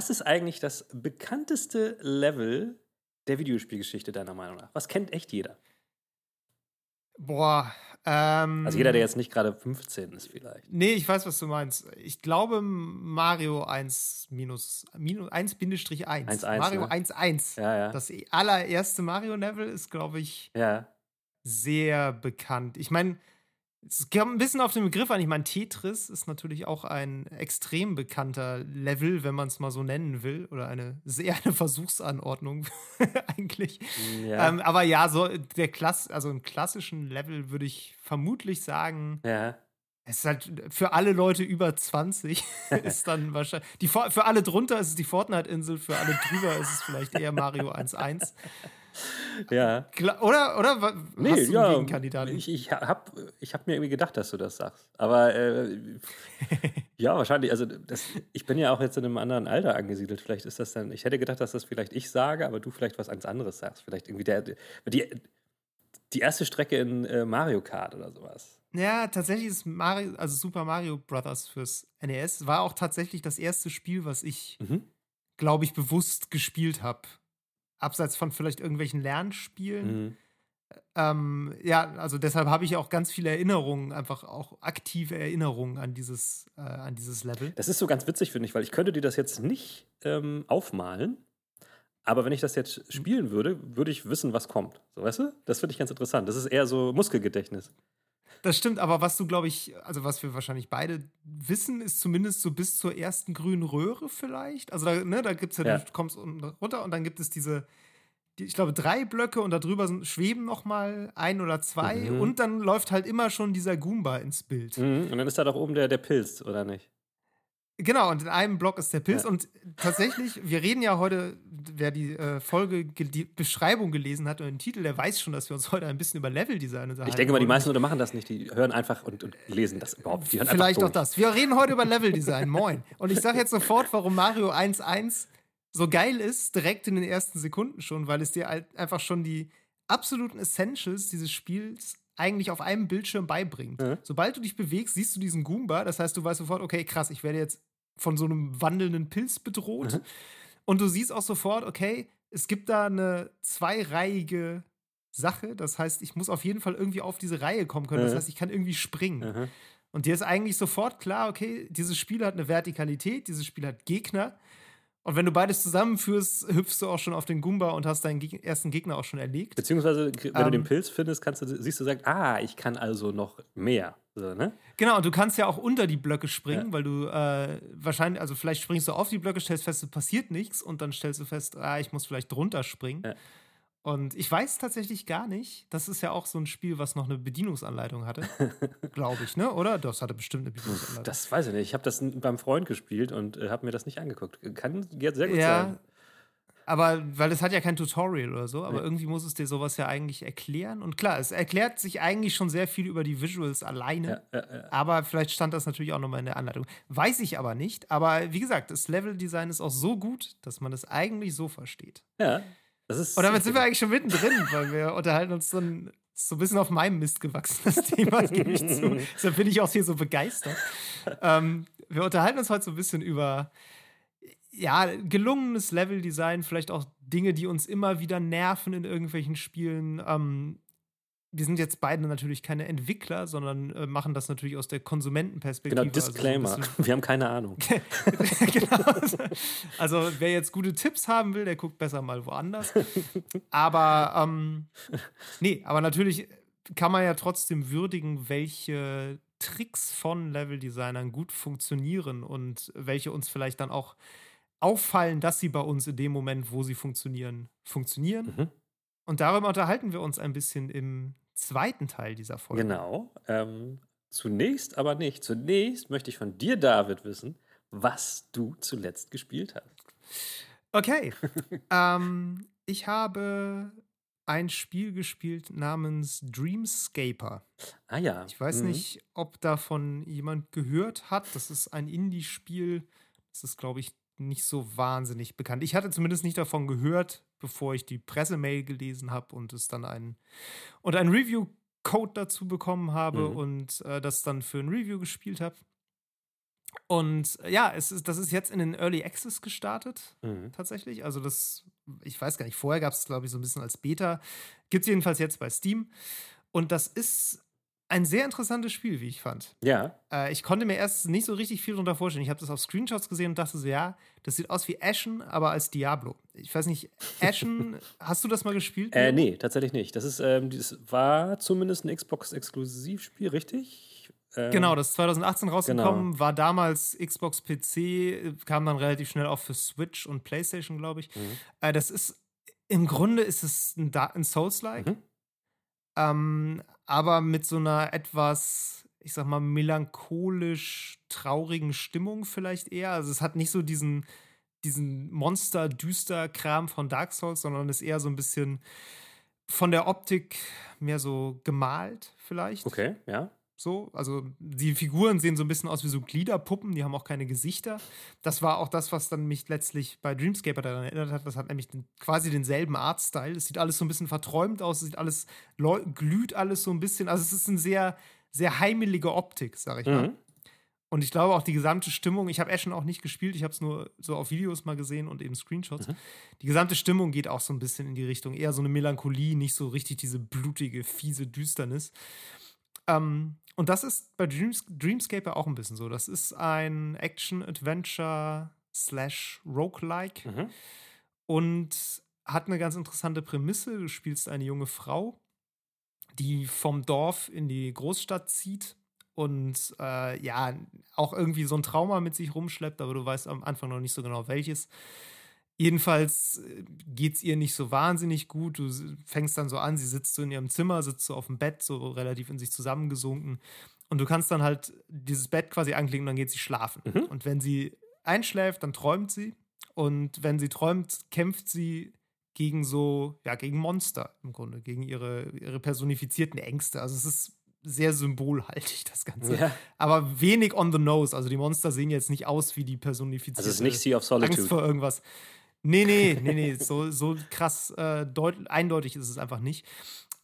Was ist eigentlich das bekannteste Level der Videospielgeschichte deiner Meinung nach? Was kennt echt jeder? Boah. Ähm, Also jeder, der jetzt nicht gerade 15 ist vielleicht. Nee, ich weiß, was du meinst. Ich glaube Mario 1 minus, minus 1-1. 1-1, Mario ne? 1-1. Ja, ja. Das allererste Mario-Level ist, glaube ich, Ja. sehr bekannt. Ich meine, es kommt ein bisschen auf den Begriff an. Ich meine, Tetris ist natürlich auch ein extrem bekannter Level, wenn man es mal so nennen will. Oder eine sehr eine Versuchsanordnung eigentlich. Ja. Ähm, aber ja, so der Klass, also im klassischen Level würde ich vermutlich sagen, ja. es ist halt für alle Leute über 20 ist dann wahrscheinlich. Die, für alle drunter ist es die Fortnite-Insel, für alle drüber ist es vielleicht eher Mario 1.1. Ja. Kla- Oder? Oder? Wa- Nee, Hast du ja, Gegenkandidaten? ich, ich habe ich hab mir irgendwie gedacht, dass du das sagst. Aber äh, ja, wahrscheinlich. Also das, ich bin ja auch jetzt in einem anderen Alter angesiedelt. Vielleicht ist das dann. Ich hätte gedacht, dass das vielleicht ich sage, aber du vielleicht was ganz anderes sagst. Vielleicht irgendwie der die, die erste Strecke in äh, Mario Kart oder sowas. Ja, tatsächlich ist Mario, also Super Mario Brothers fürs NES, war auch tatsächlich das erste Spiel, was ich, Mhm. glaube ich, bewusst gespielt habe. Abseits von vielleicht irgendwelchen Lernspielen. Mhm. Ähm, ja, also deshalb habe ich auch ganz viele Erinnerungen, einfach auch aktive Erinnerungen an dieses, äh, an dieses Level. Das ist so ganz witzig, finde ich, weil ich könnte dir das jetzt nicht ähm, aufmalen. Aber wenn ich das jetzt spielen würde, würde ich wissen, was kommt. So, weißt du? Das finde ich ganz interessant. Das ist eher so Muskelgedächtnis. Das stimmt, aber was du, glaube ich, also was wir wahrscheinlich beide wissen, ist zumindest so bis zur ersten grünen Röhre vielleicht. Also da, ne, da gibt es ja, Ja. du kommst unten runter und dann gibt es diese, die, ich glaube, drei Blöcke und darüber sind, schweben noch mal ein oder zwei Mhm. und dann läuft halt immer schon dieser Goomba ins Bild. Mhm. Und dann ist da doch oben der, der Pilz, oder nicht? Genau, und in einem Block ist der Pilz. Ja. Und tatsächlich, wir reden ja heute, wer die äh, Folge, ge- die Beschreibung gelesen hat und den Titel, der weiß schon, dass wir uns heute ein bisschen über Leveldesign unterhalten. Ich denke mal, die meisten Leute machen das nicht. Die hören einfach und, und lesen das überhaupt. Die hören Vielleicht auch das. Wir reden heute über Leveldesign. Moin. Und ich sage jetzt sofort, warum Mario 1.1 so geil ist, direkt in den ersten Sekunden schon, weil es dir halt einfach schon die absoluten Essentials dieses Spiels eigentlich auf einem Bildschirm beibringt. Mhm. Sobald du dich bewegst, siehst du diesen Goomba. Das heißt, du weißt sofort, okay, krass, ich werde jetzt von so einem wandelnden Pilz bedroht. Mhm. Und du siehst auch sofort, okay, es gibt da eine zweireihige Sache. Das heißt, ich muss auf jeden Fall irgendwie auf diese Reihe kommen können. Das Mhm. heißt, ich kann irgendwie springen. Mhm. Und dir ist eigentlich sofort klar, okay, dieses Spiel hat eine Vertikalität, dieses Spiel hat Gegner. Und wenn du beides zusammenführst, hüpfst du auch schon auf den Goomba und hast deinen Geg ersten Gegner auch schon erlegt. Beziehungsweise, wenn du Ähm. den Pilz findest, kannst du, siehst du, sagst, ah, ich kann also noch mehr. So, ne? Genau, und du kannst ja auch unter die Blöcke springen, Ja. weil du äh, wahrscheinlich, also vielleicht springst du auf die Blöcke, stellst fest, es passiert nichts und dann stellst du fest, ah, ich muss vielleicht drunter springen. Ja. Und ich weiß tatsächlich gar nicht, das ist ja auch so ein Spiel, was noch eine Bedienungsanleitung hatte, glaube ich, ne? Oder? Das hatte bestimmt eine Bedienungsanleitung. Das weiß ich nicht. Ich habe das beim Freund gespielt und äh, habe mir das nicht angeguckt. Kann jetzt sehr gut Ja, sein. aber weil es hat ja kein Tutorial oder so, aber Nee. irgendwie muss es dir sowas ja eigentlich erklären. Und klar, es erklärt sich eigentlich schon sehr viel über die Visuals alleine. Ja, ja, ja. Aber vielleicht stand das natürlich auch nochmal in der Anleitung. Weiß ich aber nicht. Aber wie gesagt, das Leveldesign ist auch so gut, dass man es eigentlich so versteht. ja. Das Und damit sind wir eigentlich schon mittendrin, weil wir unterhalten uns dann so ein bisschen auf meinem Mist gewachsen, das Thema, gebe ich zu. Deshalb bin ich auch hier so begeistert. Ähm, wir unterhalten uns heute so ein bisschen über ja, gelungenes Leveldesign, vielleicht auch Dinge, die uns immer wieder nerven in irgendwelchen Spielen. Ähm, wir sind jetzt beide natürlich keine Entwickler, sondern äh, machen das natürlich aus der Konsumentenperspektive. Genau, also Disclaimer. bisschen- wir haben keine Ahnung. genau. Also, wer jetzt gute Tipps haben will, der guckt besser mal woanders. Aber, ähm, nee, aber natürlich kann man ja trotzdem würdigen, welche Tricks von Leveldesignern gut funktionieren und welche uns vielleicht dann auch auffallen, dass sie bei uns in dem Moment, wo sie funktionieren, funktionieren. Mhm. Und darüber unterhalten wir uns ein bisschen im zweiten Teil dieser Folge. Genau. Ähm, zunächst aber nicht. Zunächst möchte ich von dir, David, wissen, was du zuletzt gespielt hast. Okay. ähm, ich habe ein Spiel gespielt namens Dreamscaper. Ah ja. Ich weiß Mhm. nicht, ob davon jemand gehört hat. Das ist ein Indie-Spiel. Das ist, glaube ich, nicht so wahnsinnig bekannt. Ich hatte zumindest nicht davon gehört, bevor ich die Pressemail gelesen habe und es dann ein und ein Review-Code dazu bekommen habe Mhm. und äh, das dann für ein Review gespielt habe. Und äh, ja, es ist, das ist jetzt in den Early Access gestartet, Mhm. tatsächlich. Also das, ich weiß gar nicht, vorher gab es, glaube ich, so ein bisschen als Beta. Gibt es jedenfalls jetzt bei Steam. Und das ist ein sehr interessantes Spiel, wie ich fand. Ja. Äh, ich konnte mir erst nicht so richtig viel darunter vorstellen. Ich habe das auf Screenshots gesehen und dachte so, ja, das sieht aus wie Ashen, aber als Diablo. Ich weiß nicht, Ashen, hast du das mal gespielt? Äh, nee, tatsächlich nicht. Das ist, ähm, das war zumindest ein Xbox-Exklusivspiel, richtig? Ähm, Genau, das ist 2018 rausgekommen, Genau. war damals Xbox PC, kam dann relativ schnell auch für Switch und PlayStation, glaube ich. Mhm. Äh, das ist, im Grunde ist es ein, ein Souls-like, Mhm. Ähm, aber mit so einer etwas, ich sag mal, melancholisch traurigen Stimmung vielleicht eher. Also es hat nicht so diesen, diesen Monster-Düster-Kram von Dark Souls, sondern ist eher so ein bisschen von der Optik mehr so gemalt vielleicht. Okay, ja. So, also die Figuren sehen so ein bisschen aus wie so Gliederpuppen, die haben auch keine Gesichter. Das war auch das, was dann mich letztlich bei Dreamscaper daran erinnert hat. Das hat nämlich den, quasi denselben Artstyle. Es sieht alles so ein bisschen verträumt aus, es sieht alles, glüht alles so ein bisschen. Also es ist eine sehr, sehr heimelige Optik, sag ich mal. Mhm. Und ich glaube auch die gesamte Stimmung, ich habe Ashen auch nicht gespielt, ich habe es nur so auf Videos mal gesehen und eben Screenshots. Mhm. Die gesamte Stimmung geht auch so ein bisschen in die Richtung, eher so eine Melancholie, nicht so richtig diese blutige, fiese Düsternis. Ähm, und das ist bei Dreams Dreamscaper auch ein bisschen so. Das ist ein Action-Adventure slash Roguelike Mhm. und hat eine ganz interessante Prämisse. Du spielst eine junge Frau, die vom Dorf in die Großstadt zieht und äh, ja, auch irgendwie so ein Trauma mit sich rumschleppt, aber du weißt am Anfang noch nicht so genau welches. Jedenfalls geht es ihr nicht so wahnsinnig gut. Du fängst dann so an, sie sitzt so in ihrem Zimmer, sitzt so auf dem Bett, so relativ in sich zusammengesunken. Und du kannst dann halt dieses Bett quasi anklicken und dann geht sie schlafen. Mhm. Und wenn sie einschläft, dann träumt sie. Und wenn sie träumt, kämpft sie gegen so, ja, gegen Monster im Grunde, gegen ihre, ihre personifizierten Ängste. Also es ist sehr symbolhaltig, das Ganze. Ja. Aber wenig on the nose. Also die Monster sehen jetzt nicht aus wie die personifizierte Also es ist nicht Sea of Angst Solitude. vor irgendwas. Nee, nee, nee, nee. So, so krass äh, deut- eindeutig ist es einfach nicht.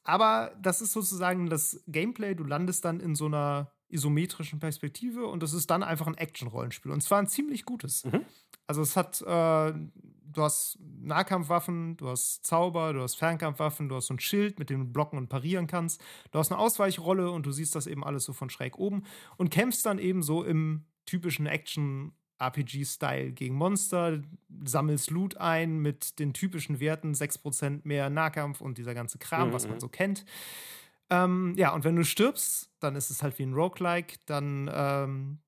Aber das ist sozusagen das Gameplay. Du landest dann in so einer isometrischen Perspektive und das ist dann einfach ein Action-Rollenspiel. Und zwar ein ziemlich gutes. Mhm. Also es hat, äh, du hast Nahkampfwaffen, du hast Zauber, du hast Fernkampfwaffen, du hast so ein Schild, mit dem du blocken und parieren kannst. Du hast eine Ausweichrolle und du siehst das eben alles so von schräg oben und kämpfst dann eben so im typischen Action RPG-Style gegen Monster, sammelst Loot ein mit den typischen Werten, 6% mehr Nahkampf und dieser ganze Kram, Mhm, was man mhm. so kennt. Ähm, ja, und wenn du stirbst, dann ist es halt wie ein Roguelike, dann, ähm,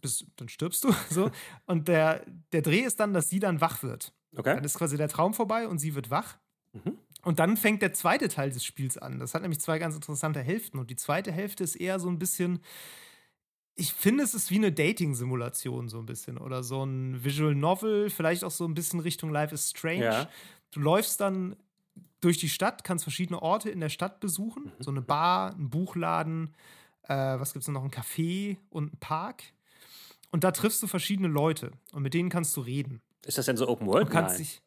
bist, dann stirbst du so. Und der, der Dreh ist dann, dass sie dann wach wird. Okay. Dann ist quasi der Traum vorbei und sie wird wach. Mhm. Und dann fängt der zweite Teil des Spiels an. Das hat nämlich zwei ganz interessante Hälften. Und die zweite Hälfte ist eher so ein bisschen. Ich finde, es ist wie eine Dating-Simulation, so ein bisschen. Oder so ein Visual Novel, vielleicht auch so ein bisschen Richtung Life is Strange. Ja. Du läufst dann durch die Stadt, kannst verschiedene Orte in der Stadt besuchen. Mhm. So eine Bar, ein Buchladen, äh, was gibt es noch? Ein Café und ein Park. Und da triffst du verschiedene Leute und mit denen kannst du reden. Ist das denn so Open World? Du kannst Nein. dich.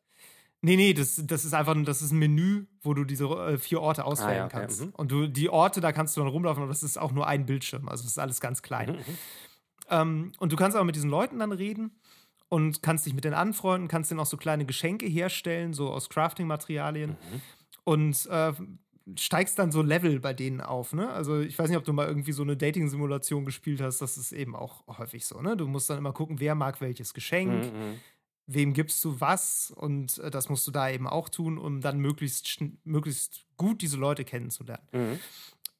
Nee, nee, das, das ist einfach ein- das ist ein Menü, wo du diese äh, vier Orte auswählen Ah, ja, okay, kannst. mhm. Und du, die Orte, da kannst du dann rumlaufen, aber das ist auch nur ein Bildschirm. Also das ist alles ganz klein. Mhm, mhm. Ähm, und du kannst aber mit diesen Leuten dann reden und kannst dich mit denen anfreunden, kannst denen auch so kleine Geschenke herstellen, so aus Crafting-Materialien. Mhm. Und äh, steigst dann so Level bei denen auf, ne? Also ich weiß nicht, ob du mal irgendwie so eine Dating-Simulation gespielt hast, das ist eben auch häufig so, ne? Du musst dann immer gucken, wer mag welches Geschenk, mhm. Wem gibst du was und äh, das musst du da eben auch tun, um dann möglichst, möglichst gut diese Leute kennenzulernen. Mhm.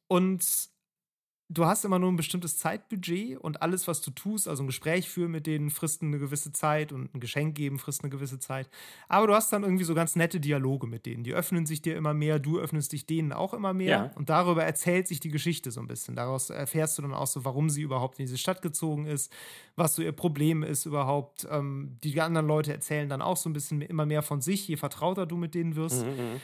Und du hast immer nur ein bestimmtes Zeitbudget und alles, was du tust, also ein Gespräch führen mit denen, frisst eine gewisse Zeit und ein Geschenk geben, frisst eine gewisse Zeit. Aber du hast dann irgendwie so ganz nette Dialoge mit denen. Die öffnen sich dir immer mehr, du öffnest dich denen auch immer mehr. Ja. Und darüber erzählt sich die Geschichte so ein bisschen. Daraus erfährst du dann auch so, warum sie überhaupt in diese Stadt gezogen ist, was so ihr Problem ist überhaupt. Ähm, die anderen Leute erzählen dann auch so ein bisschen immer mehr von sich, je vertrauter du mit denen wirst. Mhm, mhm.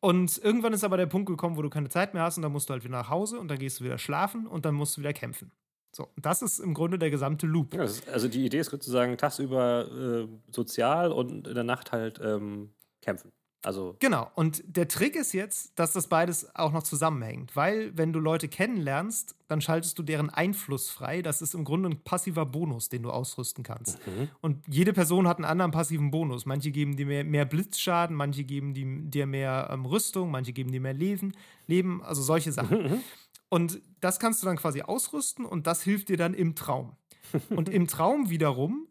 Und irgendwann ist aber der Punkt gekommen, wo du keine Zeit mehr hast und dann musst du halt wieder nach Hause und dann gehst du wieder schlafen und dann musst du wieder kämpfen. So, das ist im Grunde der gesamte Loop. Ja, also die Idee ist sozusagen tagsüber äh, sozial und in der Nacht halt ähm, kämpfen. Also Genau. Und der Trick ist jetzt, dass das beides auch noch zusammenhängt. Weil, wenn du Leute kennenlernst, dann schaltest du deren Einfluss frei. Das ist im Grunde ein passiver Bonus, den du ausrüsten kannst. mhm. Und jede Person hat einen anderen passiven Bonus. Manche geben dir mehr, mehr Blitzschaden, manche geben die, dir mehr ähm, Rüstung, manche geben dir mehr Leben, Leben, also solche Sachen. Mhm. Und das kannst du dann quasi ausrüsten und das hilft dir dann im Traum. Und im Traum wiederum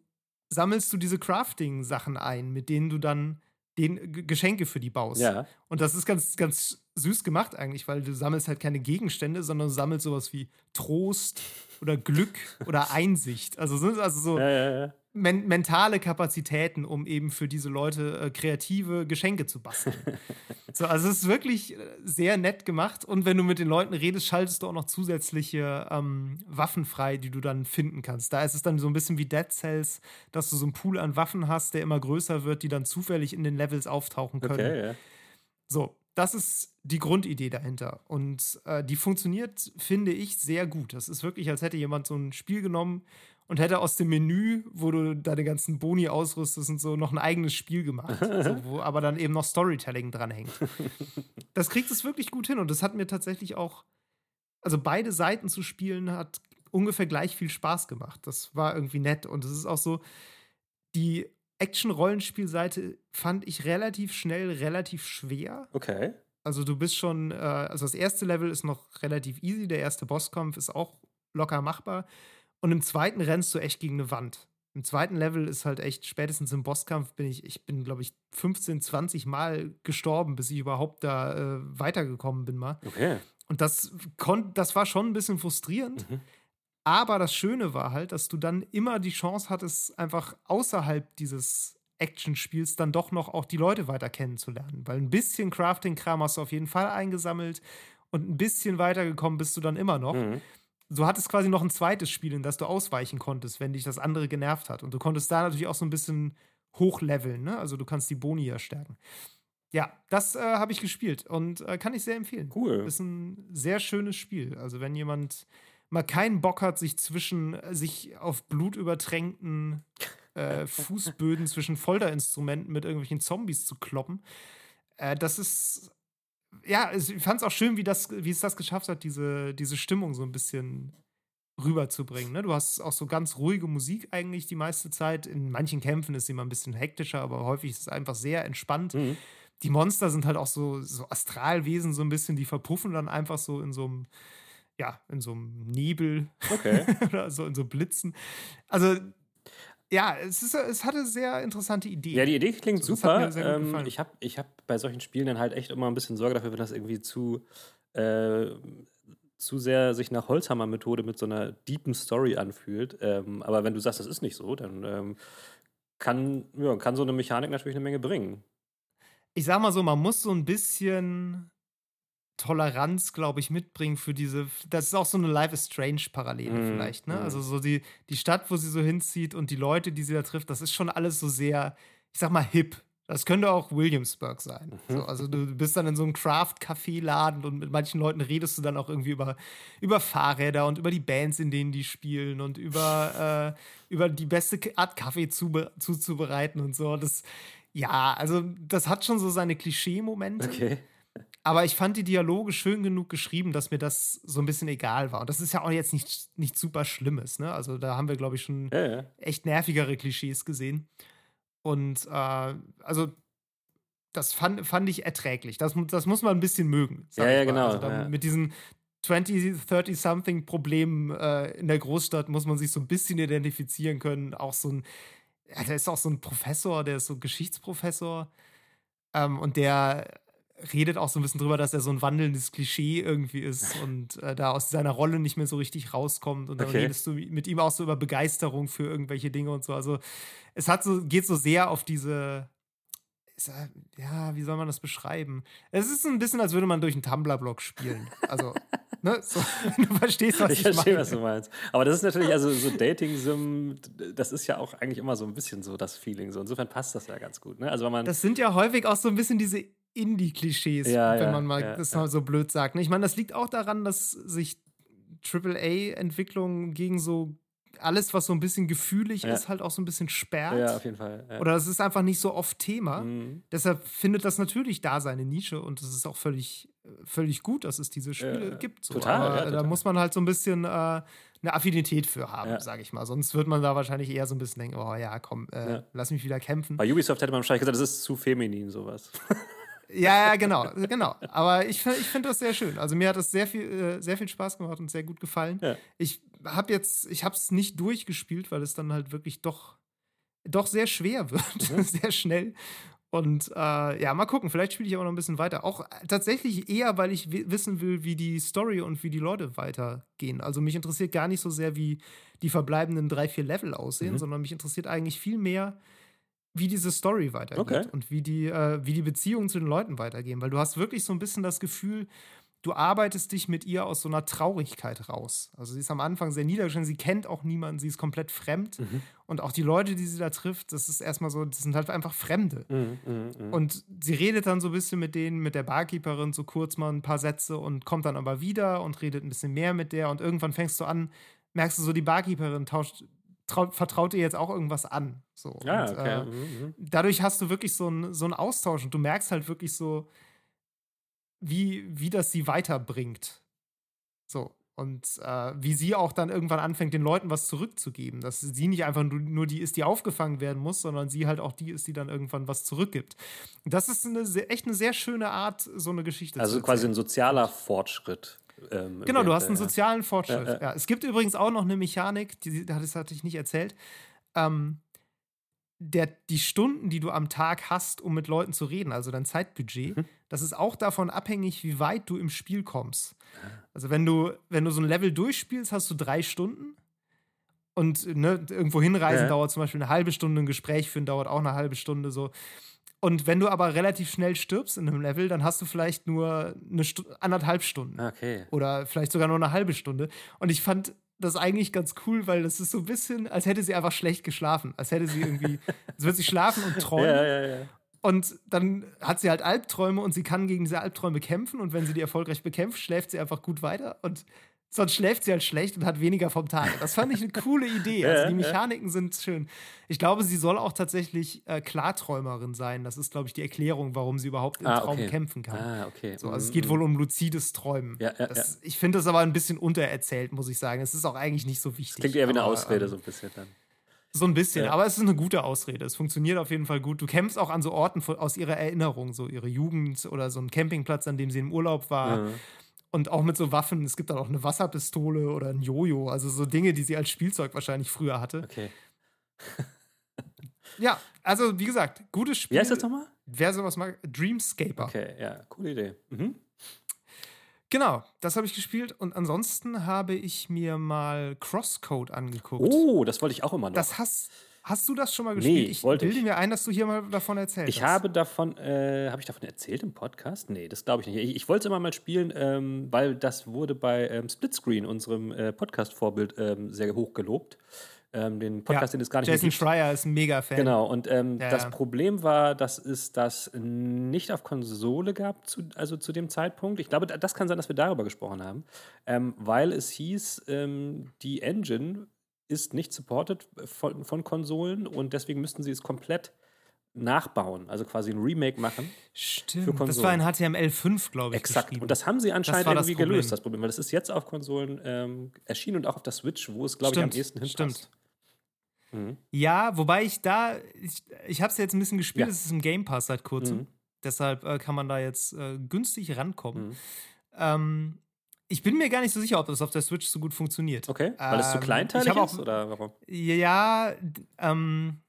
sammelst du diese Crafting-Sachen ein, mit denen du dann den G- Geschenke für die baust. ja. Und das ist ganz, ganz süß gemacht eigentlich, weil du sammelst halt keine Gegenstände, sondern du sammelst sowas wie Trost oder Glück oder Einsicht. Also, so- also so ja, ja. Men mentale Kapazitäten, um eben für diese Leute äh, kreative Geschenke zu basteln. so, also es ist wirklich äh, sehr nett gemacht. Und wenn du mit den Leuten redest, schaltest du auch noch zusätzliche ähm, Waffen frei, die du dann finden kannst. Da ist es dann so ein bisschen wie Dead Cells, dass du so einen Pool an Waffen hast, der immer größer wird, die dann zufällig in den Levels auftauchen können. Okay, ja. So, das ist die Grundidee dahinter. Und äh, die funktioniert, finde ich, sehr gut. Das ist wirklich, als hätte jemand so ein Spiel genommen und hätte aus dem Menü, wo du deine ganzen Boni ausrüstest und so, noch ein eigenes Spiel gemacht. so, wo aber dann eben noch Storytelling dranhängt. Das kriegt es wirklich gut hin und das hat mir tatsächlich auch, also beide Seiten zu spielen, hat ungefähr gleich viel Spaß gemacht. Das war irgendwie nett und es ist auch so, die Action-Rollenspielseite fand ich relativ schnell relativ schwer. Okay. Also du bist schon, äh, also das erste Level ist noch relativ easy, der erste Bosskampf ist auch locker machbar. Und im zweiten rennst du echt gegen eine Wand. Im zweiten Level ist halt echt, spätestens im Bosskampf bin ich, ich bin, glaube ich, 15, 20 Mal gestorben, bis ich überhaupt da äh, weitergekommen bin mal. Okay. Und das, kon das war schon ein bisschen frustrierend. Mhm. Aber das Schöne war halt, dass du dann immer die Chance hattest, einfach außerhalb dieses Actionspiels dann doch noch auch die Leute weiter kennenzulernen. Weil ein bisschen Crafting-Kram hast du auf jeden Fall eingesammelt und ein bisschen weitergekommen bist du dann immer noch. Mhm. Du hattest quasi noch ein zweites Spiel, in das du ausweichen konntest, wenn dich das andere genervt hat. Und du konntest da natürlich auch so ein bisschen hochleveln, ne? Also du kannst die Boni ja stärken. Ja, das äh, habe ich gespielt und äh, kann ich sehr empfehlen. Cool. Ist ein sehr schönes Spiel. Also wenn jemand mal keinen Bock hat, sich zwischen äh, sich auf Blut übertränkten äh, Fußböden zwischen Folterinstrumenten mit irgendwelchen Zombies zu kloppen, äh, das ist ja, ich fand es auch schön, wie, das, wie es das geschafft hat, diese, diese Stimmung so ein bisschen rüberzubringen. Ne? Du hast auch so ganz ruhige Musik eigentlich die meiste Zeit. In manchen Kämpfen ist sie mal ein bisschen hektischer, aber häufig ist es einfach sehr entspannt. Mhm. Die Monster sind halt auch so, so Astralwesen, so ein bisschen, die verpuffen dann einfach so in so einem, ja, in so einem Nebel Okay. oder so in so Blitzen. Also, ja, es, ist, es hatte sehr interessante Ideen. Ja, die Idee klingt So, super. Ähm, ich habe ich hab bei solchen Spielen dann halt echt immer ein bisschen Sorge dafür, wenn das irgendwie zu, äh, zu sehr sich nach Holzhammer-Methode mit so einer deepen Story anfühlt. Ähm, aber wenn du sagst, das ist nicht so, dann ähm, kann, ja, kann so eine Mechanik natürlich eine Menge bringen. ich sag mal so, man muss so ein bisschen Toleranz, glaube ich, mitbringen für diese. Das ist auch so eine Life is Strange-Parallele Mhm, vielleicht, ne? mhm. Also so die, die Stadt, wo sie so hinzieht und die Leute, die sie da trifft, das ist schon alles so sehr, ich sag mal, hip. Das könnte auch Williamsburg sein. Mhm. So, also du bist dann in so einem Craft-Café-Laden und mit manchen Leuten redest du dann auch irgendwie über, über Fahrräder und über die Bands, in denen die spielen und über, äh, über die beste Art Kaffee zube zuzubereiten und so. Das, ja, also das hat schon so seine Klischee-Momente. Okay. Aber ich fand die Dialoge schön genug geschrieben, dass mir das so ein bisschen egal war. Und das ist ja auch jetzt nicht, nicht super Schlimmes, ne? Also da haben wir, glaube ich, schon Ja, ja. echt nervigere Klischees gesehen. Und äh, also das fand, fand ich erträglich. Das, das muss man ein bisschen mögen. Ja, ja, genau, Also ja. Mit diesen 20, 30-something Problemen äh, in der Großstadt muss man sich so ein bisschen identifizieren können. Auch so ein, ja, da ist auch so ein Professor, der ist so Geschichtsprofessor. Ähm, und der redet auch so ein bisschen drüber, dass er so ein wandelndes Klischee irgendwie ist und äh, da aus seiner Rolle nicht mehr so richtig rauskommt. Und dann Okay. redest du mit ihm auch so über Begeisterung für irgendwelche Dinge und so. Also es hat so, geht so sehr auf diese, ja- wie soll man das beschreiben? Es ist ein bisschen, als würde man durch einen Tumblr-Blog spielen. Also, ne, so, du verstehst, was Ich ich, verstehe, meine. was du meinst. Aber das ist natürlich, also so Dating-Sim, das ist ja auch eigentlich immer so ein bisschen so das Feeling. So insofern passt das ja ganz gut. Ne? Also wenn man. Das sind ja häufig auch so ein bisschen diese Indie-Klischees, Ja, wenn man mal ja, das mal so blöd sagt. Ich meine, das liegt auch daran, dass sich AAA-Entwicklungen gegen so alles, was so ein bisschen gefühlig Ja. ist, halt auch so ein bisschen sperrt. Ja, auf jeden Fall. Ja. Oder es ist einfach nicht so oft Thema. Mhm. Deshalb findet das natürlich da seine Nische und es ist auch völlig, völlig gut, dass es diese Spiele Ja, gibt. So. total, Aber ja, Da total. muss man halt so ein bisschen äh, eine Affinität für haben, Ja. sage ich mal. Sonst wird man da wahrscheinlich eher so ein bisschen denken, oh ja, komm, äh, lass mich wieder kämpfen. Bei Ubisoft hätte man wahrscheinlich gesagt, das ist zu feminin, sowas. Ja, ja, genau, genau. Aber ich, ich finde das sehr schön. Also mir hat das sehr viel, äh, sehr viel Spaß gemacht und sehr gut gefallen. Ja. Ich habe jetzt, ich habe es nicht durchgespielt, weil es dann halt wirklich doch, doch sehr schwer wird, Mhm. sehr schnell. Und äh, ja, mal gucken. Vielleicht spiele ich aber noch ein bisschen weiter. Auch äh, tatsächlich eher, weil ich wi- wissen will, wie die Story und wie die Leute weitergehen. Also mich interessiert gar nicht so sehr, wie die verbleibenden drei, vier Level aussehen, Mhm. sondern mich interessiert eigentlich viel mehr, wie diese Story weitergeht Okay. und wie die, äh, wie die Beziehungen zu den Leuten weitergehen. Weil du hast wirklich so ein bisschen das Gefühl, du arbeitest dich mit ihr aus so einer Traurigkeit raus. Also sie ist am Anfang sehr niedergeschlagen, sie kennt auch niemanden, sie ist komplett fremd. Mhm. Und auch die Leute, die sie da trifft, das ist erstmal so, das sind halt einfach Fremde. Mhm, mhm, mhm. Und sie redet dann so ein bisschen mit denen, mit der Barkeeperin, so kurz mal ein paar Sätze und kommt dann aber wieder und redet ein bisschen mehr mit der. Und irgendwann fängst du an, merkst du so, die Barkeeperin tauscht, vertraut dir jetzt auch irgendwas an. So. ja, und, okay. äh, mhm, mhm. dadurch hast du wirklich so einen so einen Austausch und du merkst halt wirklich so, wie, wie das sie weiterbringt. So. Und äh, wie sie auch dann irgendwann anfängt, den Leuten was zurückzugeben. Dass sie nicht einfach nur, nur die ist, die aufgefangen werden muss, sondern sie halt auch die ist, die dann irgendwann was zurückgibt. Und das ist eine sehr, echt eine sehr schöne Art, so eine Geschichte Also zu quasi erzählen. ein sozialer Fortschritt. Ähm, Genau, du hast einen sozialen Fortschritt. Ja, Ja, ja. Es gibt übrigens auch noch eine Mechanik, die, das hatte ich nicht erzählt. Ähm, der, die Stunden, die du am Tag hast, um mit Leuten zu reden, also dein Zeitbudget, Mhm. das ist auch davon abhängig, wie weit du im Spiel kommst. Ah. Also wenn du, wenn du so ein Level durchspielst, hast du drei Stunden. Und ne, irgendwo hinreisen Ja. dauert zum Beispiel eine halbe Stunde, ein Gespräch führen dauert auch eine halbe Stunde so. Und wenn du aber relativ schnell stirbst in einem Level, dann hast du vielleicht nur eine Stu anderthalb Stunden Okay. oder vielleicht sogar nur eine halbe Stunde. Und ich fand das eigentlich ganz cool, weil das ist so ein bisschen, als hätte sie einfach schlecht geschlafen. Als hätte sie irgendwie, als würde sie schlafen und träumen. Ja, ja, ja. Und dann hat sie halt Albträume und sie kann gegen diese Albträume kämpfen. Und wenn sie die erfolgreich bekämpft, schläft sie einfach gut weiter. Und sonst schläft sie halt schlecht und hat weniger vom Tag. Das fand ich eine coole Idee. Ja, Also die ja. Mechaniken sind schön. Ich glaube, sie soll auch tatsächlich äh, Klarträumerin sein. Das ist, glaube ich, die Erklärung, warum sie überhaupt im Ah, Traum okay. kämpfen kann. Ah, okay. So, also es Mhm, geht mhm. wohl um luzides Träumen. Ja, ja, das, Ich finde das aber ein bisschen untererzählt, muss ich sagen. Es ist auch eigentlich nicht so wichtig. Klingt eher wie eine aber, Ausrede, ähm, so ein bisschen dann. so ein bisschen, Ja. aber es ist eine gute Ausrede. Es funktioniert auf jeden Fall gut. Du kämpfst auch an so Orten aus ihrer Erinnerung, so ihre Jugend oder so ein Campingplatz, an dem sie im Urlaub war. Mhm. Und auch mit so Waffen. Es gibt dann auch eine Wasserpistole oder ein Jojo. Also so Dinge, die sie als Spielzeug wahrscheinlich früher hatte. Okay. Ja, also wie gesagt, gutes Spiel. Wie heißt das nochmal? Wer sowas mag, Dreamscaper. Okay, ja, coole Idee. Mhm. Genau, das habe ich gespielt. Und ansonsten habe ich mir mal Crosscode angeguckt. Oh, das wollte ich auch immer noch. Das hast, hast du das schon mal Nee, gespielt? ich wollte bilde ich. mir ein, dass du hier mal davon erzählt Ich hast. habe davon, äh, habe ich davon erzählt im Podcast? Nee, das glaube ich nicht. Ich, ich wollte es immer mal spielen, ähm, weil das wurde bei ähm, Splitscreen, unserem äh, Podcast-Vorbild, ähm, sehr hoch gelobt. Ähm, den Podcast, den es gar nicht Jason. Schreier ist ein Mega-Fan. Genau, und ähm, Ja, das ja. Problem war, dass es das nicht auf Konsole gab, zu, also zu dem Zeitpunkt. Ich glaube, da- das kann sein, dass wir darüber gesprochen haben, ähm, weil es hieß, die Engine ist nicht supported von, von Konsolen und deswegen müssten sie es komplett nachbauen, also quasi ein Remake machen. Stimmt. Das war in Konsolen. HTML5, glaube ich. Exakt. Und das haben sie anscheinend irgendwie gelöst, Problem. das Problem, weil das ist jetzt auf Konsolen ähm, erschienen und auch auf der Switch, wo es, glaube ich, am ehesten hinpasst. stimmt. Mhm. Ja, wobei ich da, ich, ich habe es jetzt ein bisschen gespielt, Ja. es ist im Game Pass seit kurzem. Mhm. Deshalb äh, kann man da jetzt äh, günstig rankommen. Mhm. Ähm, ich bin mir gar nicht so sicher, ob das auf der Switch so gut funktioniert. Okay, weil es zu Ähm, kleinteilig auch- ist oder warum? Ja, ähm,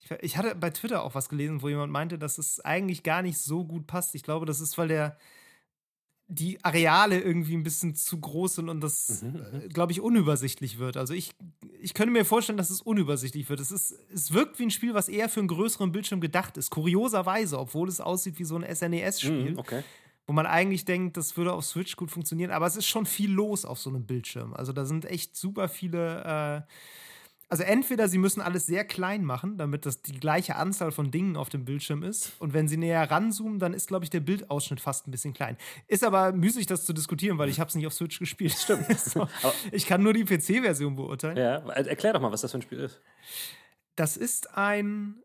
ich, ich hatte bei Twitter auch was gelesen, wo jemand meinte, dass es eigentlich gar nicht so gut passt. Ich glaube, das ist, weil der die Areale irgendwie ein bisschen zu groß sind und das, Mhm, äh, glaube ich, unübersichtlich wird. Also ich, ich könnte mir vorstellen, dass es unübersichtlich wird. Es, ist, es wirkt wie ein Spiel, was eher für einen größeren Bildschirm gedacht ist. Kurioserweise, obwohl es aussieht wie so ein SNES-Spiel Mhm, okay. Wo man eigentlich denkt, das würde auf Switch gut funktionieren, aber es ist schon viel los auf so einem Bildschirm. Also da sind echt super viele also entweder sie müssen alles sehr klein machen, damit das die gleiche Anzahl von Dingen auf dem Bildschirm ist. Und wenn sie näher ranzoomen, dann ist, glaube ich, der Bildausschnitt fast ein bisschen klein. Ist aber müßig, das zu diskutieren, weil ich habe es nicht auf Switch gespielt. Stimmt. so. Ich kann nur die PC-Version beurteilen. Ja, erklär doch mal, was das für ein Spiel ist. Das ist ein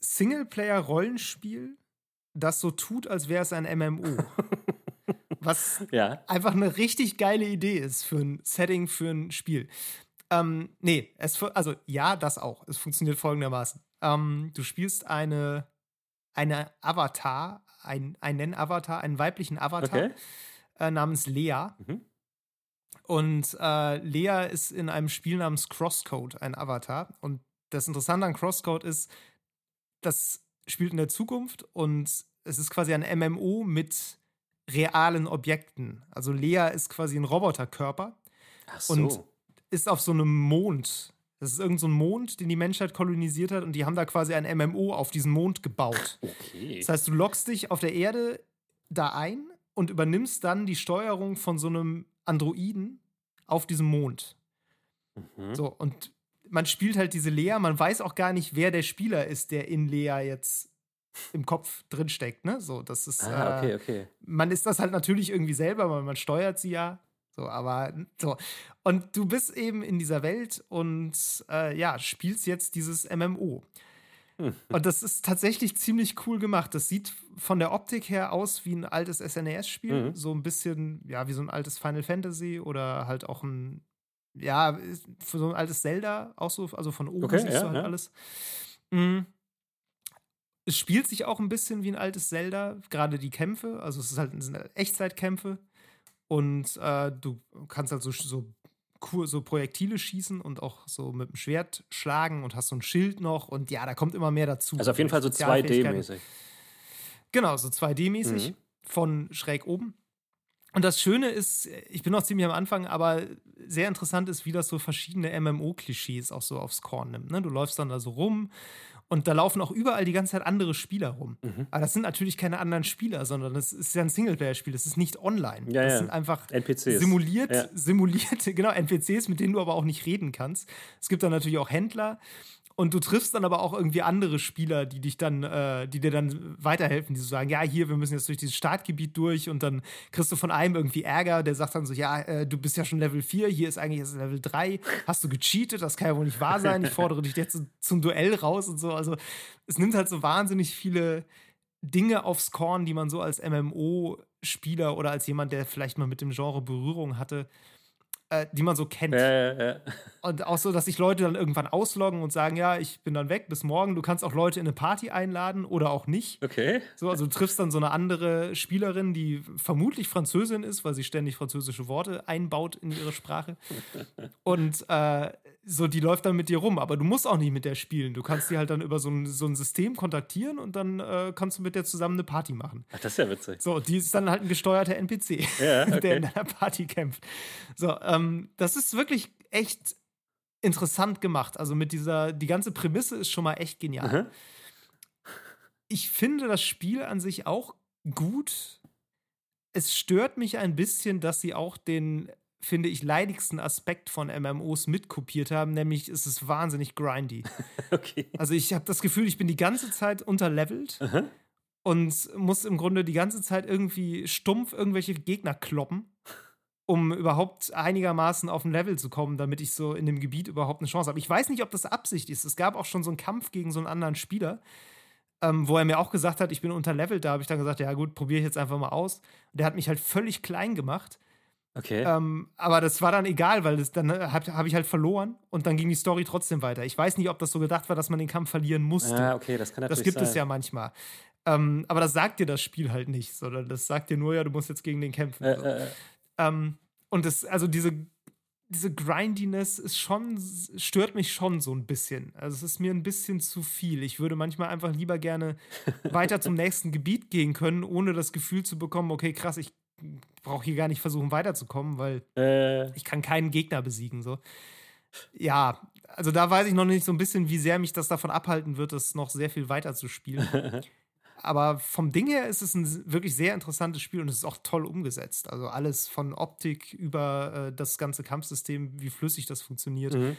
Singleplayer-Rollenspiel, das so tut, als wäre es ein MMO. was ja. einfach eine richtig geile Idee ist für ein Setting, für ein Spiel. Ähm, nee, es, also ja, das auch. Es funktioniert folgendermaßen. Ähm, du spielst eine, eine Avatar, ein, einen Avatar, einen weiblichen Avatar okay. äh, namens Lea. Mhm. Und äh, Lea ist in einem Spiel namens Crosscode ein Avatar. Und das Interessante an Crosscode ist, das spielt in der Zukunft und es ist quasi ein MMO mit realen Objekten. Also Lea ist quasi ein Roboterkörper. Ach so. Und ist auf so einem Mond. Das ist irgendein so Mond, den die Menschheit kolonisiert hat und die haben da quasi ein MMO auf diesen Mond gebaut. Okay. Das heißt, du loggst dich auf der Erde da ein und übernimmst dann die Steuerung von so einem Androiden auf diesem Mond. Mhm. So, und man spielt halt diese Lea, man weiß auch gar nicht, wer der Spieler ist, der in Lea jetzt im Kopf drinsteckt, ne? So, das ist. Ah, okay, okay. Äh, man ist das halt natürlich irgendwie selber, weil man steuert sie ja. So, aber so. Und du bist eben in dieser Welt und äh, ja, spielst jetzt dieses MMO. Hm. Und das ist tatsächlich ziemlich cool gemacht. Das sieht von der Optik her aus wie ein altes SNES-Spiel. Mhm. So ein bisschen, ja, wie so ein altes Final Fantasy oder halt auch ein, ja, für so ein altes Zelda, auch so, also von oben okay, siehst ja, du halt ja. alles. Mhm. Es spielt sich auch ein bisschen wie ein altes Zelda, gerade die Kämpfe. Also es ist halt, sind Echtzeitkämpfe. Und äh, du kannst halt so, so, so Projektile schießen und auch so mit dem Schwert schlagen und hast so ein Schild noch. Und ja, da kommt immer mehr dazu. Also auf jeden Fall so 2D-mäßig. Genau, so 2D-mäßig mhm. von schräg oben. Und das Schöne ist, ich bin noch ziemlich am Anfang, aber sehr interessant ist, wie das so verschiedene MMO-Klischees auch so aufs Korn nimmt. Ne? Du läufst dann da so rum und da laufen auch überall die ganze Zeit andere Spieler rum. Mhm. Aber das sind natürlich keine anderen Spieler, sondern das ist ja ein Singleplayer-Spiel. Das ist nicht online. Ja, das ja. sind einfach NPCs. simuliert, Ja. simulierte, genau, NPCs, mit denen du aber auch nicht reden kannst. Es gibt dann natürlich auch Händler. Und du triffst dann aber auch irgendwie andere Spieler, die dich dann, äh, die dir dann weiterhelfen, die so sagen, ja, hier, wir müssen jetzt durch dieses Startgebiet durch. Und dann kriegst du von einem irgendwie Ärger, der sagt dann so, ja, äh, du bist ja schon Level 4, hier ist eigentlich jetzt Level 3, hast du gecheatet, das kann ja wohl nicht wahr sein, ich fordere dich jetzt zum Duell raus und so. Also es nimmt halt so wahnsinnig viele Dinge aufs Korn, die man so als MMO-Spieler oder als jemand, der vielleicht mal mit dem Genre Berührung hatte, äh, die man so kennt. Ja, ja, ja. Und auch so, dass sich Leute dann irgendwann ausloggen und sagen, ja, ich bin dann weg bis morgen. Du kannst auch Leute in eine Party einladen oder auch nicht. Okay. So, also du triffst dann so eine andere Spielerin, die vermutlich Französin ist, weil sie ständig französische Worte einbaut in ihre Sprache. Und äh, so, die läuft dann mit dir rum, aber du musst auch nicht mit der spielen. Du kannst die halt dann über so ein, so ein System kontaktieren und dann äh, kannst du mit der zusammen eine Party machen. Ach, das ist ja witzig. So, die ist dann halt ein gesteuerter NPC, Ja, okay. der in einer Party kämpft. So, ähm, das ist wirklich echt interessant gemacht. Also mit dieser, die ganze Prämisse ist schon mal echt genial. Mhm. Ich finde das Spiel an sich auch gut. Es stört mich ein bisschen, dass sie auch den, finde ich, leidigsten Aspekt von MMOs mitkopiert haben, nämlich es ist wahnsinnig grindy. Okay. Also ich habe das Gefühl, ich bin die ganze Zeit unterlevelt Mhm. und muss im Grunde die ganze Zeit irgendwie stumpf irgendwelche Gegner kloppen, um überhaupt einigermaßen auf ein Level zu kommen, damit ich so in dem Gebiet überhaupt eine Chance habe. Ich weiß nicht, ob das Absicht ist. Es gab auch schon so einen Kampf gegen so einen anderen Spieler, ähm, wo er mir auch gesagt hat, ich bin unterlevelt. Da habe ich dann gesagt, ja gut, probiere ich jetzt einfach mal aus. Und der hat mich halt völlig klein gemacht. Okay. Ähm, aber das war dann egal, weil das, dann habe hab ich halt verloren und dann ging die Story trotzdem weiter. Ich weiß nicht, ob das so gedacht war, dass man den Kampf verlieren musste. ah, okay, das kann natürlich Das gibt sein. es ja manchmal. Ähm, aber das sagt dir das Spiel halt nicht, sondern das sagt dir nur, ja, du musst jetzt gegen den kämpfen. Äh, so. äh, äh. ähm, und das, also diese, diese Grindiness ist schon, stört mich schon so ein bisschen. Also es ist mir ein bisschen zu viel. Ich würde manchmal einfach lieber gerne weiter zum nächsten Gebiet gehen können, ohne das Gefühl zu bekommen, okay, krass, ich brauche hier gar nicht versuchen weiterzukommen, weil Äh, ich kann keinen Gegner besiegen. So. Ja, also da weiß ich noch nicht so ein bisschen, wie sehr mich das davon abhalten wird, das noch sehr viel weiter zu spielen. Aber vom Ding her ist es ein wirklich sehr interessantes Spiel und es ist auch toll umgesetzt. Also alles von Optik über äh, das ganze Kampfsystem, wie flüssig das funktioniert, mhm.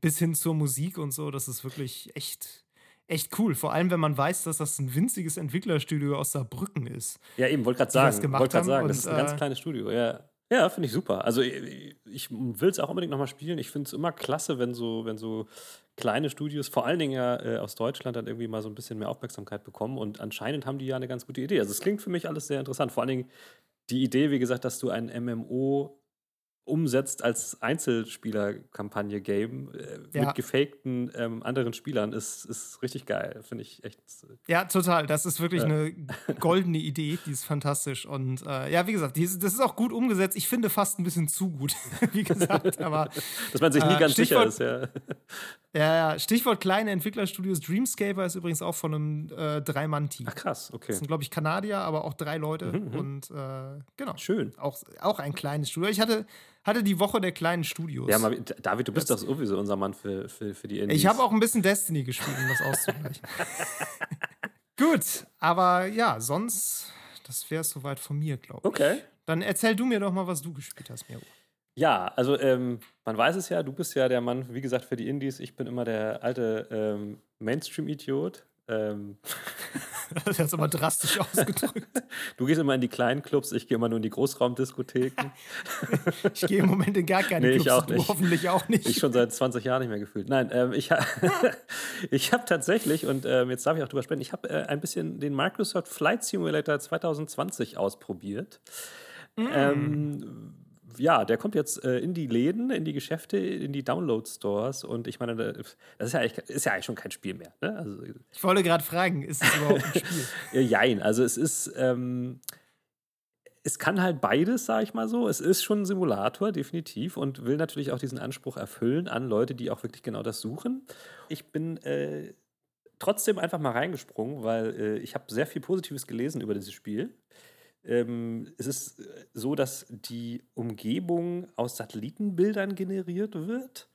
bis hin zur Musik und so. Das ist wirklich echt, echt cool. Vor allem, wenn man weiß, dass das ein winziges Entwicklerstudio aus Saarbrücken ist. Ja, eben, wollte gerade sagen. Wollte gerade sagen, das ist ein ganz äh, kleines Studio, ja. Ja, finde ich super. Also ich, ich will es auch unbedingt nochmal spielen. Ich finde es immer klasse, wenn so, wenn so kleine Studios, vor allen Dingen ja äh, aus Deutschland, dann irgendwie mal so ein bisschen mehr Aufmerksamkeit bekommen. Und anscheinend haben die ja eine ganz gute Idee. Also es klingt für mich alles sehr interessant. Vor allen Dingen die Idee, wie gesagt, dass du ein MMO umsetzt als Einzelspieler-Kampagne-Game äh, ja. mit gefakten ähm, anderen Spielern, ist, ist richtig geil. Finde ich echt. Äh, ja, total. Das ist wirklich äh. eine goldene Idee. Die ist fantastisch. Und äh, ja, wie gesagt, die, das ist auch gut umgesetzt. Ich finde fast ein bisschen zu gut, wie gesagt. Aber, Dass man sich nie äh, ganz Stichwort, sicher ist, ja. Ja, ja. Stichwort kleine Entwicklerstudios. Dreamscaper ist übrigens auch von einem äh, Drei-Mann-Team. Ach, krass, okay. Das sind, glaube ich, Kanadier, aber auch drei Leute. Mhm, mhm. und genau. Schön. Auch, auch ein kleines Studio. Ich hatte hatte die Woche der kleinen Studios. Ja, mal, David, du bist doch sowieso unser Mann für, für, für die Indies. Ich habe auch ein bisschen Destiny gespielt, um das auszugleichen. Gut, aber ja, sonst, das wäre es soweit von mir, glaube ich. Okay. Dann erzähl du mir doch mal, was du gespielt hast, Miro. Ja, also ähm, man weiß es ja, du bist ja der Mann, wie gesagt, für die Indies. Ich bin immer der alte ähm, Mainstream-Idiot. Ähm. Das ist aber drastisch ausgedrückt. Du gehst immer in die kleinen Clubs, ich gehe immer nur in die Großraumdiskotheken. ich gehe im Moment in gar keine nee, Clubs, ich auch nicht. hoffentlich auch nicht. Ich schon seit 20 Jahren nicht mehr gefühlt. Nein, ähm, ich, ha ich habe tatsächlich, und ähm, jetzt darf ich auch drüber sprechen, ich habe äh, ein bisschen den Microsoft Flight Simulator 2020 ausprobiert. Mm. Ähm, ja, der kommt jetzt äh, in die Läden, in die Geschäfte, in die Download-Stores und ich meine, das ist ja eigentlich, ist ja eigentlich schon kein Spiel mehr. Ne? Also, ich wollte gerade fragen, ist es überhaupt ein Spiel? Jein, also es ist, ähm, es kann halt beides, sage ich mal so. Es ist schon ein Simulator, definitiv, und will natürlich auch diesen Anspruch erfüllen an Leute, die auch wirklich genau das suchen. Ich bin äh, trotzdem einfach mal reingesprungen, weil äh, ich habe sehr viel Positives gelesen über dieses Spiel ähm, es ist äh, so, dass die Umgebung aus Satellitenbildern generiert wird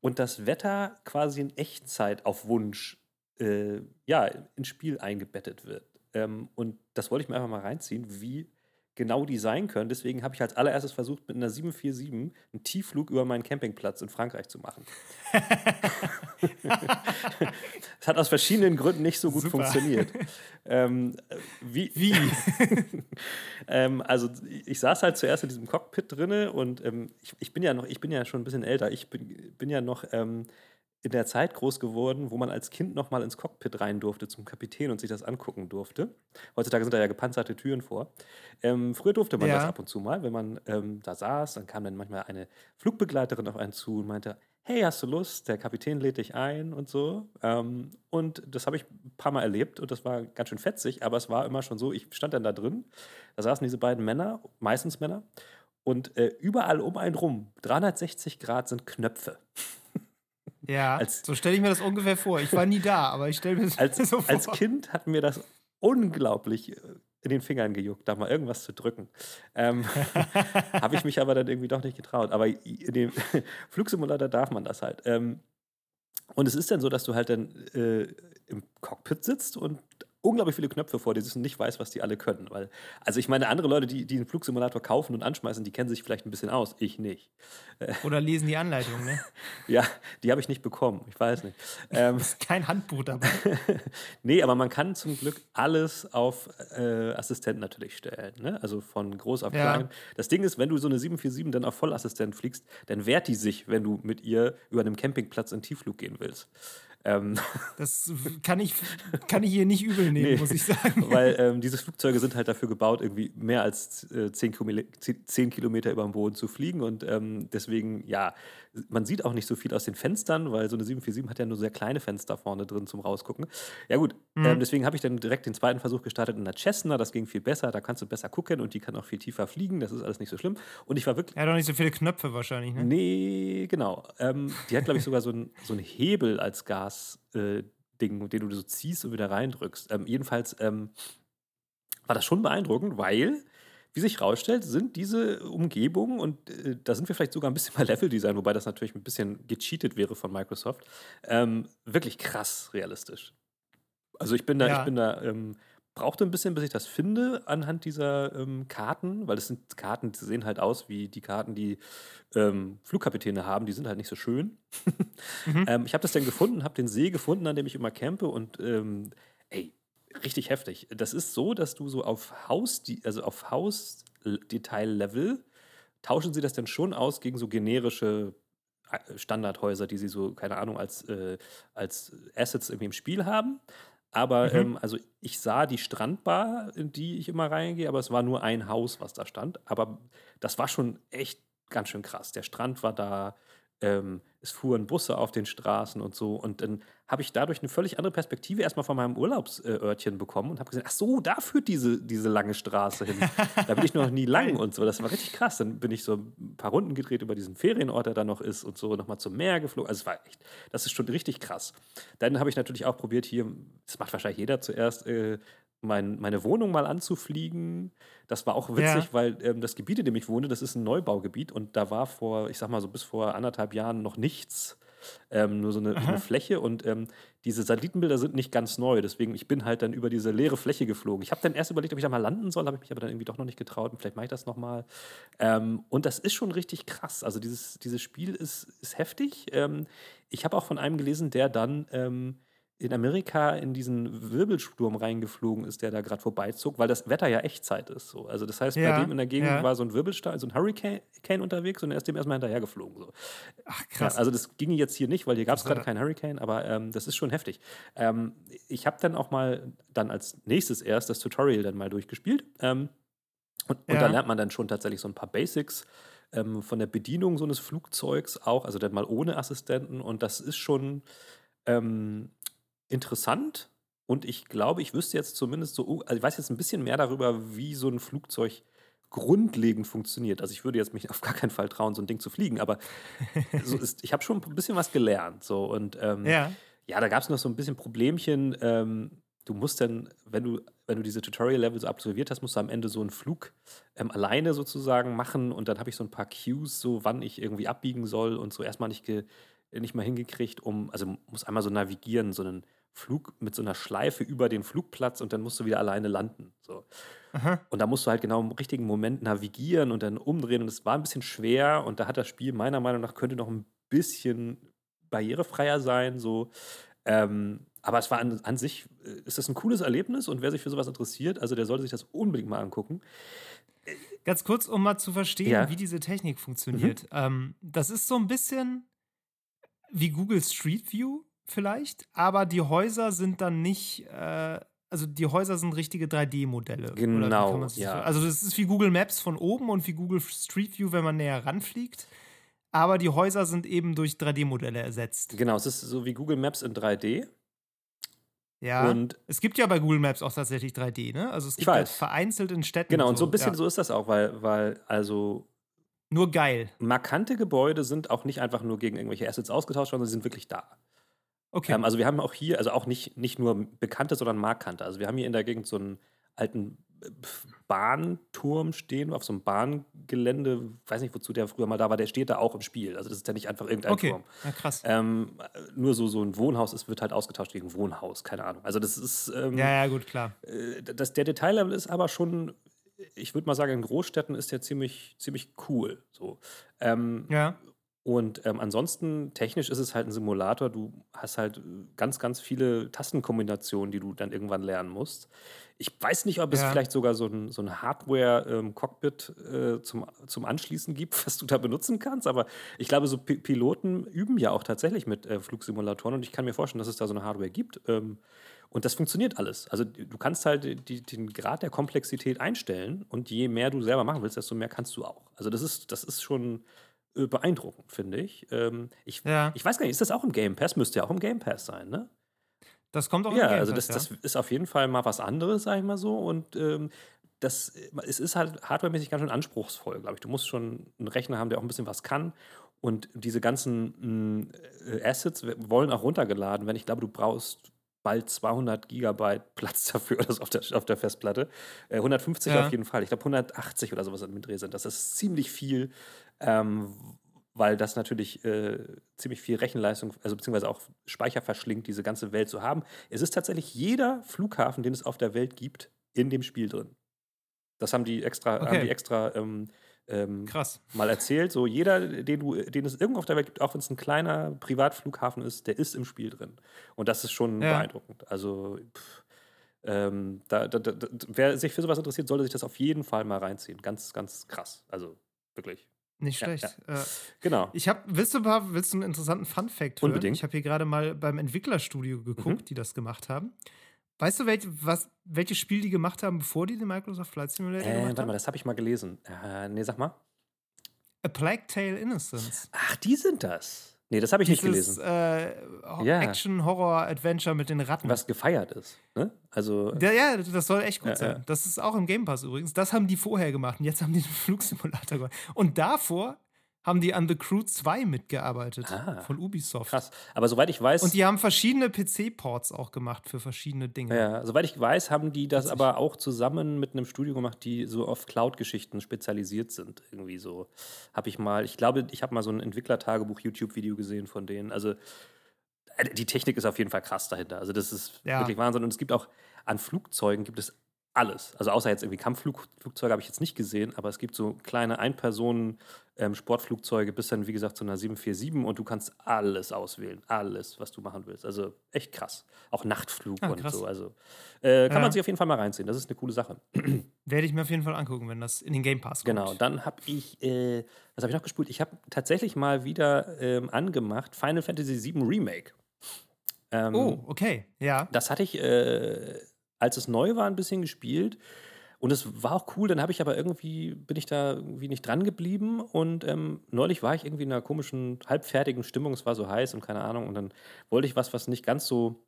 und das Wetter quasi in Echtzeit auf Wunsch äh, ja, ins Spiel eingebettet wird. Ähm, und das wollte ich mir einfach mal reinziehen, wie genau die sein können. Deswegen habe ich als allererstes versucht, mit einer 747 einen Tiefflug über meinen Campingplatz in Frankreich zu machen. Es hat aus verschiedenen Gründen nicht so gut Super. funktioniert. Ähm, wie? wie? ähm, also ich saß halt zuerst in diesem Cockpit drinne und ähm, ich, ich, bin ja noch, ich bin ja schon ein bisschen älter. Ich bin, bin ja noch ähm, in der Zeit groß geworden, wo man als Kind noch mal ins Cockpit rein durfte zum Kapitän und sich das angucken durfte. Heutzutage sind da ja gepanzerte Türen vor. Ähm, früher durfte man ja. das ab und zu mal, wenn man ähm, da saß, dann kam dann manchmal eine Flugbegleiterin auf einen zu und meinte, hey, hast du Lust? Der Kapitän lädt dich ein und so. Ähm, und das habe ich ein paar Mal erlebt und das war ganz schön fetzig, aber es war immer schon so, ich stand dann da drin, da saßen diese beiden Männer, meistens Männer, und äh, überall um einen rum, 360 Grad sind Knöpfe. Ja, als, so stelle ich mir das ungefähr vor. Ich war nie da, aber ich stelle mir das als, so vor. Als Kind hat mir das unglaublich äh, in den Fingern gejuckt, da mal irgendwas zu drücken. Ähm, Habe ich mich aber dann irgendwie doch nicht getraut. Aber in dem Flugsimulator darf man das halt. Ähm, und es ist dann so, dass du halt dann äh, im Cockpit sitzt und unglaublich viele Knöpfe vor dir sitzen und nicht weiß, was die alle können. Weil, also ich meine, andere Leute, die, die einen Flugsimulator kaufen und anschmeißen, die kennen sich vielleicht ein bisschen aus. Ich nicht. Äh, Oder lesen die Anleitung, ne? ja, die habe ich nicht bekommen. Ich weiß nicht. Ähm, ist kein Handbuch dabei. nee, aber man kann zum Glück alles auf äh, Assistenten natürlich stellen. Ne? Also von groß auf klein. Ja. Das Ding ist, wenn du so eine 747 dann auf Vollassistent fliegst, dann wehrt die sich, wenn du mit ihr über einem Campingplatz in Tiefflug gehen willst. Ähm, das kann ich, kann ich hier nicht übel nehmen, nee, muss ich sagen. Weil ähm, diese Flugzeuge sind halt dafür gebaut, irgendwie mehr als äh, 10, Kilometer, 10 Kilometer über dem Boden zu fliegen. Und ähm, deswegen, ja, man sieht auch nicht so viel aus den Fenstern, weil so eine 747 hat ja nur sehr kleine Fenster vorne drin zum Rausgucken. Ja, gut, mhm. ähm, deswegen habe ich dann direkt den zweiten Versuch gestartet in der Cessna. Das ging viel besser. Da kannst du besser gucken und die kann auch viel tiefer fliegen. Das ist alles nicht so schlimm. Und ich war wirklich. Er hat auch nicht so viele Knöpfe wahrscheinlich, ne? Nee, genau. Ähm, die hat, glaube ich, sogar so einen so Hebel als Gas. Äh, Ding, den du so ziehst und wieder reindrückst. Ähm, jedenfalls ähm, war das schon beeindruckend, weil wie sich herausstellt, sind diese Umgebungen, und äh, da sind wir vielleicht sogar ein bisschen bei Leveldesign, wobei das natürlich ein bisschen gecheatet wäre von Microsoft, ähm, wirklich krass realistisch. Also ich bin da, ja. ich bin da ähm, brauchte ein bisschen, bis ich das finde, anhand dieser ähm, Karten, weil das sind Karten, die sehen halt aus wie die Karten, die ähm, Flugkapitäne haben. Die sind halt nicht so schön. mhm. ähm, ich habe das dann gefunden, habe den See gefunden, an dem ich immer campe und ähm, ey, richtig heftig. Das ist so, dass du so auf Haus, also auf Hausdetail-Level tauschen sie das dann schon aus gegen so generische äh, Standardhäuser, die sie so, keine Ahnung, als, äh, als Assets irgendwie im Spiel haben. Aber mhm. ähm, also ich sah die Strandbar, in die ich immer reingehe, aber es war nur ein Haus, was da stand. Aber das war schon echt ganz schön krass. Der Strand war da, ähm, es fuhren Busse auf den Straßen und so. Und dann habe ich dadurch eine völlig andere Perspektive erstmal von meinem Urlaubsörtchen bekommen und habe gesehen, ach so, da führt diese, diese lange Straße hin. da bin ich noch nie lang und so. Das war richtig krass. Dann bin ich so ein paar Runden gedreht über diesen Ferienort, der da noch ist und so nochmal zum Meer geflogen. Also es war echt, das ist schon richtig krass. Dann habe ich natürlich auch probiert, hier, das macht wahrscheinlich jeder zuerst, äh, mein, meine Wohnung mal anzufliegen. Das war auch witzig, ja. weil ähm, das Gebiet, in dem ich wohne, das ist ein Neubaugebiet und da war vor, ich sag mal so bis vor anderthalb Jahren noch nichts. Ähm, nur so eine, so eine, Fläche und ähm, diese Satellitenbilder sind nicht ganz neu, deswegen ich bin halt dann über diese leere Fläche geflogen. Ich habe dann erst überlegt, ob ich da mal landen soll, habe ich mich aber dann irgendwie doch noch nicht getraut und vielleicht mache ich das nochmal. Ähm, und das ist schon richtig krass. Also dieses, dieses Spiel ist, ist heftig. Ähm, ich habe auch von einem gelesen, der dann ähm, in Amerika in diesen Wirbelsturm reingeflogen ist, der da gerade vorbeizog, weil das Wetter ja Echtzeit ist. So. Also das heißt, ja, bei dem in der Gegend ja. war so ein Wirbelsturm, so ein Hurricane unterwegs und er ist dem erstmal hinterhergeflogen. So. Ach krass. Ja, also das ging jetzt hier nicht, weil hier gab es gerade keinen Hurricane, aber ähm, das ist schon heftig. Ähm, ich habe dann auch mal dann als nächstes erst das Tutorial dann mal durchgespielt. Ähm, und, und da lernt man dann schon tatsächlich so ein paar Basics ähm, von der Bedienung so eines Flugzeugs auch, also dann mal ohne Assistenten und das ist schon ähm, interessant und ich glaube, ich wüsste jetzt zumindest so, also ich weiß jetzt ein bisschen mehr darüber, wie so ein Flugzeug grundlegend funktioniert. Also ich würde jetzt mich auf gar keinen Fall trauen, so ein Ding zu fliegen, aber so ist, ich habe schon ein bisschen was gelernt. So und ähm, ja. ja, da gab es noch so ein bisschen Problemchen. Ähm, du musst dann, wenn du, wenn du diese Tutorial-Levels absolviert hast, musst du am Ende so einen Flug ähm, alleine sozusagen machen und dann habe ich so ein paar Cues, so wann ich irgendwie abbiegen soll und so erstmal nicht, nicht mal hingekriegt, um, also muss einmal so navigieren, so einen Flug mit so einer Schleife über den Flugplatz und dann musst du wieder alleine landen. So. Und da musst du halt genau im richtigen Moment navigieren und dann umdrehen. Und es war ein bisschen schwer und da hat das Spiel meiner Meinung nach könnte noch ein bisschen barrierefreier sein. So. Ähm, aber es war an, an sich, äh, ist das ein cooles Erlebnis und wer sich für sowas interessiert, also der sollte sich das unbedingt mal angucken. Ganz kurz, um mal zu verstehen, ja. wie diese Technik funktioniert. Mhm. Ähm, das ist so ein bisschen wie Google Street View vielleicht, aber die Häuser sind dann nicht, äh, also die Häuser sind richtige 3D-Modelle. Genau. Ja. Also das ist wie Google Maps von oben und wie Google Street View, wenn man näher ranfliegt. Aber die Häuser sind eben durch 3D-Modelle ersetzt. Genau, es ist so wie Google Maps in 3D. Ja, und es gibt ja bei Google Maps auch tatsächlich 3D, ne? Also es gibt halt vereinzelt in Städten. Genau, und so, und so ein bisschen ja. so ist das auch, weil, weil also nur geil. Markante Gebäude sind auch nicht einfach nur gegen irgendwelche Assets ausgetauscht, sondern sie sind wirklich da. Okay. Ähm, also wir haben auch hier, also auch nicht, nicht nur bekannte, sondern markante. Also wir haben hier in der Gegend so einen alten äh, Bahnturm stehen auf so einem Bahngelände, weiß nicht, wozu der früher mal da war, der steht da auch im Spiel. Also das ist ja nicht einfach irgendein okay. Turm. Ja, krass. Ähm, nur so, so ein Wohnhaus ist, wird halt ausgetauscht gegen Wohnhaus, keine Ahnung. Also das ist. Ähm, ja, ja, gut, klar. Äh, das, der Detaillevel ist aber schon, ich würde mal sagen, in Großstädten ist der ziemlich, ziemlich cool. So. Ähm, ja. Und ähm, ansonsten, technisch ist es halt ein Simulator. Du hast halt äh, ganz, ganz viele Tastenkombinationen, die du dann irgendwann lernen musst. Ich weiß nicht, ob es ja. vielleicht sogar so ein, so ein Hardware-Cockpit ähm, äh, zum, zum Anschließen gibt, was du da benutzen kannst. Aber ich glaube, so P Piloten üben ja auch tatsächlich mit äh, Flugsimulatoren. Und ich kann mir vorstellen, dass es da so eine Hardware gibt. Ähm, und das funktioniert alles. Also du kannst halt die, den Grad der Komplexität einstellen. Und je mehr du selber machen willst, desto mehr kannst du auch. Also das ist, das ist schon beeindruckend, finde ich. Ähm, ich. Ja. Ich weiß gar nicht, ist das auch im Game Pass? Müsste ja auch im Game Pass sein, ne? Das kommt auch ja, im Game also Pass, das, ja, das ist auf jeden Fall mal was anderes, sag ich mal so. Und ähm, das, es ist halt hardwaremäßig ganz schön anspruchsvoll, glaube ich. Du musst schon einen Rechner haben, der auch ein bisschen was kann. Und diese ganzen mh, äh, Assets wollen auch runtergeladen werden. Ich glaube, du brauchst bald 200 Gigabyte Platz dafür oder so auf der, auf der Festplatte. Äh, 150 ja. auf jeden Fall. Ich glaube 180 oder sowas mit Dreh sind. Das ist ziemlich viel. Ähm, weil das natürlich äh, ziemlich viel Rechenleistung, also beziehungsweise auch Speicher verschlingt, diese ganze Welt zu haben. Es ist tatsächlich jeder Flughafen, den es auf der Welt gibt, in dem Spiel drin. Das haben die extra, Okay. haben die extra ähm, ähm, Krass. mal erzählt. So jeder, den, du, den es irgendwo auf der Welt gibt, auch wenn es ein kleiner Privatflughafen ist, der ist im Spiel drin. Und das ist schon Ja. beeindruckend. Also pff, ähm, da, da, da, wer sich für sowas interessiert, sollte sich das auf jeden Fall mal reinziehen. Ganz, ganz krass. Also wirklich. Nicht Ja, schlecht. Äh, Genau. Ich habe, willst du ein paar, willst du einen interessanten Fun-Fact hören? Unbedingt. Ich habe hier gerade mal beim Entwicklerstudio geguckt, Mhm. die das gemacht haben. Weißt du, welch, was, welches Spiel die gemacht haben, bevor die den Microsoft Flight Simulator Äh, gemacht warte haben? mal, das habe ich mal gelesen. Äh, nee, sag mal. A Plague Tale Innocence. Ach, die sind das. Nee, das habe ich nicht Dieses gelesen. äh, Ja. Action-Horror-Adventure mit den Ratten. Was gefeiert ist. Ne? Also, Ja, ja, das soll echt gut Ja, sein. ja. Das ist auch im Game Pass übrigens. Das haben die vorher gemacht und jetzt haben die den Flugsimulator gemacht. Und davor haben die an The Crew 2 mitgearbeitet Ah. von Ubisoft. krass. Aber soweit ich weiß. Und die haben verschiedene PC-Ports auch gemacht für verschiedene Dinge. Ja, soweit ich weiß, haben die das aber auch zusammen mit einem Studio gemacht, die so auf Cloud-Geschichten spezialisiert sind. Irgendwie so. Habe ich mal, ich glaube, ich habe mal so ein Entwicklertagebuch-YouTube-Video gesehen von denen. Also äh, die Technik ist auf jeden Fall krass dahinter. Also das ist Ja. wirklich Wahnsinn. Und es gibt auch an Flugzeugen gibt es alles. Also außer jetzt irgendwie Kampfflugzeuge habe ich jetzt nicht gesehen, aber es gibt so kleine Ein-Personen-Sportflugzeuge bis dann, wie gesagt, zu einer 747 und du kannst alles auswählen. Alles, was du machen willst. Also echt krass. Auch Nachtflug Ah, und krass. so. Also äh, kann Ja. man sich auf jeden Fall mal reinziehen. Das ist eine coole Sache. Werde ich mir auf jeden Fall angucken, wenn das in den Game Pass kommt. Genau, dann habe ich, äh, was habe ich noch gespielt? Ich habe tatsächlich mal wieder ähm, angemacht Final Fantasy VII Remake. Ähm, Oh, okay. Ja. Das hatte ich, äh, als es neu war, ein bisschen gespielt. Und es war auch cool, dann habe ich aber irgendwie, bin ich da irgendwie nicht dran geblieben. Und ähm, neulich war ich irgendwie in einer komischen, halbfertigen Stimmung, es war so heiß und keine Ahnung. Und dann wollte ich was, was nicht ganz so,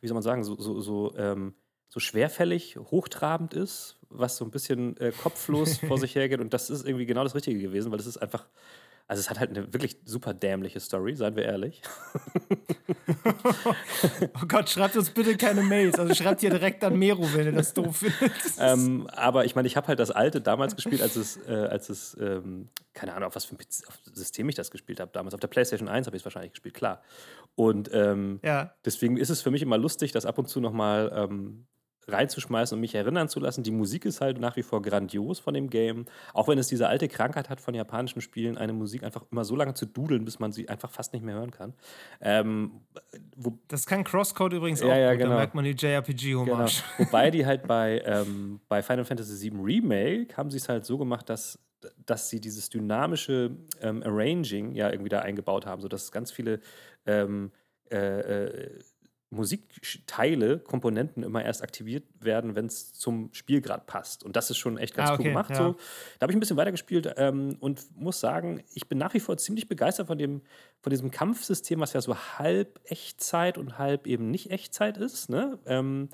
wie soll man sagen, so, so, so, ähm, so schwerfällig, hochtrabend ist, was so ein bisschen äh, kopflos vor sich hergeht. Und das ist irgendwie genau das Richtige gewesen, weil es ist einfach, also es hat halt eine wirklich super dämliche Story, seien wir ehrlich. Oh Gott, schreibt uns bitte keine Mails. Also schreibt hier direkt an Mero, wenn ihr das doof findet. ähm, aber ich meine, ich habe halt das alte damals gespielt, als es, äh, als es ähm, keine Ahnung, auf was für ein PC System ich das gespielt habe damals. Auf der PlayStation 1 habe ich es wahrscheinlich gespielt, klar. Und ähm, ja. deswegen ist es für mich immer lustig, das ab und zu nochmal ähm, reinzuschmeißen und mich erinnern zu lassen. Die Musik ist halt nach wie vor grandios von dem Game. Auch wenn es diese alte Krankheit hat von japanischen Spielen, eine Musik einfach immer so lange zu dudeln, bis man sie einfach fast nicht mehr hören kann. Ähm, wo, Das kann Crosscode übrigens Ja, auch ja, gut. genau. Da merkt man die Genau. JRPG-Hommage. Wobei die halt bei, ähm, bei Final Fantasy VII Remake haben sie es halt so gemacht, dass, dass sie dieses dynamische ähm, Arranging ja irgendwie da eingebaut haben, sodass ganz viele ähm, äh, äh, Musikteile, Komponenten immer erst aktiviert werden, wenn es zum Spiel gerade passt. Und das ist schon echt ganz Ah, cool okay, gemacht. ja. So. Da habe ich ein bisschen weitergespielt ähm, und muss sagen, ich bin nach wie vor ziemlich begeistert von, dem, von diesem Kampfsystem, was ja so halb Echtzeit und halb eben nicht Echtzeit ist. Ne? Ähm,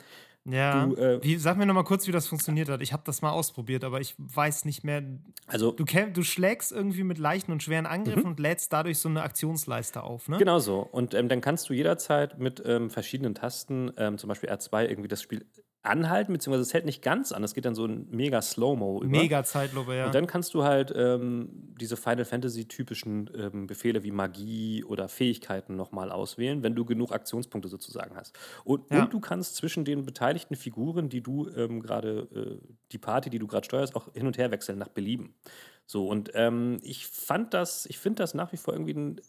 Ja. Du, äh, wie, sag mir noch mal kurz, wie das funktioniert hat. Ich habe das mal ausprobiert, aber ich weiß nicht mehr. also Du, du schlägst irgendwie mit leichten und schweren Angriffen und lädst dadurch so eine Aktionsleiste auf, ne? Mhm. Genau so. Und ähm, dann kannst du jederzeit mit ähm, verschiedenen Tasten, ähm, zum Beispiel R2, irgendwie das Spiel anhalten, beziehungsweise es hält nicht ganz an. Es geht dann so ein mega Slow-Mo über. Mega Zeitlupe, ja. Und dann kannst du halt ähm, diese Final Fantasy-typischen ähm, Befehle wie Magie oder Fähigkeiten nochmal auswählen, wenn du genug Aktionspunkte sozusagen hast. Und, Ja. und du kannst zwischen den beteiligten Figuren, die du ähm, gerade, äh, die Party, die du gerade steuerst, auch hin und her wechseln nach Belieben. So, und ähm, ich fand das, ich finde das nach wie vor irgendwie ein,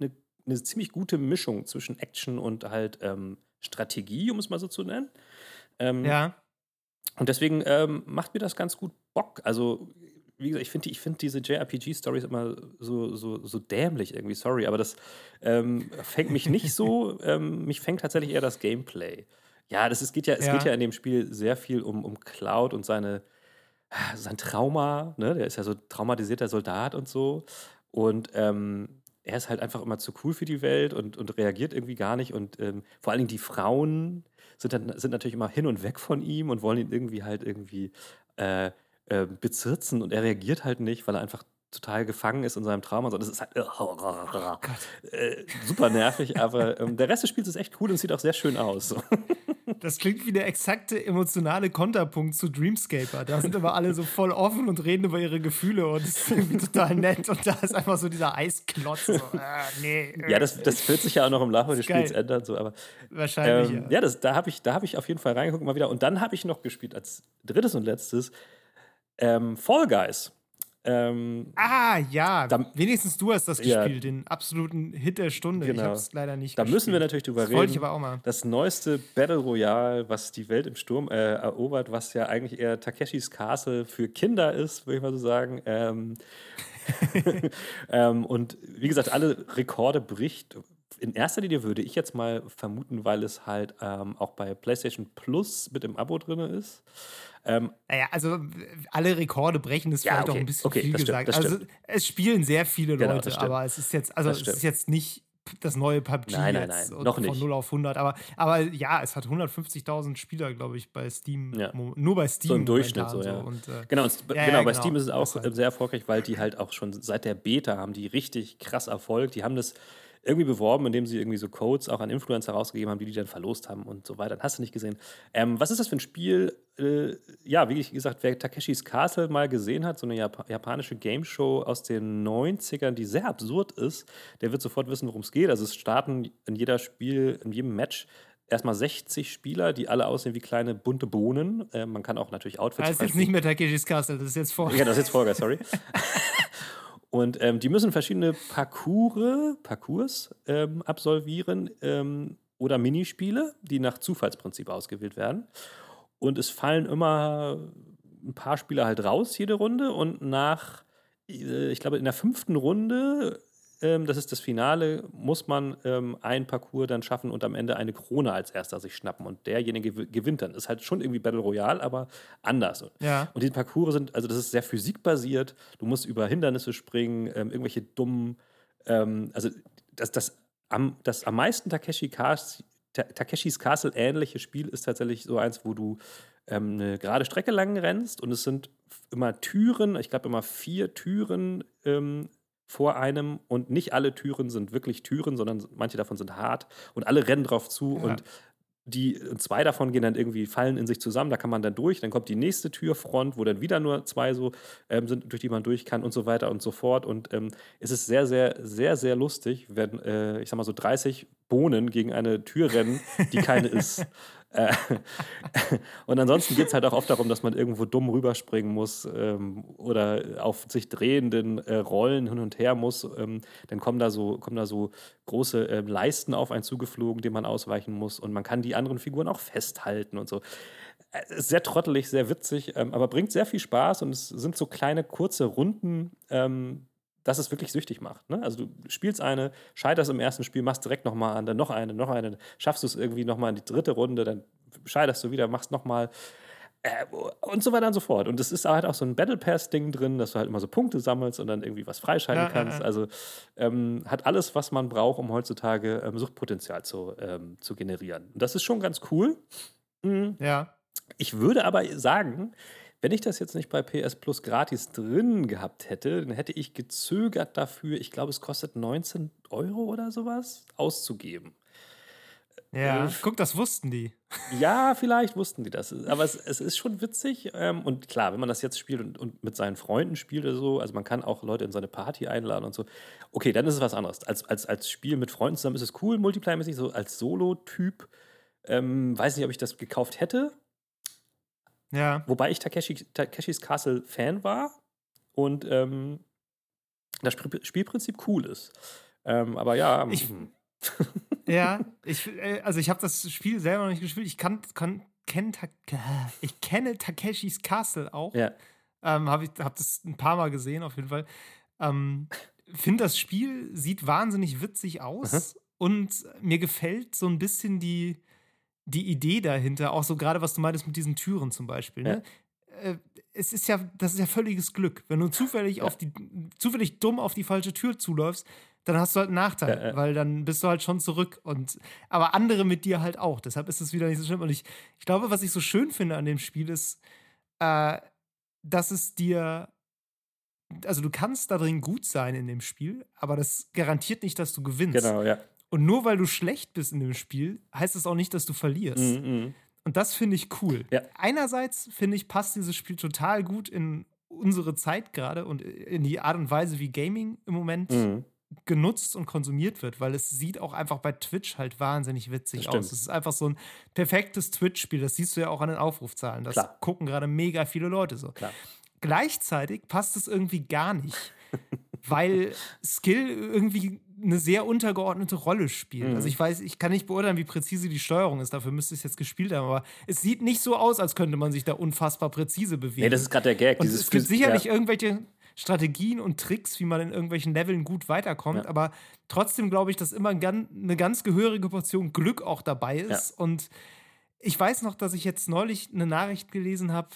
eine, eine ziemlich gute Mischung zwischen Action und halt ähm, Strategie, um es mal so zu nennen. Ähm, ja. und deswegen ähm, macht mir das ganz gut Bock. Also, wie gesagt, ich finde ich find diese JRPG-Stories immer so, so, so dämlich irgendwie, sorry, aber das ähm, fängt mich nicht so, ähm, mich fängt tatsächlich eher das Gameplay. Ja, das ist, geht ja, es Ja. geht ja in dem Spiel sehr viel um, um Cloud und seine, sein Trauma, ne? Der ist ja so traumatisierter Soldat und so. Und ähm, er ist halt einfach immer zu cool für die Welt und, und reagiert irgendwie gar nicht. Und ähm, vor allen Dingen die Frauen sind, dann, sind natürlich immer hin und weg von ihm und wollen ihn irgendwie halt irgendwie äh, äh, bezirzen und er reagiert halt nicht, weil er einfach total gefangen ist in seinem Trauma. So, das ist halt Oh äh, super nervig, aber ähm, der Rest des Spiels ist echt cool und sieht auch sehr schön aus. So. Das klingt wie der exakte emotionale Konterpunkt zu Dreamscaper. Da sind aber alle so voll offen und reden über ihre Gefühle und es ist irgendwie total nett. Und da ist einfach so dieser Eisklotz. So, äh, nee, äh. Ja, das, das wird sich ja auch noch im Laufe des. Spiels ändern. So, aber Wahrscheinlich, ähm, ja. ja, das, da habe ich, da hab ich auf jeden Fall reingeguckt mal wieder. Und dann habe ich noch gespielt als drittes und letztes ähm, Fall Guys. Ähm, Ah, ja. Da- Wenigstens du hast das Ja. gespielt, den absoluten Hit der Stunde. Ich Genau. habe es leider nicht da gespielt. müssen wir natürlich drüber das reden. wollte ich aber auch mal. Das neueste Battle Royale, was die Welt im Sturm äh, erobert, was ja eigentlich eher Takeshis Castle für Kinder ist, würde ich mal so sagen. Ähm, ähm, und wie gesagt, alle Rekorde bricht. In erster Linie würde ich jetzt mal vermuten, weil es halt ähm, auch bei PlayStation Plus mit im Abo drin ist. Ähm, Naja, also alle Rekorde brechen ist Ja, vielleicht auch okay. ein bisschen Okay, viel stimmt, gesagt. also es spielen sehr viele Genau, Leute, aber es ist jetzt, also es ist jetzt nicht das neue PUBG Nein, nein, jetzt nein, und noch von nicht. 0 auf 100. Aber, aber ja, es hat 150.000 Spieler, glaube ich, bei Steam. Ja. Nur bei Steam. So im Durchschnitt so, ja. Und, äh, Genau, und, Ja, ja, genau bei genau. Steam ist es auch Das halt. sehr erfolgreich, weil die halt auch schon seit der Beta haben die richtig krass Erfolg. Die haben das irgendwie beworben, indem sie irgendwie so Codes auch an Influencer rausgegeben haben, die die dann verlost haben und so weiter. Hast du nicht gesehen. Ähm, was ist das für ein Spiel? Äh, ja, wie gesagt, wer Takeshis Castle mal gesehen hat, so eine Jap japanische Game Show aus den 90ern, die sehr absurd ist, der wird sofort wissen, worum es geht. Also es starten in jeder Spiel, in jedem Match erstmal 60 Spieler, die alle aussehen wie kleine bunte Bohnen. Äh, man kann auch natürlich Outfits das ist jetzt nicht mehr Takeshis Castle, das ist jetzt vor. Ja, das ist jetzt Folger, sorry. Und ähm, die müssen verschiedene Parcours, Parcours ähm, absolvieren ähm, oder Minispiele, die nach Zufallsprinzip ausgewählt werden. Und es fallen immer ein paar Spieler halt raus jede Runde und nach, äh, ich glaube, in der fünften Runde, ähm, das ist das Finale, muss man ähm, ein Parcours dann schaffen und am Ende eine Krone als erster sich schnappen. Und derjenige gew- gewinnt dann. Ist halt schon irgendwie Battle Royale, aber anders. Ja. Und diese Parcours sind, also das ist sehr physikbasiert. Du musst über Hindernisse springen, ähm, irgendwelche dummen, ähm, also das, das, am, das am meisten Takeshi Ta- Takeshis Castle ähnliche Spiel ist tatsächlich so eins, wo du ähm, eine gerade Strecke lang rennst und es sind immer Türen, ich glaube immer vier Türen ähm, vor einem und nicht alle Türen sind wirklich Türen, sondern manche davon sind hart und alle rennen drauf zu Ja. und die zwei davon gehen dann irgendwie, fallen in sich zusammen, da kann man dann durch, dann kommt die nächste Türfront, wo dann wieder nur zwei so ähm, sind, durch die man durch kann und so weiter und so fort. Und ähm, es ist sehr, sehr, sehr, sehr lustig, wenn, äh, ich sag mal so 30 Bohnen gegen eine Tür rennen, die keine ist. Äh, und ansonsten geht es halt auch oft darum, dass man irgendwo dumm rüberspringen muss ähm, oder auf sich drehenden äh, Rollen hin und her muss. Ähm, dann kommen da so, kommen da so große ähm, Leisten auf einen zugeflogen, denen man ausweichen muss. Und man kann die anderen Figuren auch festhalten und so. Äh, ist sehr trottelig, sehr witzig, ähm, aber bringt sehr viel Spaß und es sind so kleine, kurze Runden. Dass es wirklich süchtig macht. Ne? Also du spielst eine, scheiterst im ersten Spiel, machst direkt nochmal an, dann noch eine, noch eine, schaffst du es irgendwie nochmal in die dritte Runde, dann scheiterst du wieder, machst nochmal äh, und so weiter und so fort. Und es ist halt auch so ein Battle Pass-Ding drin, dass du halt immer so Punkte sammelst und dann irgendwie was freischalten Ja, ja, kannst. ja. Also ähm, hat alles, was man braucht, um heutzutage ähm, Suchtpotenzial zu, ähm, zu generieren. Und das ist schon ganz cool. Mhm. Ja. Ich würde aber sagen, wenn ich das jetzt nicht bei PS Plus gratis drin gehabt hätte, dann hätte ich gezögert dafür, ich glaube, es kostet 19 Euro oder sowas, auszugeben. Ja. Äh, Guck, das wussten die. Ja, vielleicht wussten die das. Aber es, es ist schon witzig. Ähm, und klar, wenn man das jetzt spielt und, und mit seinen Freunden spielt oder so, also man kann auch Leute in seine Party einladen und so, okay, dann ist es was anderes. Als, als, als Spiel mit Freunden zusammen ist es cool, Multiplayer-mäßig, so als Solo-Typ. Ähm, weiß nicht, ob ich das gekauft hätte. Ja. Wobei ich Takeshi, Takeshis Castle Fan war und ähm, das Spiel- Spielprinzip cool ist. Ähm, aber ja, Ich- hm. Ja, ich, äh, also ich habe das Spiel selber noch nicht gespielt. Ich kann, kann kenn, ich kenne Takeshis Castle auch. ja. Ähm, habe ich hab das ein paar Mal gesehen, auf jeden Fall. Ähm, Finde das Spiel sieht wahnsinnig witzig aus und mir gefällt so ein bisschen die, die Idee dahinter, auch so gerade was du meintest mit diesen Türen zum Beispiel. Ne? Äh, es ist ja, das ist ja völliges Glück. Wenn du zufällig auf die, zufällig dumm auf die falsche Tür zuläufst, dann hast du halt einen Nachteil, Ja, ja. weil dann bist du halt schon zurück. Und, aber andere mit dir halt auch. Deshalb ist es wieder nicht so schlimm. Und ich, ich glaube, was ich so schön finde an dem Spiel ist, äh, dass es dir also du kannst da drin gut sein in dem Spiel, aber das garantiert nicht, dass du gewinnst. Genau, ja. Und nur weil du schlecht bist in dem Spiel, heißt es auch nicht, dass du verlierst. Mhm, Und das finde ich cool. Ja. Einerseits finde ich, passt dieses Spiel total gut in unsere Zeit gerade und in die Art und Weise, wie Gaming im Moment mhm. genutzt und konsumiert wird, weil es sieht auch einfach bei Twitch halt wahnsinnig witzig aus. Es ist einfach so ein perfektes Twitch-Spiel. Das siehst du ja auch an den Aufrufzahlen. Das Klar. gucken gerade mega viele Leute so. Klar. Gleichzeitig passt es irgendwie gar nicht, weil Skill irgendwie eine sehr untergeordnete Rolle spielt. Mhm. Also ich weiß, ich kann nicht beurteilen, wie präzise die Steuerung ist. Dafür müsste ich es jetzt gespielt haben. Aber es sieht nicht so aus, als könnte man sich da unfassbar präzise bewegen. Nee, das ist gerade der Gag. Und dieses es gibt Phys- sicherlich ja. irgendwelche Strategien und Tricks, wie man in irgendwelchen Leveln gut weiterkommt, Ja. aber trotzdem glaube ich, dass immer eine ganz gehörige Portion Glück auch dabei ist. Und ich weiß noch, dass ich jetzt neulich eine Nachricht gelesen habe,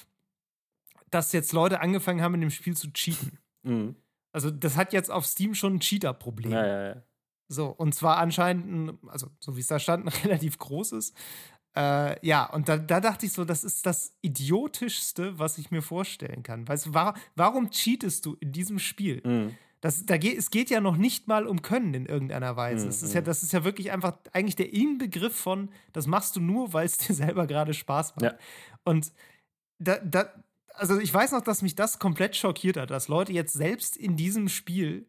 dass jetzt Leute angefangen haben, in dem Spiel zu cheaten. Mhm. Also, das hat jetzt auf Steam schon ein Cheater-Problem. Ja, ja, ja. So, und zwar anscheinend, ein, also so wie es da stand, ein relativ großes. Äh, ja, und da, da dachte ich so, das ist das Idiotischste, was ich mir vorstellen kann. Weißt du, wa warum cheatest du in diesem Spiel? Mhm. Das, da geht, es geht ja noch nicht mal um Können in irgendeiner Weise. Mhm, Es ist ja, das ist ja wirklich einfach eigentlich der Inbegriff von, das machst du nur, weil es dir selber gerade Spaß macht. Ja. Und da, da, also ich weiß noch, dass mich das komplett schockiert hat, dass Leute jetzt selbst in diesem Spiel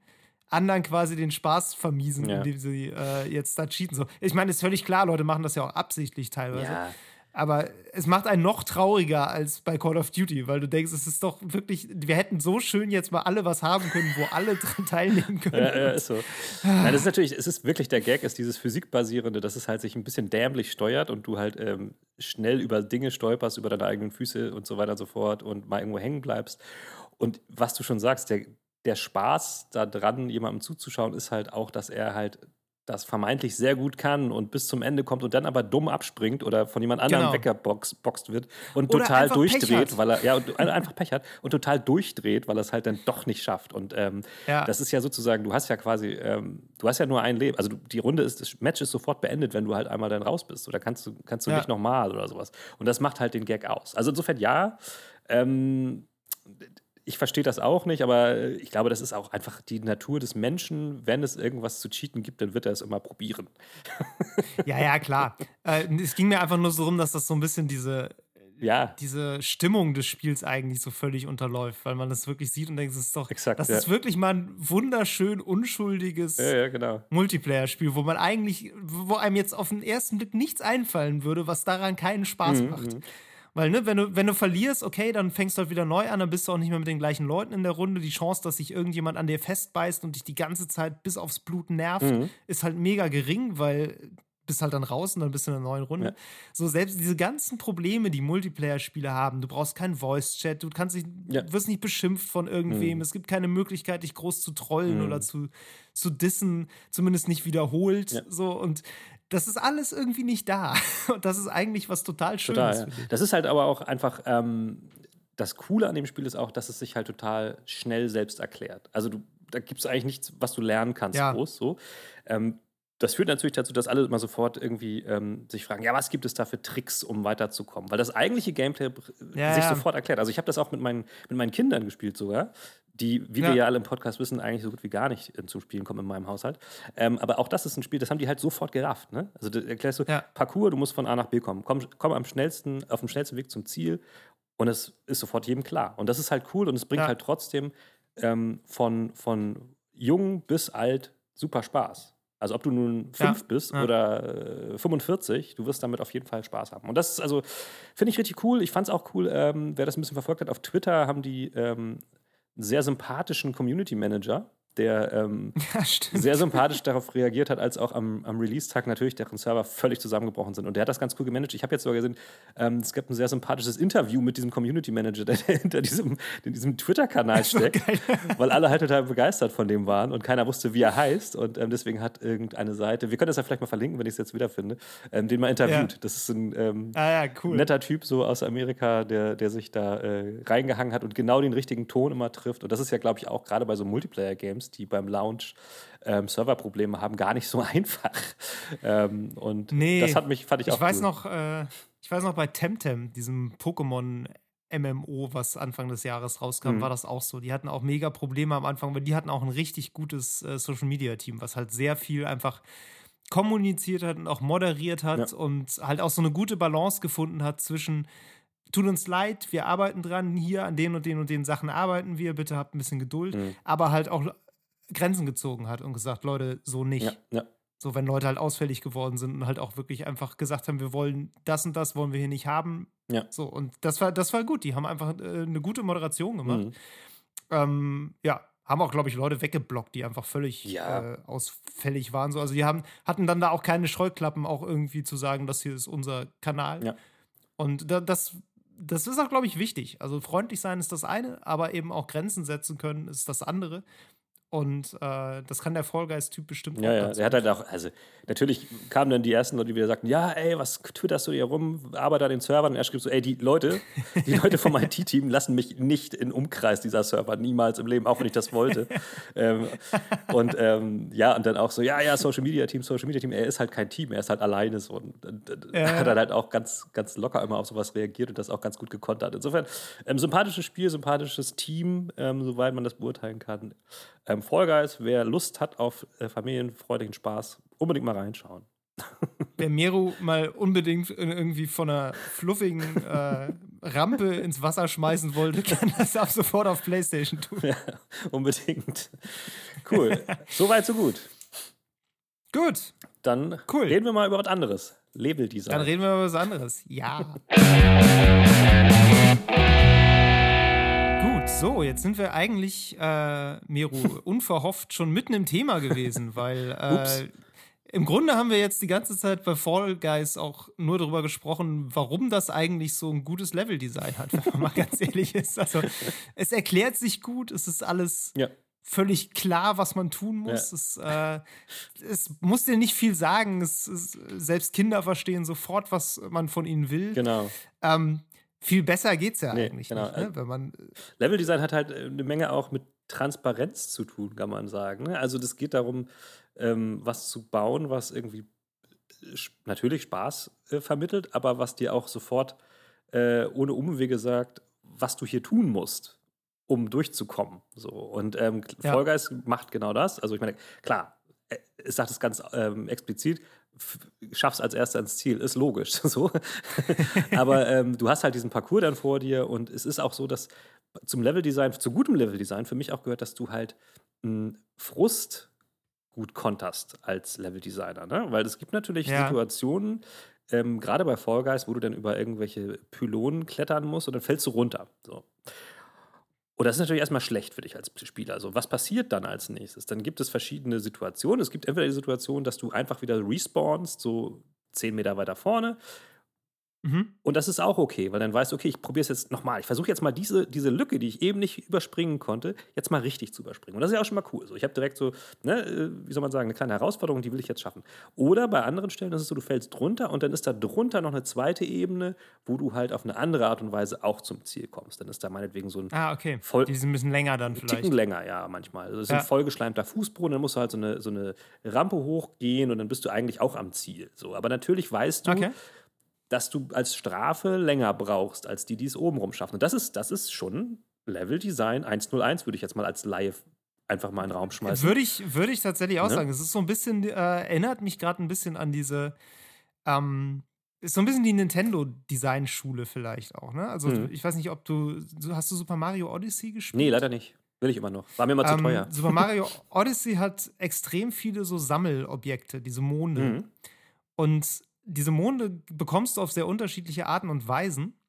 anderen quasi den Spaß vermiesen, Ja. indem sie äh, jetzt da cheaten. So. Ich meine, ist völlig klar, Leute machen das ja auch absichtlich teilweise. ja. Aber es macht einen noch trauriger als bei Call of Duty, weil du denkst, es ist doch wirklich, wir hätten so schön jetzt mal alle was haben können, wo alle dran teilnehmen können. Ja, ja, ist so. Nein, das ist natürlich, es ist wirklich der Gag, ist dieses Physikbasierende, dass es halt sich ein bisschen dämlich steuert und du halt ähm, schnell über Dinge stolperst, über deine eigenen Füße und so weiter und so fort und mal irgendwo hängen bleibst. Und was du schon sagst, der, der Spaß daran, jemandem zuzuschauen, ist halt auch, dass er halt das vermeintlich sehr gut kann und bis zum Ende kommt und dann aber dumm abspringt oder von jemand anderem Genau. weggeboxt wird und Oder total durchdreht, weil er ja und einfach Pech hat und total durchdreht, weil er es halt dann doch nicht schafft. Und ähm, Ja. das ist ja sozusagen, du hast ja quasi, ähm, du hast ja nur ein Leben. Also du, die Runde ist, das Match ist sofort beendet, wenn du halt einmal dann raus bist. Oder kannst du, kannst du Ja. nicht nochmal oder sowas. Und das macht halt den Gag aus. Also insofern ja. Ähm, ich verstehe das auch nicht, aber ich glaube, das ist auch einfach die Natur des Menschen. Wenn es irgendwas zu cheaten gibt, dann wird er es immer probieren. Ja, ja, klar. äh, es ging mir einfach nur so rum, dass das so ein bisschen diese, Ja, diese Stimmung des Spiels eigentlich so völlig unterläuft, weil man das wirklich sieht und denkt, das ist doch, Exakt, das ja. ist wirklich mal ein wunderschön unschuldiges ja, ja genau. Multiplayer-Spiel, wo man eigentlich, wo einem jetzt auf den ersten Blick nichts einfallen würde, was daran keinen Spaß Mhm, macht. Weil, ne, wenn du, wenn du verlierst, okay, dann fängst du halt wieder neu an, dann bist du auch nicht mehr mit den gleichen Leuten in der Runde. Die Chance, dass sich irgendjemand an dir festbeißt und dich die ganze Zeit bis aufs Blut nervt, Mhm. ist halt mega gering, weil bist halt dann raus und dann bist du in einer neuen Runde. Ja. So selbst diese ganzen Probleme, die Multiplayer-Spiele haben, du brauchst keinen Voice-Chat, du kannst nicht, Ja. wirst nicht beschimpft von irgendwem, Mhm. es gibt keine Möglichkeit, dich groß zu trollen Mhm. oder zu, zu dissen, zumindest nicht wiederholt. Ja. So und das ist alles irgendwie nicht da. Und das ist eigentlich was total Schönes. Total. Ja. Das ist halt aber auch einfach, ähm, das Coole an dem Spiel ist auch, dass es sich halt total schnell selbst erklärt. Also du, da gibt es eigentlich nichts, was du lernen kannst Ja. groß so. Ähm, das führt natürlich dazu, dass alle immer sofort irgendwie ähm, sich fragen, ja, was gibt es da für Tricks, um weiterzukommen? Weil das eigentliche Gameplay Ja, sich ja. sofort erklärt. Also ich habe das auch mit meinen, mit meinen Kindern gespielt sogar, die, wie Ja. wir ja alle im Podcast wissen, eigentlich so gut wie gar nicht äh, zum Spielen kommen in meinem Haushalt. Ähm, aber auch das ist ein Spiel, das haben die halt sofort gerafft. Ne? Also da erklärst du, Ja. Parcours, du musst von A nach B kommen. Komm, komm am schnellsten, auf dem schnellsten Weg zum Ziel. Und es ist sofort jedem klar. Und das ist halt cool und es bringt Ja. halt trotzdem ähm, von, von jung bis alt super Spaß. Also ob du nun Ja, fünf bist ja. oder äh, 45, du wirst damit auf jeden Fall Spaß haben. Und das ist also, finde ich richtig cool. Ich fand es auch cool, ähm, wer das ein bisschen verfolgt hat, auf Twitter haben die ähm, sehr sympathischen Community Manager, der ähm, Ja, sehr sympathisch darauf reagiert hat, als auch am, am Release-Tag natürlich deren Server völlig zusammengebrochen sind. Und der hat das ganz cool gemanagt. Ich habe jetzt sogar gesehen, ähm, es gibt ein sehr sympathisches Interview mit diesem Community Manager, der, hinter diesem, diesem Twitter-Kanal steckt, weil alle halt total begeistert von dem waren und keiner wusste, wie er heißt. Und ähm, deswegen hat irgendeine Seite, wir können das ja vielleicht mal verlinken, wenn ich es jetzt wiederfinde, ähm, den mal interviewt. Ja. Das ist ein ähm, Ah ja, cool. netter Typ so aus Amerika, der, der sich da äh, reingehangen hat und genau den richtigen Ton immer trifft. Und das ist ja, glaube ich, auch gerade bei so Multiplayer-Games, die beim Launch ähm, Serverprobleme haben, gar nicht so einfach. Ähm, und Nee, das hat mich, fand ich, Ich auch weiß cool. noch, äh, ich weiß noch bei Temtem, diesem Pokémon MMO, was Anfang des Jahres rauskam, mhm. war das auch so. Die hatten auch mega Probleme am Anfang, weil die hatten auch ein richtig gutes äh, Social Media Team, was halt sehr viel einfach kommuniziert hat und auch moderiert hat ja. und halt auch so eine gute Balance gefunden hat zwischen tut uns leid, wir arbeiten dran, hier an den und den und den Sachen arbeiten wir, bitte habt ein bisschen Geduld, mhm. aber halt auch Grenzen gezogen hat und gesagt, Leute, so nicht. Ja, ja. So, wenn Leute halt ausfällig geworden sind und halt auch wirklich einfach gesagt haben, wir wollen das und das wollen wir hier nicht haben. Ja. So, und das war, das war gut. Die haben einfach äh, eine gute Moderation gemacht. Mhm. Ähm, ja, haben auch, glaube ich, Leute weggeblockt, die einfach völlig ja. äh, ausfällig waren. So, also die haben, hatten dann da auch keine Scheuklappen, auch irgendwie zu sagen, das hier ist unser Kanal. Ja. Und da, das, das ist auch, glaube ich, wichtig. Also freundlich sein ist das eine, aber eben auch Grenzen setzen können ist das andere. Und äh, das kann der Fall Guys-Typ bestimmt ja, auch. Ja, er hat halt auch, also natürlich kamen dann die ersten Leute, die wieder sagten, ja, ey, was twitterst du hier rum, arbeite an den Servern. Und er schrieb so, ey, die Leute, die Leute vom IT-Team lassen mich nicht in Umkreis dieser Server, niemals im Leben, auch wenn ich das wollte. ähm, und ähm, ja, und dann auch so, ja, ja, Social Media Team, Social Media Team, er ist halt kein Team, er ist halt alleine so. Und, und, und ja. hat dann halt auch ganz, ganz locker immer auf sowas reagiert und das auch ganz gut gekontert. Insofern, ähm, sympathisches Spiel, sympathisches Team, ähm, soweit man das beurteilen kann. Ähm, Fall Guys, wer Lust hat auf äh, familienfreudigen Spaß, unbedingt mal reinschauen. Wer Meru mal unbedingt irgendwie von einer fluffigen äh, Rampe ins Wasser schmeißen wollte, kann das ab sofort auf PlayStation tun. Ja, unbedingt. Cool. Soweit, so gut. Gut. Dann cool. reden wir mal über was anderes. Label Design. Dann reden wir über was anderes. Ja. So, jetzt sind wir eigentlich, äh, Meru, unverhofft schon mitten im Thema gewesen, weil äh, im Grunde haben wir jetzt die ganze Zeit bei Fall Guys auch nur darüber gesprochen, warum das eigentlich so ein gutes Leveldesign hat, wenn man mal ganz ehrlich ist. Also, es erklärt sich gut, es ist alles ja. völlig klar, was man tun muss. Ja. Es, äh, es, muss dir nicht viel sagen. Es, es, selbst Kinder verstehen sofort, was man von ihnen will. Genau. Ähm, viel besser geht es ja nee, eigentlich genau. nicht, ne? wenn man äh, Leveldesign hat halt äh, eine Menge auch mit Transparenz zu tun, kann man sagen. Ne? Also das geht darum, ähm, was zu bauen, was irgendwie äh, natürlich Spaß vermittelt, aber was dir auch sofort ohne Umwege sagt, was du hier tun musst, um durchzukommen. So. Und ähm, ja. Guys macht genau das. Also ich meine, klar, es sagt es ganz ähm, explizit, schaffst als Erster ins Ziel, ist logisch. so. Aber ähm, du hast halt diesen Parcours dann vor dir und es ist auch so, dass zum Leveldesign, zu gutem Leveldesign für mich auch gehört, dass du halt einen Frust gut konterst als Leveldesigner. Ne? Weil es gibt natürlich ja. Situationen, ähm, gerade bei Fall Guys, wo du dann über irgendwelche Pylonen klettern musst und dann fällst du runter. So. Und das ist natürlich erstmal schlecht für dich als Spieler. Also, was passiert dann als nächstes? Dann gibt es verschiedene Situationen. Es gibt entweder die Situation, dass du einfach wieder respawnst, so zehn Meter weiter vorne, Mhm. Und das ist auch okay, weil dann weißt du, okay, ich probiere es jetzt nochmal. Ich versuche jetzt mal diese, diese Lücke, die ich eben nicht überspringen konnte, jetzt mal richtig zu überspringen. Und das ist ja auch schon mal cool. So, ich habe direkt so, ne, äh, wie soll man sagen, eine kleine Herausforderung, die will ich jetzt schaffen. Oder bei anderen Stellen ist es so, du fällst drunter und dann ist da drunter noch eine zweite Ebene, wo du halt auf eine andere Art und Weise auch zum Ziel kommst. Dann ist da meinetwegen so ein. Ah, okay. Voll, die sind ein bisschen länger dann vielleicht. Ticken länger, ja, manchmal. Also, das ist ja. ein vollgeschleimter Fußboden, dann musst du halt so eine, so eine Rampe hochgehen und dann bist du eigentlich auch am Ziel. So, aber natürlich weißt du, okay dass du als Strafe länger brauchst, als die, die es obenrum schaffen. Und das ist, das ist schon Level Design 101, würde ich jetzt mal als Live einfach mal in den Raum schmeißen. Würde ich, würde ich tatsächlich auch ne? sagen. Es ist so ein bisschen, äh, erinnert mich gerade ein bisschen an diese, ähm, ist so ein bisschen die Nintendo-Design-Schule vielleicht auch, ne? Also, hm. ich weiß nicht, ob du, hast du Super Mario Odyssey gespielt? Nee, leider nicht. Will ich immer noch. War mir zu ähm, teuer. Super Mario Odyssey hat extrem viele so Sammelobjekte, diese Monde. Mhm. Und diese Monde bekommst du auf sehr unterschiedliche Arten und Weisen.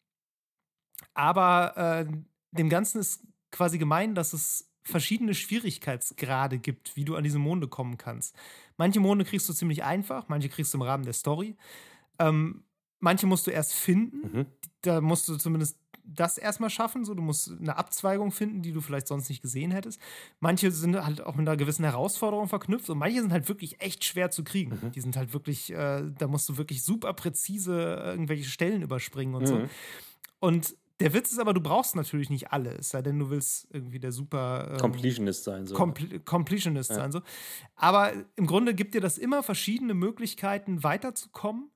Aber äh, dem Ganzen ist quasi gemein, dass es verschiedene Schwierigkeitsgrade gibt, wie du an diese Monde kommen kannst. Manche Monde kriegst du ziemlich einfach, manche kriegst du im Rahmen der Story. Ähm, manche musst du erst finden. Mhm. Da musst du zumindest das erstmal schaffen. So, du musst eine Abzweigung finden, die du vielleicht sonst nicht gesehen hättest. Manche sind halt auch mit einer gewissen Herausforderung verknüpft und manche sind halt wirklich echt schwer zu kriegen. Mhm. Die sind halt wirklich, äh, da musst du wirklich super präzise irgendwelche Stellen überspringen und mhm. so. Und der Witz ist aber, du brauchst natürlich nicht alle, es sei denn, du willst irgendwie der super ähm, Completionist sein. So. Compl Completionist ja. sein. So. Aber im Grunde gibt dir das immer verschiedene Möglichkeiten, weiterzukommen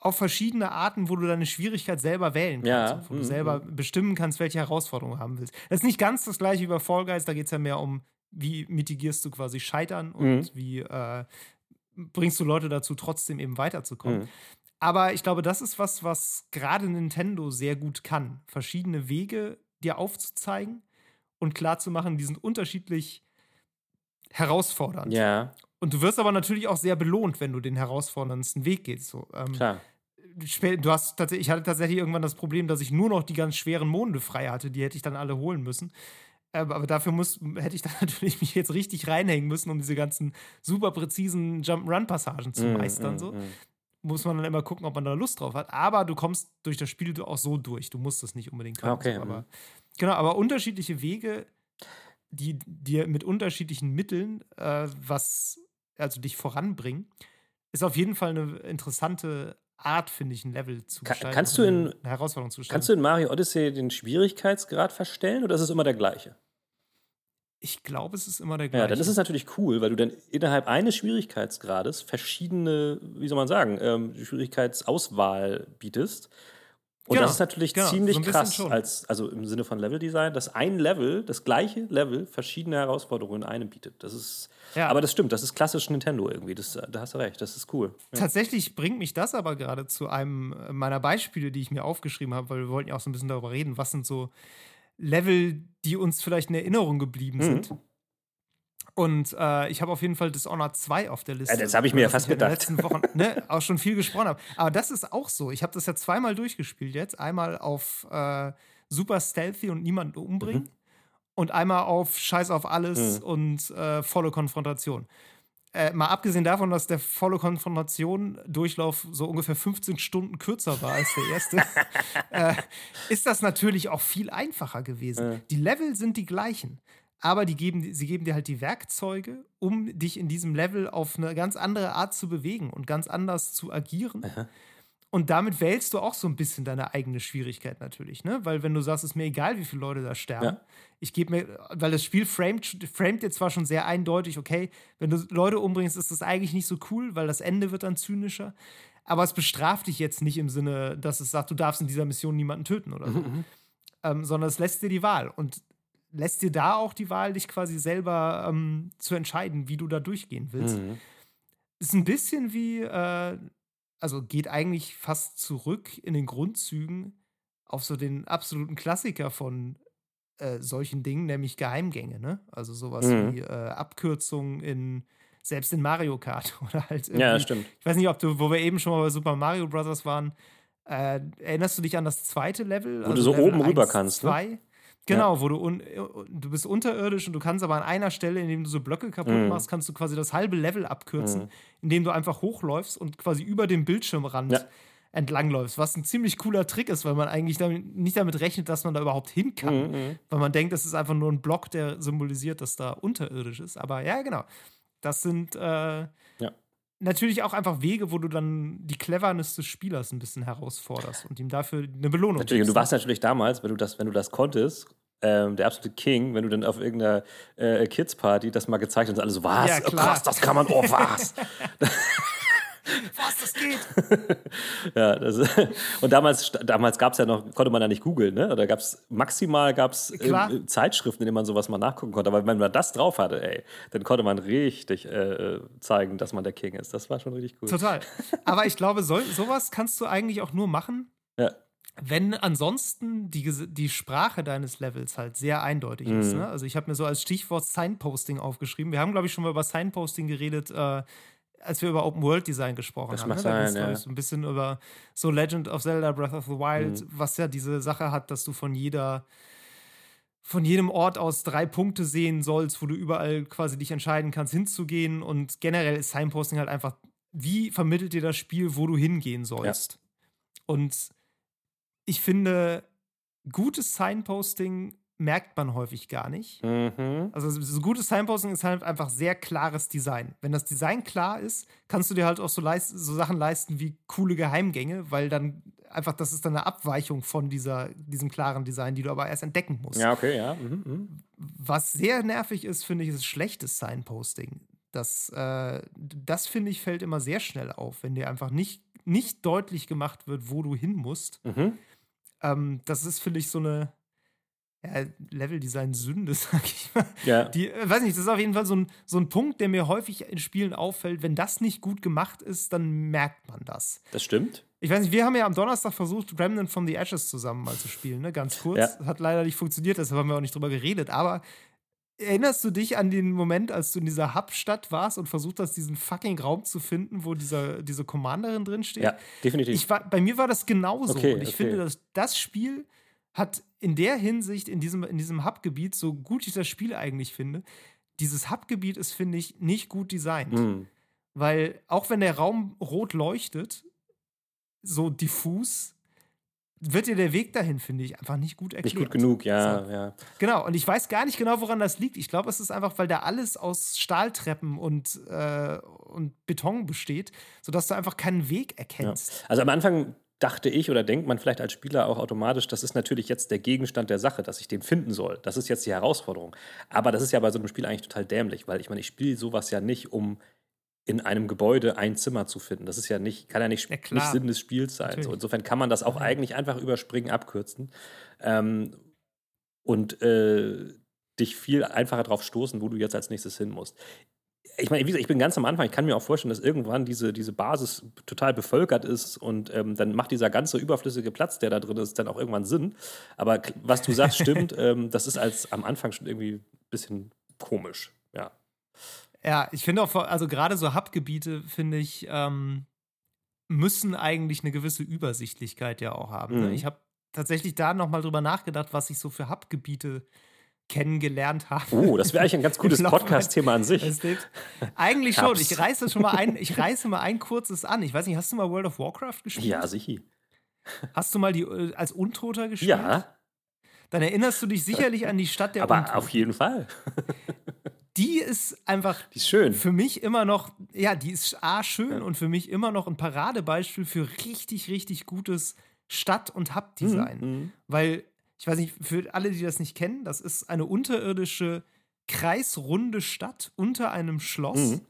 auf verschiedene Arten, wo du deine Schwierigkeit selber wählen kannst. Ja, Wo du mhm, selber bestimmen kannst, welche Herausforderung du haben willst. Das ist nicht ganz das gleiche wie bei Fall Guys, da geht es ja mehr um, wie mitigierst du quasi Scheitern und Mhm. wie äh, bringst du Leute dazu, trotzdem eben weiterzukommen. Mhm. Aber ich glaube, das ist was, was gerade Nintendo sehr gut kann. Verschiedene Wege dir aufzuzeigen und klarzumachen, die sind unterschiedlich herausfordernd. Ja, Und du wirst aber natürlich auch sehr belohnt, wenn du den herausforderndsten Weg gehst. So, ähm, klar. du hast tatsächlich, ich hatte tatsächlich irgendwann das Problem, dass ich nur noch die ganz schweren Monde frei hatte. Die hätte ich dann alle holen müssen. Ähm, aber dafür muss, hätte ich dann natürlich mich jetzt richtig reinhängen müssen, um diese ganzen super präzisen Jump-Run-Passagen zu Mhm, meistern. mhm, So mhm. muss man dann immer gucken, ob man da Lust drauf hat. Aber du kommst durch das Spiel auch so durch. Du musst das nicht unbedingt können. Okay, So, aber, mhm. genau, aber unterschiedliche Wege, die dir mit unterschiedlichen Mitteln äh, was, also dich voranbringen, ist auf jeden Fall eine interessante Art, finde ich, ein Level zu gestalten. kannst du in- eine Herausforderung zu gestalten. Kannst du in Mario Odyssey den Schwierigkeitsgrad verstellen oder ist es immer der gleiche? ich glaube, es ist immer der gleiche. Ja, dann ist es natürlich cool, weil du dann innerhalb eines Schwierigkeitsgrades verschiedene, wie soll man sagen, ähm, Schwierigkeitsauswahl bietest. Und Genau, das ist natürlich genau, ziemlich so krass, schon. als, also im Sinne von Leveldesign, dass ein Level, das gleiche Level, verschiedene Herausforderungen in einem bietet. Das ist, Ja. aber das stimmt, das ist klassisch Nintendo irgendwie. Das, da hast du recht, das ist cool. Ja. Tatsächlich bringt mich das aber gerade zu einem meiner Beispiele, die ich mir aufgeschrieben habe, weil wir wollten ja auch so ein bisschen darüber reden, was sind so Level, die uns vielleicht in Erinnerung geblieben Mhm. sind. Und äh, ich habe auf jeden Fall Dishonored 2 auf der Liste. Ja, das habe ich mir ja fast ich in den gedacht. letzten Wochen ne, auch schon viel gesprochen habe. Aber das ist auch so. Ich habe das ja zweimal durchgespielt jetzt. Einmal auf äh, Super Stealthy und niemanden umbringen. Mhm. Und einmal auf Scheiß auf alles und äh, volle Konfrontation. Äh, mal abgesehen davon, dass der volle Konfrontation-Durchlauf so ungefähr 15 Stunden kürzer war als der erste, äh, ist das natürlich auch viel einfacher gewesen. Ja. Die Level sind die gleichen, aber die geben, sie geben dir halt die Werkzeuge, um dich in diesem Level auf eine ganz andere Art zu bewegen und ganz anders zu agieren. Und damit wählst du auch so ein bisschen deine eigene Schwierigkeit natürlich, ne? Weil wenn du sagst, ist mir egal, wie viele Leute da sterben, Ja. ich gebe mir, weil das Spiel framed, framed dir zwar schon sehr eindeutig, okay, wenn du Leute umbringst, ist das eigentlich nicht so cool, weil das Ende wird dann zynischer. Aber es bestraft dich jetzt nicht im Sinne, dass es sagt, du darfst in dieser Mission niemanden töten oder so. Ähm, sondern es lässt dir die Wahl. Und lässt dir da auch die Wahl, dich quasi selber ähm, zu entscheiden, wie du da durchgehen willst. Mhm. Ist ein bisschen wie, äh, also geht eigentlich fast zurück in den Grundzügen auf so den absoluten Klassiker von äh, solchen Dingen, nämlich Geheimgänge, ne? Also sowas Mhm. wie äh, Abkürzungen in selbst in Mario Kart oder halt Ja, stimmt. ich weiß nicht, ob du, wo wir eben schon mal bei Super Mario Bros. waren, äh, erinnerst du dich an das zweite Level? Also Wo du so Level oben rüber 1, kannst, ne? 2? Genau, wo du, un, du bist unterirdisch und du kannst aber an einer Stelle, indem du so Blöcke kaputt Mhm. machst, kannst du quasi das halbe Level abkürzen, Mhm. indem du einfach hochläufst und quasi über dem Bildschirmrand Ja. entlangläufst, was ein ziemlich cooler Trick ist, weil man eigentlich damit, nicht damit rechnet, dass man da überhaupt hin kann, Mhm. weil man denkt, das ist einfach nur ein Block, der symbolisiert, dass da unterirdisch ist. Aber ja, genau. Das sind äh, Ja. Natürlich auch einfach Wege, wo du dann die Cleverness des Spielers ein bisschen herausforderst und ihm dafür eine Belohnung Natürlich, und du gibst. warst natürlich damals, wenn du das, wenn du das konntest, ähm, der absolute King, wenn du dann auf irgendeiner äh, Kids-Party das mal gezeigt hast und alle so, was? Ja, Oh, krass, das kann man, oh, was? Das geht? ja, das, und damals, damals gab es ja noch, konnte man da nicht googeln, ne? Oder gab es maximal gab's, äh, Zeitschriften, in denen man sowas mal nachgucken konnte. Aber wenn man das drauf hatte, ey, dann konnte man richtig äh, zeigen, dass man der King ist. Das war schon richtig cool. Total. Aber ich glaube, so, sowas kannst du eigentlich auch nur machen, Ja. wenn ansonsten die, die Sprache deines Levels halt sehr eindeutig ist. Mhm. Ne? Also ich habe mir so als Stichwort Signposting aufgeschrieben. Wir haben, glaube ich, schon mal über Signposting geredet, äh, als wir über Open World Design gesprochen Das haben. mag ne? Da sein, glaub ja. so ein bisschen über so Legend of Zelda Breath of the Wild, Mhm. was ja diese Sache hat, dass du von jeder von jedem Ort aus drei Punkte sehen sollst, wo du überall quasi dich entscheiden kannst, hinzugehen. Und generell ist Signposting halt einfach, wie vermittelt dir das Spiel, wo du hingehen sollst. Und ich finde, gutes Signposting merkt man häufig gar nicht. Mhm. Also so gutes Signposting ist halt einfach sehr klares Design. Wenn das Design klar ist, kannst du dir halt auch so, leist so Sachen leisten wie coole Geheimgänge, weil dann einfach, das ist dann eine Abweichung von dieser, diesem klaren Design, die du aber erst entdecken musst. Ja, okay, ja. Mhm. Mhm. Was sehr nervig ist, finde ich, ist schlechtes Signposting. Das, äh, das finde ich, fällt immer sehr schnell auf, wenn dir einfach nicht nicht deutlich gemacht wird, wo du hin musst. Mhm. Ähm, das ist, finde ich, so eine ja, Leveldesign-Sünde, sag ich mal. Ja. Die, äh, weiß nicht, das ist auf jeden Fall so ein, so ein Punkt, der mir häufig in Spielen auffällt. Wenn das nicht gut gemacht ist, dann merkt man das. Das stimmt. Ich weiß nicht, wir haben ja am Donnerstag versucht, Remnant from the Ashes zusammen mal zu spielen, ne? Ganz kurz. Ja. Hat leider nicht funktioniert, deshalb haben wir auch nicht drüber geredet. Aber erinnerst du dich an den Moment, als du in dieser Hubstadt warst und versucht hast, diesen fucking Raum zu finden, wo dieser, diese Commanderin drin steht? Ja, definitiv. Ich war, bei mir war das genauso. Okay, und ich okay. finde, dass das Spiel hat in der Hinsicht, in diesem, in diesem Hub-Gebiet, so gut ich das Spiel eigentlich finde, dieses Hub-Gebiet ist, finde ich, nicht gut designt. Mhm. Weil auch wenn der Raum rot leuchtet, so diffus, wird dir der Weg dahin, finde ich, einfach nicht gut erklärt. Nicht gut genug, ja, So. ja. Genau, und ich weiß gar nicht genau, woran das liegt. Ich glaube, es ist einfach, weil da alles aus Stahltreppen und, äh, und Beton besteht, sodass du einfach keinen Weg ja. erkennst. Also am Anfang dachte ich oder denkt man vielleicht als Spieler auch automatisch, das ist natürlich jetzt der Gegenstand der Sache, dass ich den finden soll. Das ist jetzt die Herausforderung. Aber das ist ja bei so einem Spiel eigentlich total dämlich, weil ich meine, ich spiele sowas ja nicht, um in einem Gebäude ein Zimmer zu finden. Das ist ja nicht, kann ja nicht, Ja, nicht Sinn des Spiels sein. So, insofern kann man das auch Ja. eigentlich einfach überspringen, abkürzen ähm, und äh, dich viel einfacher drauf stoßen, wo du jetzt als nächstes hin musst. Ich meine, ich bin ganz am Anfang, ich kann mir auch vorstellen, dass irgendwann diese, diese Basis total bevölkert ist und ähm, dann macht dieser ganze überflüssige Platz, der da drin ist, dann auch irgendwann Sinn. Aber was du sagst, stimmt, ähm, das ist als am Anfang schon irgendwie ein bisschen komisch. Ja. Ja, ich finde auch, also gerade so Hubgebiete, finde ich, ähm, müssen eigentlich eine gewisse Übersichtlichkeit ja auch haben. Ne? Mhm. Ich habe tatsächlich da nochmal drüber nachgedacht, was ich so für Hubgebiete kennengelernt habe. Oh, das wäre eigentlich ein ganz gutes Podcast-Thema an sich. Eigentlich schon. Ich reiße schon mal ein, ich reiße mal ein kurzes an. Ich weiß nicht, hast du mal World of Warcraft gespielt? Ja, sicher. Hast du mal die äh, als Untoter gespielt? Ja, Dann erinnerst du dich sicherlich an die Stadt der aber Untoten. auf jeden Fall. Die ist einfach Die ist schön. für mich immer noch, ja, die ist A, schön und für mich immer noch ein Paradebeispiel für richtig, richtig gutes Stadt- und Hub-Design. Mhm. Weil, ich weiß nicht, für alle, die das nicht kennen, das ist eine unterirdische, kreisrunde Stadt unter einem Schloss. Mhm.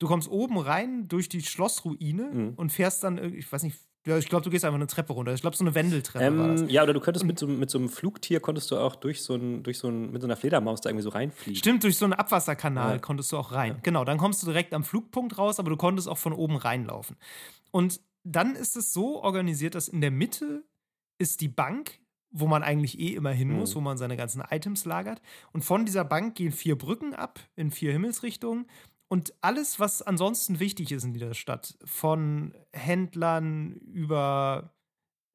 Du kommst oben rein durch die Schlossruine Mhm. und fährst dann, ich weiß nicht, ja, ich glaube, du gehst einfach eine Treppe runter. Ich glaube, so eine Wendeltreppe war das. Ähm, ja, oder du könntest mit so, mit so einem Flugtier konntest du auch durch so ein, durch so ein, mit so einer Fledermaus da irgendwie so reinfliegen. Stimmt, durch so einen Abwasserkanal Ja. konntest du auch rein. Genau, dann kommst du direkt am Flugpunkt raus, aber du konntest auch von oben reinlaufen. Und dann ist es so organisiert, dass in der Mitte ist die Bank, wo man eigentlich eh immer hin muss, Mhm. wo man seine ganzen Items lagert. Und von dieser Bank gehen vier Brücken ab in vier Himmelsrichtungen. Und alles, was ansonsten wichtig ist in dieser Stadt, von Händlern über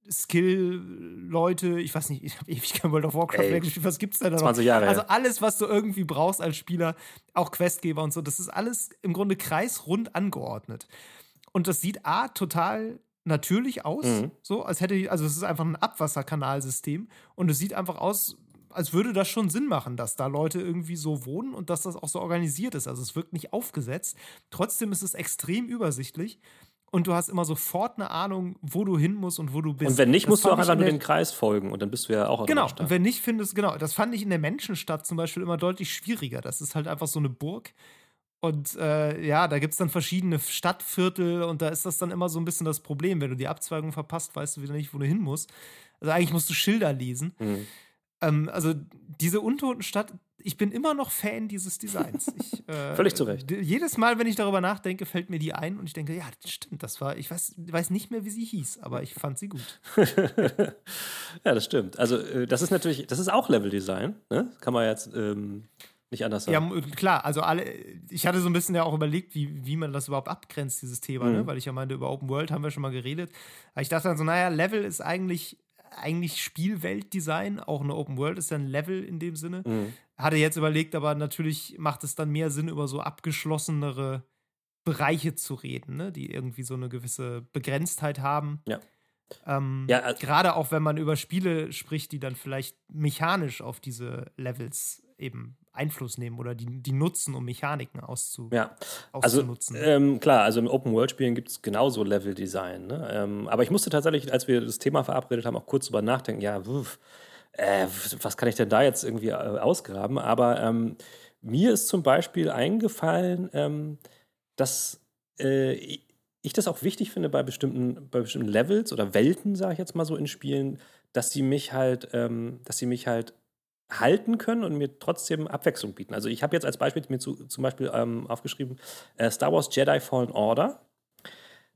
Skill-Leute, ich weiß nicht, ich habe ewig kein World of Warcraft Ey, mehr gespielt, was gibt's da noch? 20 Jahre Also alles, was du irgendwie brauchst als Spieler, auch Questgeber und so, das ist alles im Grunde kreisrund angeordnet. Und das sieht A total natürlich aus, Mhm. so als hätte, also es ist einfach ein Abwasserkanalsystem und es sieht einfach aus, als würde das schon Sinn machen, dass da Leute irgendwie so wohnen und dass das auch so organisiert ist. Also es wirkt nicht aufgesetzt. Trotzdem ist es extrem übersichtlich und du hast immer sofort eine Ahnung, wo du hin musst und wo du bist. Und wenn nicht, Das musst du auch einfach in nur den Kreis folgen und dann bist du ja auch Genau, und wenn nicht findest, genau, das fand ich in der Menschenstadt zum Beispiel immer deutlich schwieriger. Das ist halt einfach so eine Burg. Und äh, ja, da gibt es dann verschiedene Stadtviertel und da ist das dann immer so ein bisschen das Problem. Wenn du die Abzweigung verpasst, weißt du wieder nicht, wo du hin musst. Also eigentlich musst du Schilder lesen. Mhm. Ähm, also diese Untotenstadt, ich bin immer noch Fan dieses Designs. Ich, äh, Völlig zu Recht. Jedes Mal, wenn ich darüber nachdenke, fällt mir die ein und ich denke, ja, das stimmt, das war, ich weiß, weiß nicht mehr, wie sie hieß, aber ich fand sie gut. ja, das stimmt. Also, äh, das ist natürlich, das ist auch Leveldesign, ne? Kann man jetzt ähm, nicht anders Ja, sagen. m- klar, also alle, ich hatte so ein bisschen ja auch überlegt, wie, wie man das überhaupt abgrenzt, dieses Thema, ne? Mhm. weil ich ja meinte, über Open World haben wir schon mal geredet. Aber ich dachte dann so, naja, Level ist eigentlich, eigentlich Spielweltdesign, auch eine Open World ist ja ein Level in dem Sinne. Mhm. Hatte jetzt überlegt, aber natürlich macht es dann mehr Sinn, über so abgeschlossenere Bereiche zu reden, ne? die irgendwie so eine gewisse Begrenztheit haben. Ja. Ähm, Ja, äh- Gerade auch wenn man über Spiele spricht, die dann vielleicht mechanisch auf diese Levels eben Einfluss nehmen oder die, die nutzen, um Mechaniken auszu, Ja, also auszunutzen. ähm, klar, also im Open-World-Spielen gibt es genauso Level-Design. Ne? Ähm, aber ich musste tatsächlich, als wir das Thema verabredet haben, auch kurz drüber nachdenken, ja, wuff, äh, was kann ich denn da jetzt irgendwie äh, ausgraben? Aber ähm, mir ist zum Beispiel eingefallen, ähm, dass äh, ich das auch wichtig finde bei bestimmten, bei bestimmten Levels oder Welten, sage ich jetzt mal so in Spielen, dass sie mich halt, ähm, dass sie mich halt halten können und mir trotzdem Abwechslung bieten. Also ich habe jetzt als Beispiel mir zu, zum Beispiel ähm, aufgeschrieben äh, Star Wars Jedi Fallen Order.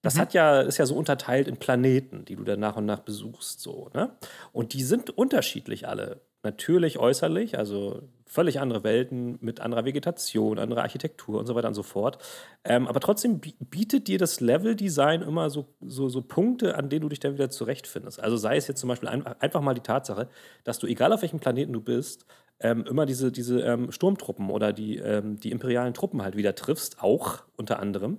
Das mhm. hat ja, ist ja so unterteilt in Planeten, die du dann nach und nach besuchst. So, ne? Und die sind unterschiedlich alle. Natürlich äußerlich, also völlig andere Welten mit anderer Vegetation, anderer Architektur und so weiter und so fort. Ähm, aber trotzdem bietet dir das Leveldesign immer so, so, so, Punkte, an denen du dich dann wieder zurechtfindest. Also sei es jetzt zum Beispiel ein, einfach mal die Tatsache, dass du, egal auf welchem Planeten du bist, ähm, immer diese, diese ähm, Sturmtruppen oder die, ähm, die imperialen Truppen halt wieder triffst, auch unter anderem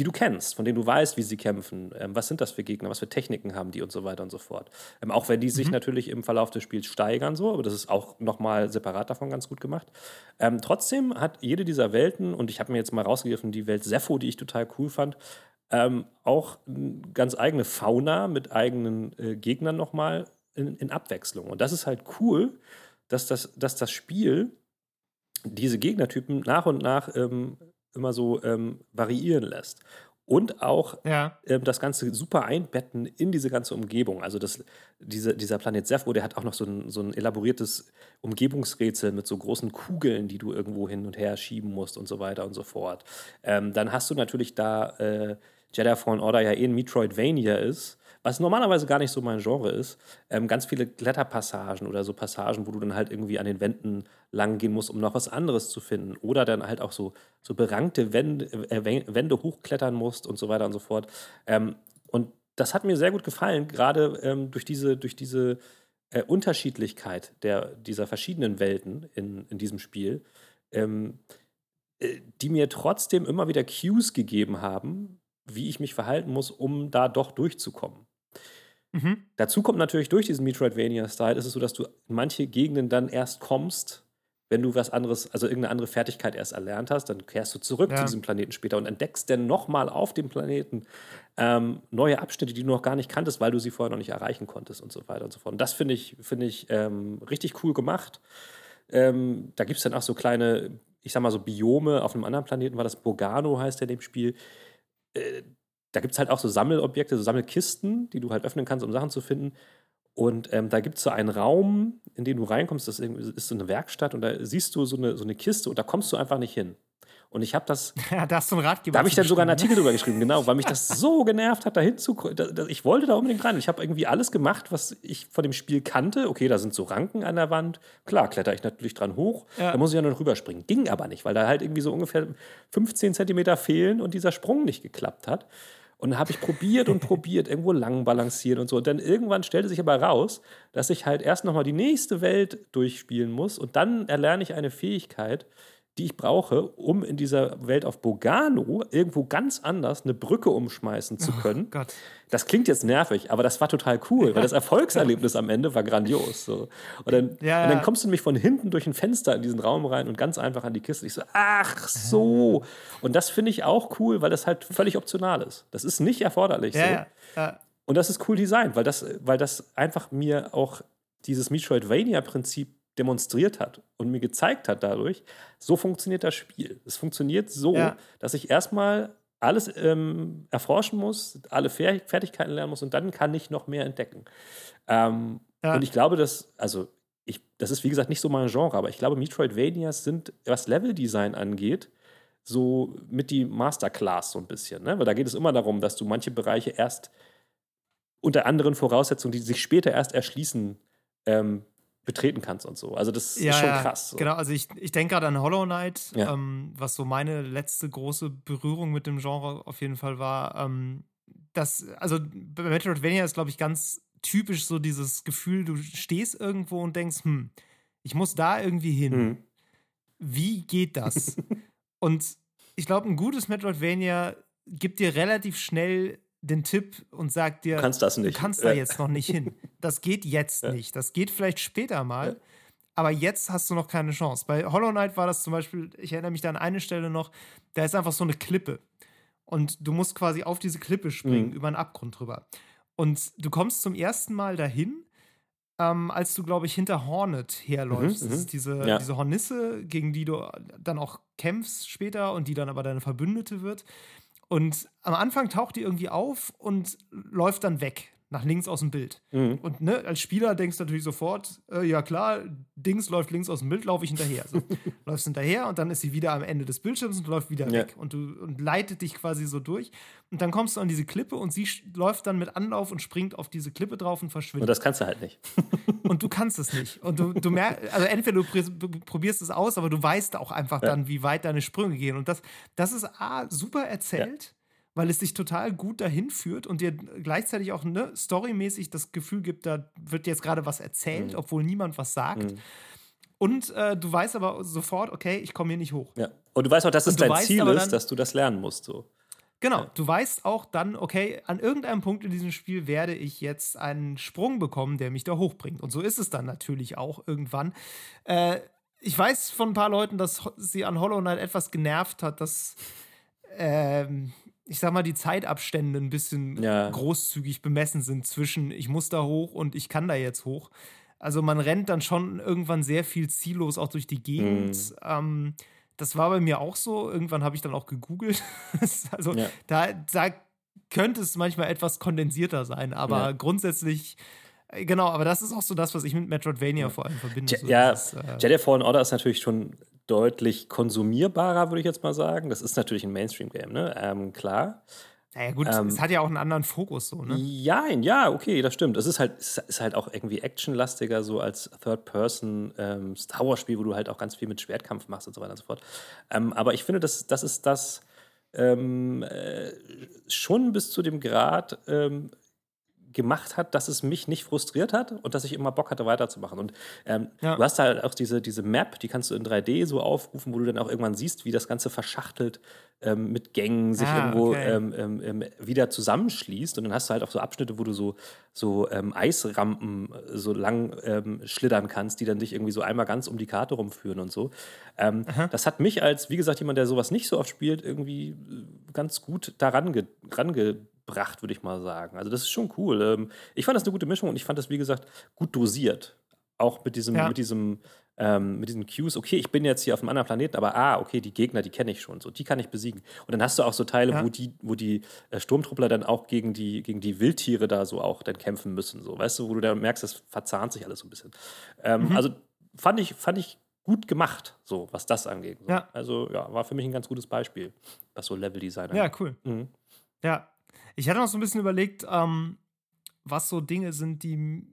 die du kennst, von denen du weißt, wie sie kämpfen. Ähm, was sind das für Gegner, was für Techniken haben die und so weiter und so fort. Ähm, auch wenn die sich mhm. natürlich im Verlauf des Spiels steigern, so, aber das ist auch nochmal separat davon ganz gut gemacht. Ähm, trotzdem hat jede dieser Welten, und ich habe mir jetzt mal rausgegriffen, die Welt Sepho, die ich total cool fand, ähm, auch ganz eigene Fauna mit eigenen äh, Gegnern nochmal in, in Abwechslung. Und das ist halt cool, dass das, dass das Spiel diese Gegnertypen nach und nach ähm, immer so ähm, variieren lässt. Und auch ja. ähm, das Ganze super einbetten in diese ganze Umgebung. Also das, diese, dieser Planet Zepho, der hat auch noch so ein, so ein elaboriertes Umgebungsrätsel mit so großen Kugeln, die du irgendwo hin und her schieben musst und so weiter und so fort. Ähm, dann hast du natürlich da äh, Jedi Fallen Order ja eh ein Metroidvania ist, was normalerweise gar nicht so mein Genre ist, ähm, ganz viele Kletterpassagen oder so Passagen, wo du dann halt irgendwie an den Wänden lang gehen musst, um noch was anderes zu finden. Oder dann halt auch so, so berankte Wände, äh, Wände hochklettern musst und so weiter und so fort. Ähm, und das hat mir sehr gut gefallen, gerade ähm, durch diese, durch diese äh, Unterschiedlichkeit der, dieser verschiedenen Welten in, in diesem Spiel, ähm, äh, die mir trotzdem immer wieder Cues gegeben haben, wie ich mich verhalten muss, um da doch durchzukommen. Mhm. Dazu kommt natürlich durch diesen Metroidvania-Style, ist es so, dass du in manche Gegenden dann erst kommst, wenn du was anderes, also irgendeine andere Fertigkeit erst erlernt hast, dann kehrst du zurück ja. zu diesem Planeten später und entdeckst dann nochmal auf dem Planeten ähm, neue Abschnitte, die du noch gar nicht kanntest, weil du sie vorher noch nicht erreichen konntest und so weiter und so fort. Und das finde ich, find ich ähm, richtig cool gemacht. Ähm, da gibt es dann auch so kleine, ich sag mal so Biome auf einem anderen Planeten, war das Bogano heißt der in dem Spiel. Äh, da gibt es halt auch so Sammelobjekte, so Sammelkisten, die du halt öffnen kannst, um Sachen zu finden. Und ähm, da gibt es so einen Raum, in den du reinkommst, das ist so eine Werkstatt und da siehst du so eine, so eine Kiste und da kommst du einfach nicht hin. Und ich habe das. Ja, da hast du einen Ratgeber. Da habe ich dann sogar einen Artikel drüber geschrieben, genau, weil mich das so genervt hat, da hinzukommen. Ich wollte da unbedingt rein. Ich habe irgendwie alles gemacht, was ich von dem Spiel kannte. Okay, da sind so Ranken an der Wand. Klar, kletter ich natürlich dran hoch. Ja. Da muss ich ja noch rüberspringen. Ging aber nicht, weil da halt irgendwie so ungefähr 15 Zentimeter fehlen und dieser Sprung nicht geklappt hat. Und habe ich probiert und probiert, irgendwo lang balancieren und so. Und dann irgendwann stellte sich aber raus, dass ich halt erst nochmal die nächste Welt durchspielen muss und dann erlerne ich eine Fähigkeit, die ich brauche, um in dieser Welt auf Bogano irgendwo ganz anders eine Brücke umschmeißen zu oh können. Oh das klingt jetzt nervig, aber das war total cool, weil das Erfolgserlebnis am Ende war grandios. So. Und, dann, ja, und dann kommst du nämlich von hinten durch ein Fenster in diesen Raum rein und ganz einfach an die Kiste. Ich so, ach so. Und das finde ich auch cool, weil das halt völlig optional ist. Das ist nicht erforderlich. Ja, so. ja. Und das ist cool designt, weil das, weil das einfach mir auch dieses Metroidvania-Prinzip demonstriert hat und mir gezeigt hat dadurch, so funktioniert das Spiel. Es funktioniert so, ja. dass ich erstmal alles ähm, erforschen muss, alle Fertigkeiten lernen muss und dann kann ich noch mehr entdecken. Ähm, ja. Und ich glaube, dass, also ich, das ist wie gesagt nicht so mein Genre, aber ich glaube, Metroidvanias sind, was Leveldesign angeht, so mit die Masterclass so ein bisschen. Ne? Weil da geht es immer darum, dass du manche Bereiche erst unter anderen Voraussetzungen, die sich später erst erschließen, ähm, betreten kannst und so. Also das ja, ist schon krass. So. Genau, also ich, ich denke gerade an Hollow Knight, ja. ähm, was so meine letzte große Berührung mit dem Genre auf jeden Fall war. Ähm, das, also bei Metroidvania ist, glaube ich, ganz typisch so dieses Gefühl, du stehst irgendwo und denkst, hm, ich muss da irgendwie hin. Hm. Wie geht das? und ich glaube, ein gutes Metroidvania gibt dir relativ schnell den Tipp und sagt dir, du kannst das nicht. Du kannst da jetzt noch nicht hin. Das geht jetzt nicht. Das geht vielleicht später mal. Aber jetzt hast du noch keine Chance. Bei Hollow Knight war das zum Beispiel, ich erinnere mich da an eine Stelle noch, da ist einfach so eine Klippe. Und du musst quasi auf diese Klippe springen, mhm. über einen Abgrund drüber. Und du kommst zum ersten Mal dahin, ähm, als du, glaube ich, hinter Hornet herläufst. Mhm, das ist mhm. diese, ja. diese Hornisse, gegen die du dann auch kämpfst später und die dann aber deine Verbündete wird. Und am Anfang taucht die irgendwie auf und läuft dann weg nach links aus dem Bild. Mhm. Und ne, als Spieler denkst du natürlich sofort, äh, ja klar, Dings läuft links aus dem Bild, laufe ich hinterher. So, läufst hinterher und dann ist sie wieder am Ende des Bildschirms und läuft wieder ja. weg. Und du und leitet dich quasi so durch. Und dann kommst du an diese Klippe und sie läuft dann mit Anlauf und springt auf diese Klippe drauf und verschwindet. Und das kannst du halt nicht. und du kannst es nicht. Und du, du merkst, also entweder du probierst es aus, aber du weißt auch einfach ja. dann, wie weit deine Sprünge gehen. Und das, das ist A, super erzählt. Ja weil es dich total gut dahin führt und dir gleichzeitig auch ne, storymäßig das Gefühl gibt, da wird jetzt gerade was erzählt, mhm. obwohl niemand was sagt. Mhm. Und äh, du weißt aber sofort, okay, ich komme hier nicht hoch. Ja. Und du weißt auch, dass es dein Ziel dann, ist, dass du das lernen musst. So. Genau, ja. du weißt auch dann, okay, an irgendeinem Punkt in diesem Spiel werde ich jetzt einen Sprung bekommen, der mich da hochbringt. Und so ist es dann natürlich auch irgendwann. Äh, ich weiß von ein paar Leuten, dass sie an Hollow Knight etwas genervt hat, dass ähm, ich sag mal, die Zeitabstände ein bisschen ja. großzügig bemessen sind zwischen ich muss da hoch und ich kann da jetzt hoch. Also man rennt dann schon irgendwann sehr viel ziellos auch durch die Gegend. Mhm. Ähm, das war bei mir auch so. Irgendwann habe ich dann auch gegoogelt. also ja. da, da könnte es manchmal etwas kondensierter sein, aber ja. grundsätzlich äh, Genau, aber das ist auch so das, was ich mit Metroidvania ja. vor allem verbinde. So ja, dieses, äh, Jedi Fallen Order ist natürlich schon deutlich konsumierbarer, würde ich jetzt mal sagen. Das ist natürlich ein Mainstream-Game, ne? Ähm, klar. Naja, gut, ähm, es hat ja auch einen anderen Fokus, so, ne? Ja, ja, okay, das stimmt. Es ist halt, es ist halt auch irgendwie actionlastiger, so als Third-Person-Star ähm, Wars-Spiel, wo du halt auch ganz viel mit Schwertkampf machst und so weiter und so fort. Ähm, aber ich finde, das, das ist das ähm, äh, schon bis zu dem Grad ähm, gemacht hat, dass es mich nicht frustriert hat und dass ich immer Bock hatte, weiterzumachen. Und ähm, ja. du hast halt auch diese, diese Map, die kannst du in 3D so aufrufen, wo du dann auch irgendwann siehst, wie das Ganze verschachtelt ähm, mit Gängen sich ah, irgendwo okay. ähm, ähm, ähm wieder zusammenschließt. Und dann hast du halt auch so Abschnitte, wo du so, so ähm, Eisrampen äh, so lang schlittern kannst, die dann dich irgendwie so einmal ganz um die Karte rumführen und so. das hat mich als, wie gesagt, jemand, der sowas nicht so oft spielt, irgendwie äh, ganz gut daran ge gebracht, würde ich mal sagen. Also das ist schon cool. Ähm, ich fand das eine gute Mischung und ich fand das, wie gesagt, gut dosiert. Auch mit diesem, ja. mit diesem, ähm, mit diesen Cues, okay, ich bin jetzt hier auf einem anderen Planeten, aber ah, okay, die Gegner, die kenne ich schon, so, die kann ich besiegen. Und dann hast du auch so Teile, ja. wo die, wo die äh, Sturmtruppler dann auch gegen die, gegen die Wildtiere da so auch dann kämpfen müssen, so, weißt du, wo du dann merkst, das verzahnt sich alles so ein bisschen. Ähm, mhm. Also fand ich, fand ich gut gemacht, so, was das angeht. So. Ja. Also, ja, war für mich ein ganz gutes Beispiel, was so Level-Design angeht. Ja, cool. Mhm. Ja, ich hatte noch so ein bisschen überlegt, ähm, was so Dinge sind, die,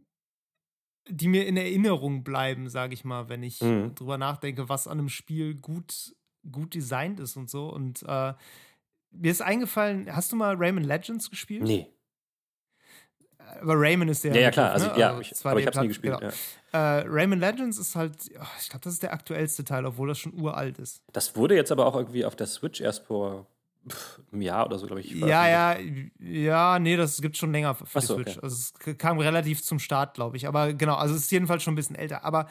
die mir in Erinnerung bleiben, sage ich mal, wenn ich mhm. drüber nachdenke, was an einem Spiel gut, gut designt ist und so. Und äh, mir ist eingefallen, hast du mal Rayman Legends gespielt? Nee. Aber Rayman ist der. Ja, ja, klar. Also, ne? ja, ich, aber ich hab's nie gespielt. Genau. Ja. Äh, Rayman Legends ist halt, oh, ich glaube, das ist der aktuellste Teil, obwohl das schon uralt ist. Das wurde jetzt aber auch irgendwie auf der Switch erst vor ein Jahr oder so, glaube ich. Ja, ja, ja, nee, das gibt schon länger für die so, Switch. Okay. Also es kam relativ zum Start, glaube ich. Aber genau, also es ist jedenfalls schon ein bisschen älter. Aber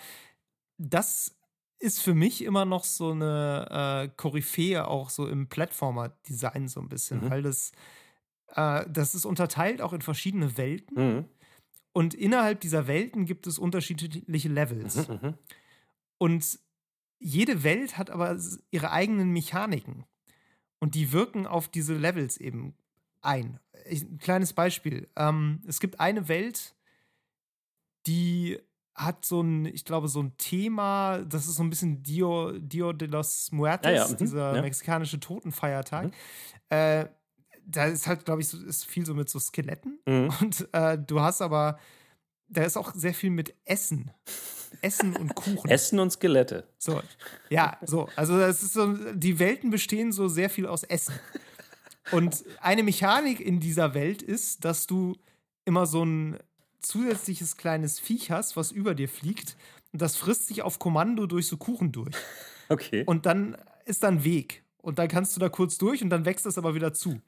das ist für mich immer noch so eine äh, Koryphäe auch so im Plattformer-Design so ein bisschen, mhm. weil das, äh, das ist unterteilt auch in verschiedene Welten. Mhm. Und innerhalb dieser Welten gibt es unterschiedliche Levels. Mhm, mhm. und jede Welt hat aber ihre eigenen Mechaniken. Und die wirken auf diese Levels eben ein. Ich, ein kleines Beispiel. Ähm, es gibt eine Welt, die hat so ein, ich glaube, so ein Thema, das ist so ein bisschen Dio, Dio de los Muertos, ja, ja. Mhm. dieser ja. mexikanische Totenfeiertag. Mhm. Äh, da ist halt, glaube ich, so, ist viel so mit so Skeletten. Mhm. Und äh, du hast aber, da ist auch sehr viel mit Essen. Essen und Kuchen. Essen und Skelette. So, ja, so. Also das ist so, die Welten bestehen so sehr viel aus Essen. Und eine Mechanik in dieser Welt ist, dass du immer so ein zusätzliches kleines Viech hast, was über dir fliegt. Und das frisst sich auf Kommando durch so Kuchen durch. Okay. Und dann ist dann Weg. Und dann kannst du da kurz durch und dann wächst das aber wieder zu.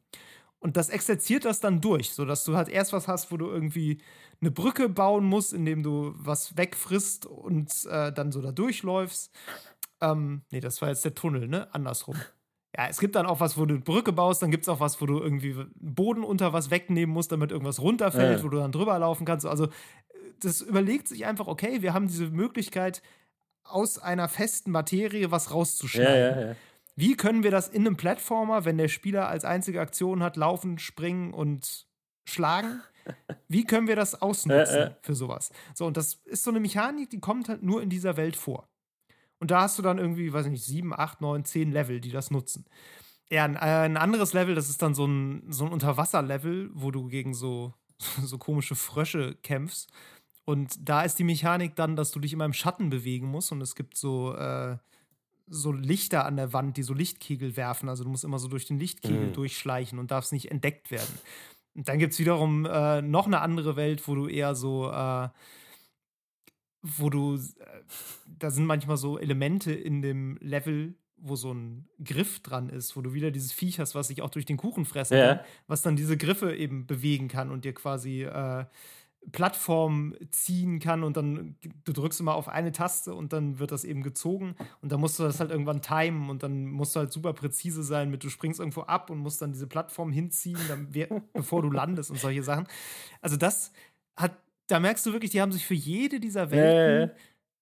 Und das exerziert das dann durch, sodass du halt erst was hast, wo du irgendwie eine Brücke bauen musst, indem du was wegfrisst und äh, dann so da durchläufst. Ähm, nee, das war jetzt der Tunnel, ne? Andersrum. Ja, es gibt dann auch was, wo du eine Brücke baust, dann gibt es auch was, wo du irgendwie Boden unter was wegnehmen musst, damit irgendwas runterfällt, ja. wo du dann drüber laufen kannst. Also, das überlegt sich einfach, okay, wir haben diese Möglichkeit, aus einer festen Materie was rauszuschneiden. Ja, ja, Wie können wir das in einem Plattformer, wenn der Spieler als einzige Aktion hat, laufen, springen und schlagen? Wie können wir das ausnutzen äh, äh. für sowas? So, und das ist so eine Mechanik, die kommt halt nur in dieser Welt vor. Und da hast du dann irgendwie, weiß ich nicht, sieben, acht, neun, zehn Level, die das nutzen. Ja, ein, äh, ein anderes Level, das ist dann so ein, so ein Unterwasser-Level, wo du gegen so, so komische Frösche kämpfst. Und da ist die Mechanik dann, dass du dich immer im Schatten bewegen musst und es gibt so, äh, so Lichter an der Wand, die so Lichtkegel werfen. Also du musst immer so durch den Lichtkegel mhm. durchschleichen und darfst nicht entdeckt werden. Und dann gibt es wiederum äh, noch eine andere Welt, wo du eher so, äh, wo du, äh, da sind manchmal so Elemente in dem Level, wo so ein Griff dran ist, wo du wieder dieses Viech hast, was sich auch durch den Kuchen fressen ja. kann, was dann diese Griffe eben bewegen kann und dir quasi äh, Plattform ziehen kann und dann du drückst immer auf eine Taste und dann wird das eben gezogen und dann musst du das halt irgendwann timen und dann musst du halt super präzise sein mit du springst irgendwo ab und musst dann diese Plattform hinziehen, dann, bevor du landest und solche Sachen. Also das hat, da merkst du wirklich, die haben sich für jede dieser Welten äh.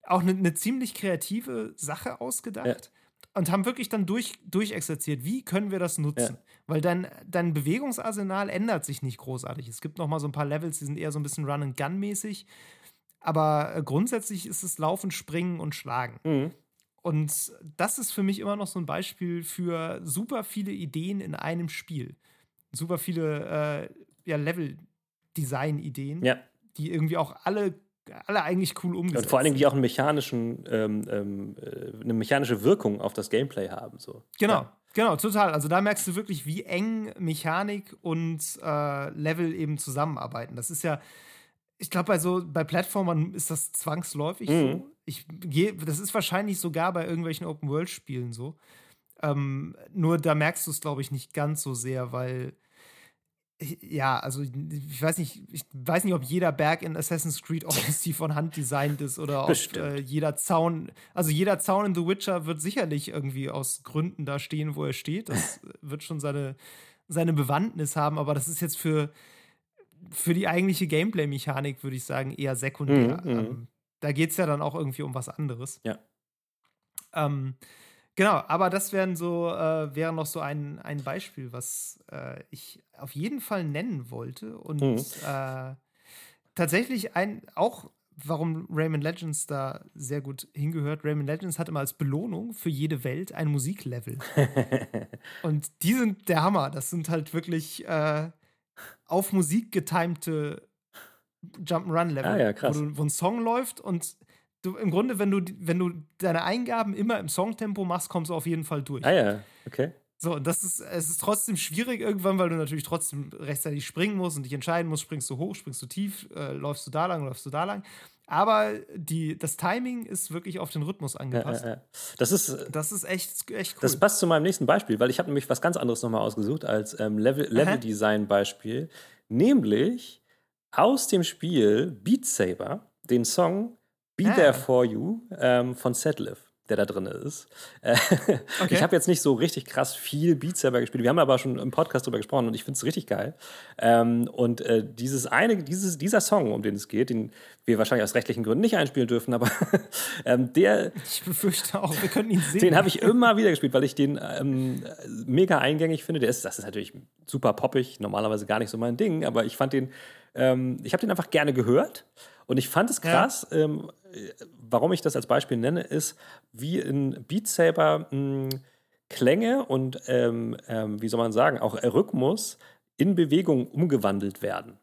auch eine ne ziemlich kreative Sache ausgedacht. Und haben wirklich dann durch, durchexerziert, wie können wir das nutzen? Ja. Weil dein, dein Bewegungsarsenal ändert sich nicht großartig. Es gibt noch mal so ein paar Levels, die sind eher so ein bisschen Run-and-Gun-mäßig. Aber äh, grundsätzlich ist es Laufen, Springen und Schlagen. Mhm. Und das ist für mich immer noch so ein Beispiel für super viele Ideen in einem Spiel. Super viele äh, ja, Level-Design-Ideen, ja. die irgendwie auch alle alle eigentlich cool umgesetzt. Und vor allen Dingen, die auch einen mechanischen, ähm, ähm, äh, eine mechanische Wirkung auf das Gameplay haben. So. Genau, ja. genau, total. Also da merkst du wirklich, wie eng Mechanik und äh, Level eben zusammenarbeiten. Das ist ja, ich glaube, bei so bei Plattformern ist das zwangsläufig mhm. so. Ich gehe, das ist wahrscheinlich sogar bei irgendwelchen Open-World-Spielen so. Ähm, nur da merkst du es, glaube ich, nicht ganz so sehr, weil ja, also ich weiß nicht, ich weiß nicht, ob jeder Berg in Assassin's Creed Odyssey von Hand designt ist oder ob äh, jeder Zaun, also jeder Zaun in The Witcher wird sicherlich irgendwie aus Gründen da stehen, wo er steht. Das wird schon seine, seine Bewandtnis haben, aber das ist jetzt für, für die eigentliche Gameplay-Mechanik, würde ich sagen, eher sekundär. Mhm, mhm. ähm, da geht es ja dann auch irgendwie um was anderes. Ja. Ähm, Genau, aber das wären so, äh, wäre noch so ein, ein Beispiel, was äh, ich auf jeden Fall nennen wollte. Und mhm. äh, tatsächlich ein, auch warum Rayman Legends da sehr gut hingehört. Rayman Legends hat immer als Belohnung für jede Welt ein Musiklevel. und die sind der Hammer. Das sind halt wirklich äh, auf Musik getimte Jump'n'Run-Level, ah, ja, wo, wo, ein Song läuft und du im Grunde, wenn du, wenn du deine Eingaben immer im Songtempo machst, kommst du auf jeden Fall durch. Ah ja, okay. So, und das ist, es ist trotzdem schwierig irgendwann, weil du natürlich trotzdem rechtzeitig springen musst und dich entscheiden musst, springst du hoch, springst du tief, äh, läufst du da lang, läufst du da lang. Aber die, das Timing ist wirklich auf den Rhythmus angepasst. Ja, ja, ja. Das, ist, das ist echt, echt cool. Das passt zu meinem nächsten Beispiel, weil ich habe nämlich was ganz anderes nochmal ausgesucht als ähm, Level-Design-Beispiel. Level nämlich aus dem Spiel Beat Saber den Song Be ah. There For You ähm, von Setliff der da drin ist. Äh, okay. Ich habe jetzt nicht so richtig krass viel Beat selber gespielt. Wir haben aber schon im Podcast darüber gesprochen und ich finde es richtig geil. Ähm, und äh, dieses eine, dieses, dieser Song, um den es geht, den wir wahrscheinlich aus rechtlichen Gründen nicht einspielen dürfen, aber ähm, der. Ich befürchte auch, wir können ihn sehen. Den habe ich immer wieder gespielt, weil ich den ähm, mega eingängig finde. Der ist, das ist natürlich super poppig, normalerweise gar nicht so mein Ding, aber ich fand den, ähm, ich habe den einfach gerne gehört. Und ich fand es krass, ja. ähm, warum ich das als Beispiel nenne, ist, wie in Beat Saber mh, hm, Klänge und, ähm, ähm, wie soll man sagen, auch Rhythmus in Bewegung umgewandelt werden.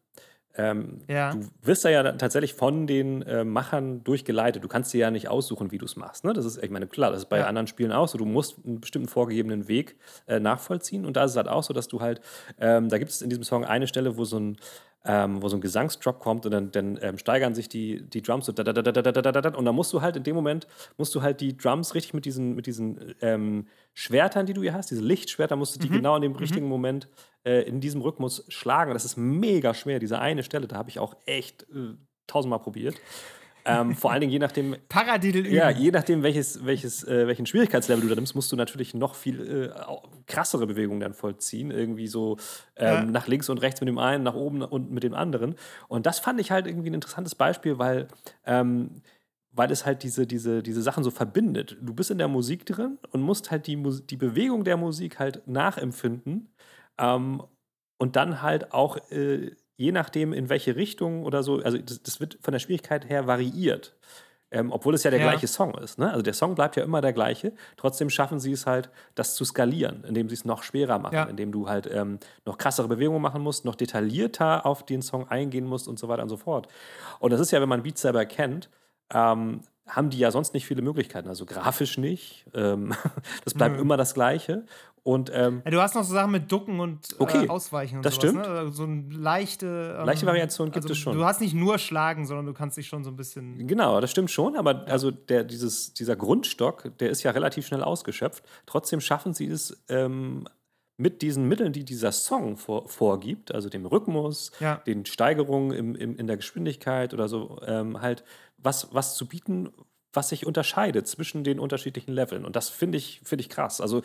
Ähm, ja. Du wirst da ja tatsächlich von den äh, Machern durchgeleitet. Du kannst dir ja nicht aussuchen, wie du es machst. Ne? Das ist, ich meine, klar, das ist bei ja. anderen Spielen auch so. Du musst einen bestimmten vorgegebenen Weg äh, nachvollziehen. Und da ist es halt auch so, dass du halt, ähm, da gibt es in diesem Song eine Stelle, wo so ein ähm, wo so ein Gesangsdrop kommt und dann, dann ähm, steigern sich die, die Drums so da, da, da, da, da, da, da, da, und dann musst du halt in dem Moment, musst du halt die Drums richtig mit diesen, mit diesen ähm, Schwertern, die du hier hast, diese Lichtschwerter, musst du die mhm. genau in dem mhm. richtigen Moment äh, in diesem Rhythmus schlagen. Das ist mega schwer, diese eine Stelle, da habe ich auch echt äh, tausendmal probiert. Ähm, vor allen Dingen je nachdem. Paradiddle Ja, je nachdem, welches, welches, äh, welchen Schwierigkeitslevel du da nimmst, musst du natürlich noch viel äh, krassere Bewegungen dann vollziehen. Irgendwie so ähm, ja. nach links und rechts mit dem einen, nach oben und mit dem anderen. Und das fand ich halt irgendwie ein interessantes Beispiel, weil. Ähm, weil es halt diese, diese, diese Sachen so verbindet. Du bist in der Musik drin und musst halt die, Mus die Bewegung der Musik halt nachempfinden ähm, und dann halt auch äh, je nachdem, in welche Richtung oder so, also das, das wird von der Schwierigkeit her variiert. Ähm, obwohl es ja der ja. gleiche Song ist. Ne? Also der Song bleibt ja immer der gleiche. Trotzdem schaffen sie es halt, das zu skalieren, indem sie es noch schwerer machen, ja. indem du halt ähm, noch krassere Bewegungen machen musst, noch detaillierter auf den Song eingehen musst und so weiter und so fort. Und das ist ja, wenn man Beats selber kennt, ähm, haben die ja sonst nicht viele Möglichkeiten. Also grafisch nicht. Ähm, das bleibt mhm. immer das Gleiche. Und, ähm, ja, du hast noch so Sachen mit Ducken und äh, okay, äh, Ausweichen und das sowas, stimmt. Ne? Also so eine leichte. Ähm, leichte Variation gibt also es schon. Du hast nicht nur Schlagen, sondern du kannst dich schon so ein bisschen. Genau, das stimmt schon. Aber also der, dieses, dieser Grundstock, der ist ja relativ schnell ausgeschöpft. Trotzdem schaffen sie es, ähm, mit diesen Mitteln, die dieser Song vor, vorgibt, also dem Rhythmus, ja. den Steigerungen im, im, in der Geschwindigkeit oder so, ähm, halt was, was zu bieten, was sich unterscheidet zwischen den unterschiedlichen Leveln. Und das finde ich, find ich krass. Also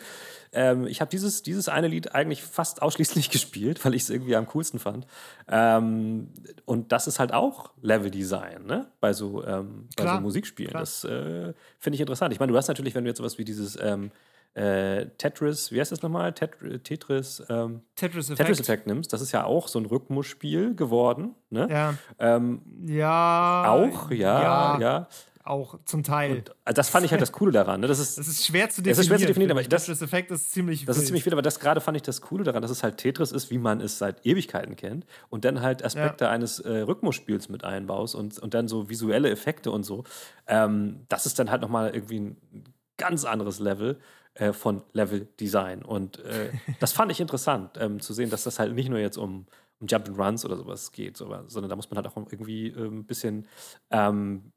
ähm, ich habe dieses, dieses eine Lied eigentlich fast ausschließlich gespielt, weil ich es irgendwie am coolsten fand. Ähm, und das ist halt auch Leveldesign, ne? Bei so, ähm, bei so Musikspielen. Klar. Das äh, finde ich interessant. Ich meine, du hast natürlich, wenn du jetzt sowas wie dieses ähm, äh, Tetris, wie heißt das nochmal? Tet Tetris, ähm, Tetris, Effect. Tetris Effect nimmst, das ist ja auch so ein Rhythmusspiel geworden. Ne? Ja. Ähm, ja. Auch, ja, ja. ja auch zum Teil. Und äh, das fand ich halt das Coole daran. Ne? Das, ist, das ist schwer zu definieren. Das ist schwer zu definieren, aber das, das Effekt ist ziemlich Das wild. ist ziemlich viel, aber das gerade fand ich das Coole daran, dass es halt Tetris ist, wie man es seit Ewigkeiten kennt und dann halt Aspekte ja. eines äh, Rhythmusspiels mit einbaust und, und dann so visuelle Effekte und so. Ähm, das ist dann halt nochmal irgendwie ein ganz anderes Level äh, von Level-Design und äh, das fand ich interessant, ähm, zu sehen, dass das halt nicht nur jetzt um um Jump and Runs oder sowas geht, sondern da muss man halt auch irgendwie ein bisschen ähm,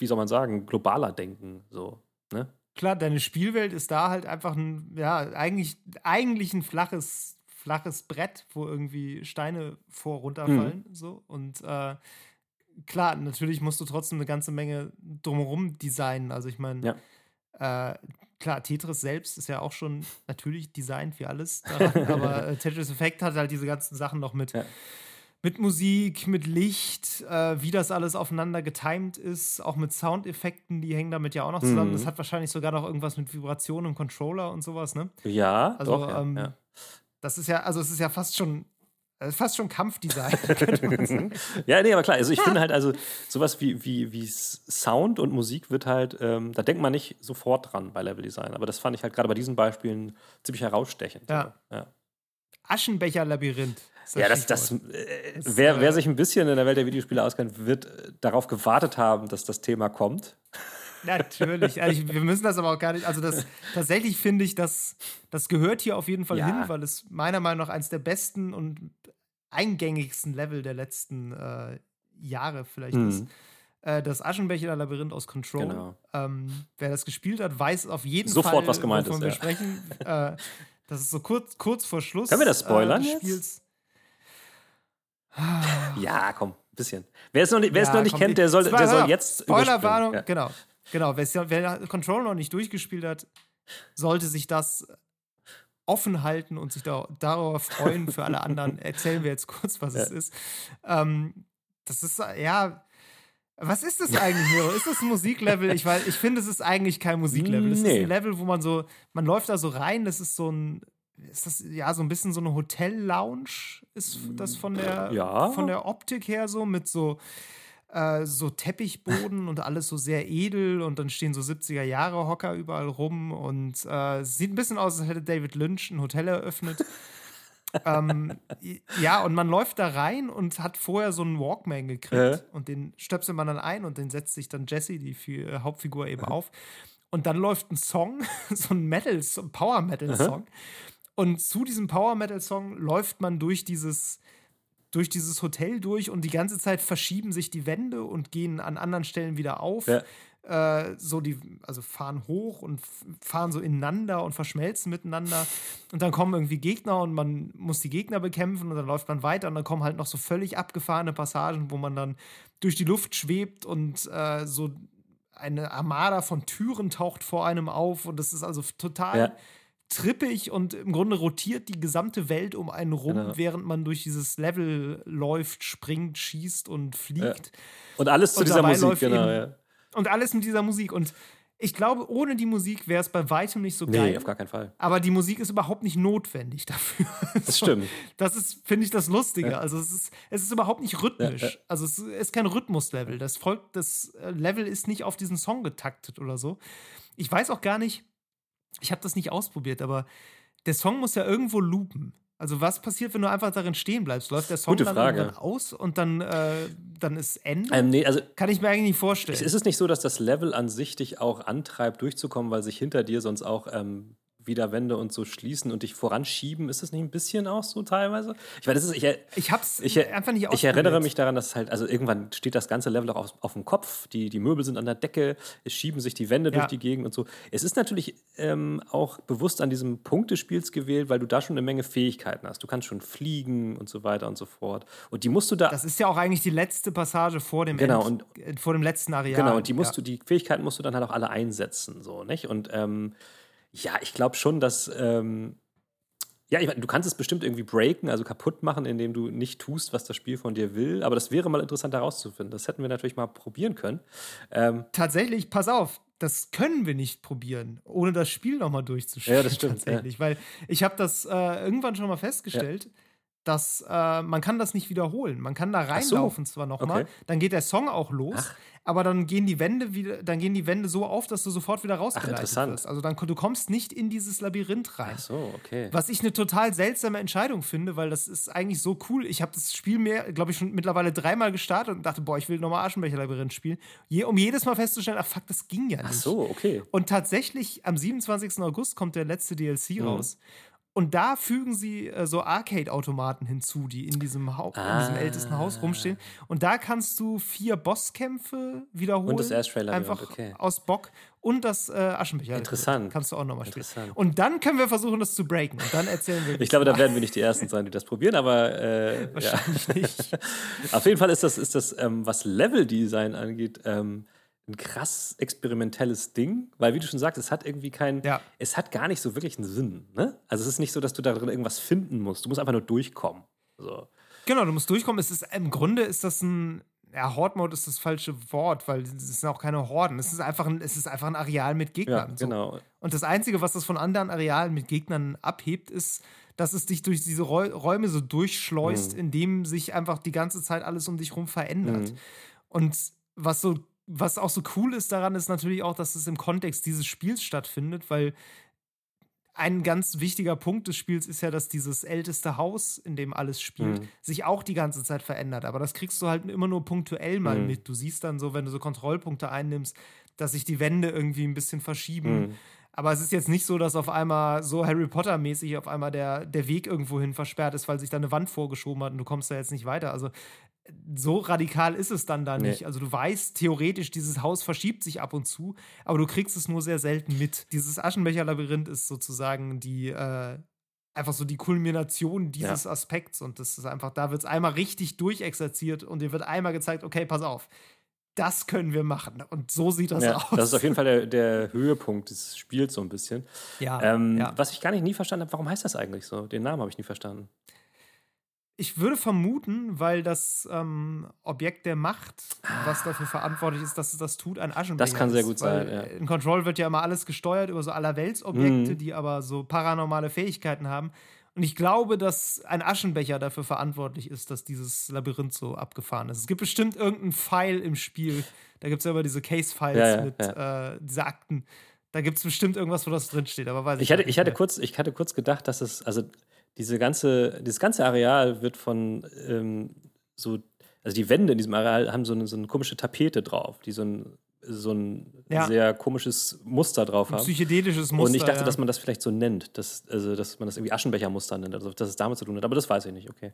wie soll man sagen, globaler denken. So, ne? Klar, deine Spielwelt ist da halt einfach ein, ja, eigentlich, eigentlich ein flaches, flaches Brett, wo irgendwie Steine vor runterfallen. Mhm. So. Und äh, klar, natürlich musst du trotzdem eine ganze Menge drumherum designen. Also ich meine, ja. äh, klar, Tetris selbst ist ja auch schon natürlich designt wie alles daran, aber äh, Tetris Effect hat halt diese ganzen Sachen noch mit. Ja mit Musik, mit Licht, äh, wie das alles aufeinander getimed ist, auch mit Soundeffekten, die hängen damit ja auch noch zusammen. Mhm. Das hat wahrscheinlich sogar noch irgendwas mit Vibration im Controller und sowas, ne? Ja, also, doch, ähm, ja. Das ist ja, also es ist ja fast schon äh, fast schon Kampfdesign. ja, nee, aber klar, also ich finde halt, also sowas wie, wie, wie Sound und Musik wird halt, ähm, da denkt man nicht sofort dran bei Leveldesign. Aber das fand ich halt gerade bei diesen Beispielen ziemlich herausstechend. Ja. ja. Aschenbecher-Labyrinth. Ja, das, das, äh, das wer, äh, wer sich ein bisschen in der Welt der Videospiele auskennt, wird äh, darauf gewartet haben, dass das Thema kommt. Natürlich. Also wir müssen das aber auch gar nicht. Also, das, tatsächlich finde ich, dass das gehört hier auf jeden Fall ja. hin, weil es meiner Meinung nach eines der besten und eingängigsten Level der letzten äh, Jahre vielleicht mhm. ist. Äh, das Aschenbecher Labyrinth aus Control. Genau. Ähm, wer das gespielt hat, weiß auf jeden Sofort, Fall, was gemeint ist, wir ja. sprechen. Äh, das ist so kurz, kurz vor Schluss. Können wir das spoilern? Äh, jetzt? Ja, komm, ein bisschen. Wer es noch nicht, wer ja, es noch nicht kennt, der soll, der soll jetzt. Spoilerwarnung, ja. genau. Genau, wer Control noch nicht durchgespielt hat, sollte sich das offen halten und sich da, darauf freuen. Für alle anderen erzählen wir jetzt kurz, was ja. es ist. Ähm, das ist, ja. Was ist das eigentlich, Miro? Ist das ein Musiklevel? Ich, ich finde, es ist eigentlich kein Musiklevel. Es nee. ist ein Level, wo man so, man läuft da so rein, das ist so ein ist das ja so ein bisschen so eine Hotel-Lounge? Ist das von der, ja. von der Optik her so mit so, äh, so Teppichboden und alles so sehr edel und dann stehen so 70er Jahre Hocker überall rum und äh, sieht ein bisschen aus, als hätte David Lynch ein Hotel eröffnet. ähm, ja, und man läuft da rein und hat vorher so einen Walkman gekriegt äh. und den stöpselt man dann ein und den setzt sich dann Jesse, die Hauptfigur, eben äh. auf. Und dann läuft ein Song, so ein Metal, so ein Power-Metal-Song. Und zu diesem Power Metal Song läuft man durch dieses durch dieses Hotel durch und die ganze Zeit verschieben sich die Wände und gehen an anderen Stellen wieder auf. Ja. Äh, so die, also fahren hoch und fahren so ineinander und verschmelzen miteinander. Und dann kommen irgendwie Gegner und man muss die Gegner bekämpfen und dann läuft man weiter und dann kommen halt noch so völlig abgefahrene Passagen, wo man dann durch die Luft schwebt und äh, so eine Armada von Türen taucht vor einem auf und das ist also total ja trippig und im Grunde rotiert die gesamte Welt um einen rum, genau. während man durch dieses Level läuft, springt, schießt und fliegt. Ja. Und alles zu und dieser Musik, genau, ja. Und alles mit dieser Musik. Und ich glaube, ohne die Musik wäre es bei weitem nicht so geil. Nee, auf gar keinen Fall. Aber die Musik ist überhaupt nicht notwendig dafür. Das stimmt. Das ist, finde ich, das Lustige. Ja. Also es ist, es ist überhaupt nicht rhythmisch. Also es ist kein Rhythmuslevel. Das folgt, das äh, Level ist nicht auf diesen Song getaktet oder so. Ich weiß auch gar nicht, ich habe das nicht ausprobiert, aber der Song muss ja irgendwo loopen. Also was passiert, wenn du einfach darin stehen bleibst? Läuft der Song Gute dann Frage. aus und dann, äh, dann ist Ende? Ähm, nee, also Kann ich mir eigentlich nicht vorstellen. ist es nicht so, dass das Level an sich dich auch antreibt, durchzukommen, weil sich hinter dir sonst auch ähm, wieder Wände und so schließen und dich voranschieben? Ist das nicht ein bisschen auch so teilweise? Ich meine, das ist, ich, ich hab's ich, einfach nicht ich erinnere mich daran, dass halt, also irgendwann steht das ganze Level auch auf, auf dem Kopf, die, die Möbel sind an der Decke, es schieben sich die Wände Ja. durch die Gegend und so. Es ist natürlich ähm, auch bewusst an diesem Punkt des Spiels gewählt, weil du da schon eine Menge Fähigkeiten hast. Du kannst schon fliegen und so weiter und so fort. Und die musst du da. Das ist ja auch eigentlich die letzte Passage vor dem, Genau, End, äh, vor dem letzten Areal. Genau, und die musst ja. du, die Fähigkeiten musst du dann halt auch alle einsetzen, so, nicht? Und ähm, ja, ich glaube schon, dass. Ähm, ja, ich mein, du kannst es bestimmt irgendwie breaken, also kaputt machen, indem du nicht tust, was das Spiel von dir will. Aber das wäre mal interessant herauszufinden. Das hätten wir natürlich mal probieren können. Ähm, Tatsächlich, pass auf, das können wir nicht probieren, ohne das Spiel nochmal durchzuspielen. Ja, das stimmt, Tatsächlich, weil ich habe das äh, irgendwann schon mal festgestellt. Dass äh, man kann das nicht wiederholen. Man kann da Ach so. reinlaufen zwar nochmal, Okay. dann geht der Song auch los, Ach. Aber dann gehen die Wände wieder, dann gehen die Wände so auf, dass du sofort wieder rausgeleitet interessant. wirst. Also dann du kommst nicht in dieses Labyrinth rein. ach so, okay. Was ich eine total seltsame Entscheidung finde, weil das ist eigentlich so cool. Ich habe das Spiel mehr, glaube ich, schon mittlerweile dreimal gestartet und dachte, boah, ich will nochmal Aschenbecher-Labyrinth spielen. Je, um jedes Mal festzustellen, ach fuck, das ging ja nicht. Ach so, okay. Und tatsächlich, am 27. August kommt der letzte DLC Mhm. raus. Und da fügen sie äh, so Arcade-Automaten hinzu, die in diesem, Hau in diesem Ah. ältesten Haus rumstehen. Und da kannst du vier Bosskämpfe wiederholen. Und das Ashtray-Labyrinth, Einfach okay. aus Bock. Und das äh, Aschenbecher. Interessant. Kannst du auch nochmal spielen. Interessant. Und dann können wir versuchen, das zu breaken. Und dann erzählen wir. Ich glaube, da werden wir nicht die Ersten sein, die das probieren, aber äh, ja. Wahrscheinlich nicht. Auf jeden Fall ist das, ist das ähm, was Level-Design angeht, ähm, ein krass experimentelles Ding, weil wie du schon sagst, es hat irgendwie keinen, Ja. es hat gar nicht so wirklich einen Sinn. Ne? Also es ist nicht so, dass du da drin irgendwas finden musst. Du musst einfach nur durchkommen. So. Genau, du musst durchkommen. Es ist, Im Grunde ist das ein. Ja, Horde-Mode ist das falsche Wort, weil es sind auch keine Horden. Es ist einfach ein, es ist einfach ein Areal mit Ja, Gegnern. so. genau. Und das Einzige, was das von anderen Arealen mit Gegnern abhebt, ist, dass es dich durch diese Räu Räume so durchschleust, Mhm. indem sich einfach die ganze Zeit alles um dich rum verändert. Und was so, was auch so cool ist daran, ist natürlich auch, dass es im Kontext dieses Spiels stattfindet, weil ein ganz wichtiger Punkt des Spiels ist ja, dass dieses älteste Haus, in dem alles spielt, Mhm. sich auch die ganze Zeit verändert. Aber das kriegst du halt immer nur punktuell mal Mhm. mit. Du siehst dann so, wenn du so Kontrollpunkte einnimmst, dass sich die Wände irgendwie ein bisschen verschieben. Mhm. Aber es ist jetzt nicht so, dass auf einmal so Harry Potter-mäßig auf einmal der, der Weg irgendwohin versperrt ist, weil sich da eine Wand vorgeschoben hat und du kommst da jetzt nicht weiter. Also so radikal ist es dann da Nee. nicht. Also du weißt theoretisch, dieses Haus verschiebt sich ab und zu, aber du kriegst es nur sehr selten mit. Dieses Aschenbecher-Labyrinth ist sozusagen die äh, einfach so die Kulmination dieses Aspekts und das ist einfach, da wird es einmal richtig durchexerziert und dir wird einmal gezeigt, okay, pass auf, das können wir machen. Und so sieht das Ja, aus. das ist auf jeden Fall der, der Höhepunkt des Spiels so ein bisschen. ja, Ähm, ja. Was ich gar nicht nie verstanden habe, warum heißt das eigentlich so? Den Namen habe ich nie verstanden. Ich würde vermuten, weil das ähm, Objekt der Macht, was dafür verantwortlich ist, dass es das tut, ein Aschenbecher Das kann sehr ist. gut sein, ja. In Control wird ja immer alles gesteuert über so Allerweltsobjekte, Mhm. die aber so paranormale Fähigkeiten haben. Und ich glaube, dass ein Aschenbecher dafür verantwortlich ist, dass dieses Labyrinth so abgefahren ist. Es gibt bestimmt irgendeinen Pfeil im Spiel. Da gibt es ja immer diese Case-Files Ja, ja, mit Äh, diese Akten. Da gibt es bestimmt irgendwas, wo das drinsteht, aber weiß ich, Ich hatte, grad ich, nicht hatte kurz, ich hatte kurz gedacht, dass es, also diese ganze, dieses ganze Areal wird von ähm, so, also die Wände in diesem Areal haben so eine, so eine komische Tapete drauf, die so ein, so ein Ja. sehr komisches Muster drauf Ein haben. psychedelisches Muster. Und ich dachte, ja. dass man das vielleicht so nennt, dass, also, dass man das irgendwie Aschenbechermuster nennt, also dass es damit zu tun hat. Aber das weiß ich nicht, okay.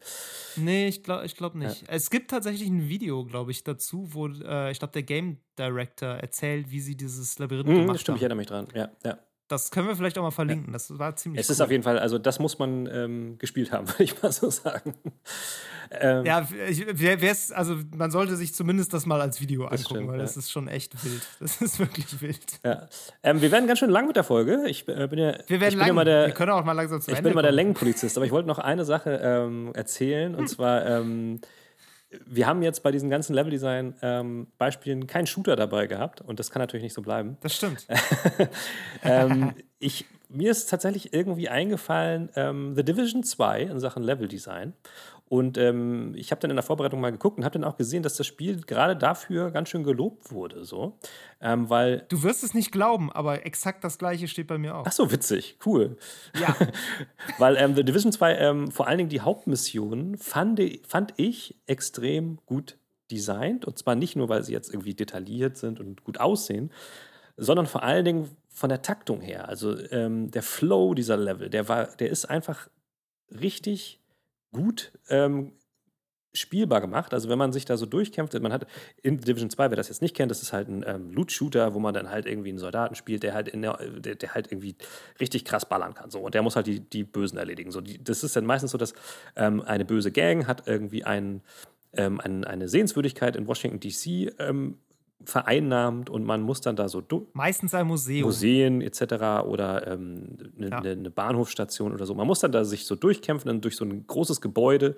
Nee, ich glaube ich glaub nicht. Es gibt tatsächlich ein Video, glaube ich, dazu, wo äh, ich glaube, der Game Director erzählt, wie sie dieses Labyrinth Mhm, gemacht das stimmt, ich haben. erinnere mich dran. Ja, ja. Das können wir vielleicht auch mal verlinken. Das war ziemlich Es cool. ist auf jeden Fall, also das muss man ähm, gespielt haben, würde ich mal so sagen. Ähm, ja, ich, wer, wer's, also man sollte sich zumindest das mal als Video angucken, stimmt, weil ja. das ist schon echt wild. Das ist wirklich wild. ja. Ähm, wir werden ganz schön lang mit der Folge. Ich äh, bin ja, Wir werden bin lang. immer der, wir können auch mal langsam zum Ich Ende bin immer der. Längenpolizist, aber ich wollte noch eine Sache ähm, erzählen. Und zwar, ähm, wir haben jetzt bei diesen ganzen Leveldesign-Beispielen ähm, keinen Shooter dabei gehabt und das kann natürlich nicht so bleiben. Das stimmt. ähm, ich, mir ist tatsächlich irgendwie eingefallen, ähm, The Division 2 in Sachen Leveldesign. Und ähm, ich habe dann in der Vorbereitung mal geguckt und habe dann auch gesehen, dass das Spiel gerade dafür ganz schön gelobt wurde. So. Ähm, weil du wirst es nicht glauben, aber exakt das gleiche steht bei mir auch. Ach so, witzig, cool. Ja. weil ähm, The Division 2, ähm, vor allen Dingen die Hauptmission, fand, fand ich extrem gut designt. Und zwar nicht nur, weil sie jetzt irgendwie detailliert sind und gut aussehen, sondern vor allen Dingen von der Taktung her. Also ähm, der Flow dieser Level, der war, der ist einfach richtig gut ähm, spielbar gemacht. Also wenn man sich da so durchkämpft, man hat in Division 2, wer das jetzt nicht kennt, das ist halt ein ähm, Loot-Shooter, wo man dann halt irgendwie einen Soldaten spielt, der halt, der, der, halt irgendwie richtig krass ballern kann. So. Und der muss halt die, die Bösen erledigen. So, die, das ist dann meistens so, dass ähm, eine böse Gang hat irgendwie einen, ähm, ein, eine Sehenswürdigkeit in Washington DC ähm, vereinnahmt und man muss dann da so meistens ein Museum Museen etc. oder eine ähm, ne, ja. ne, ne Bahnhofstation oder so. Man muss dann da sich so durchkämpfen dann durch so ein großes Gebäude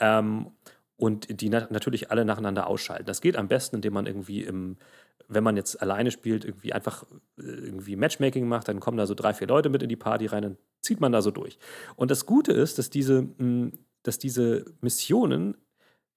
ähm, und die na natürlich alle nacheinander ausschalten. Das geht am besten, indem man irgendwie im wenn man jetzt alleine spielt, irgendwie einfach äh, irgendwie Matchmaking macht, dann kommen da so drei, vier Leute mit in die Party rein, dann zieht man da so durch. Und das Gute ist, dass diese, dass diese Missionen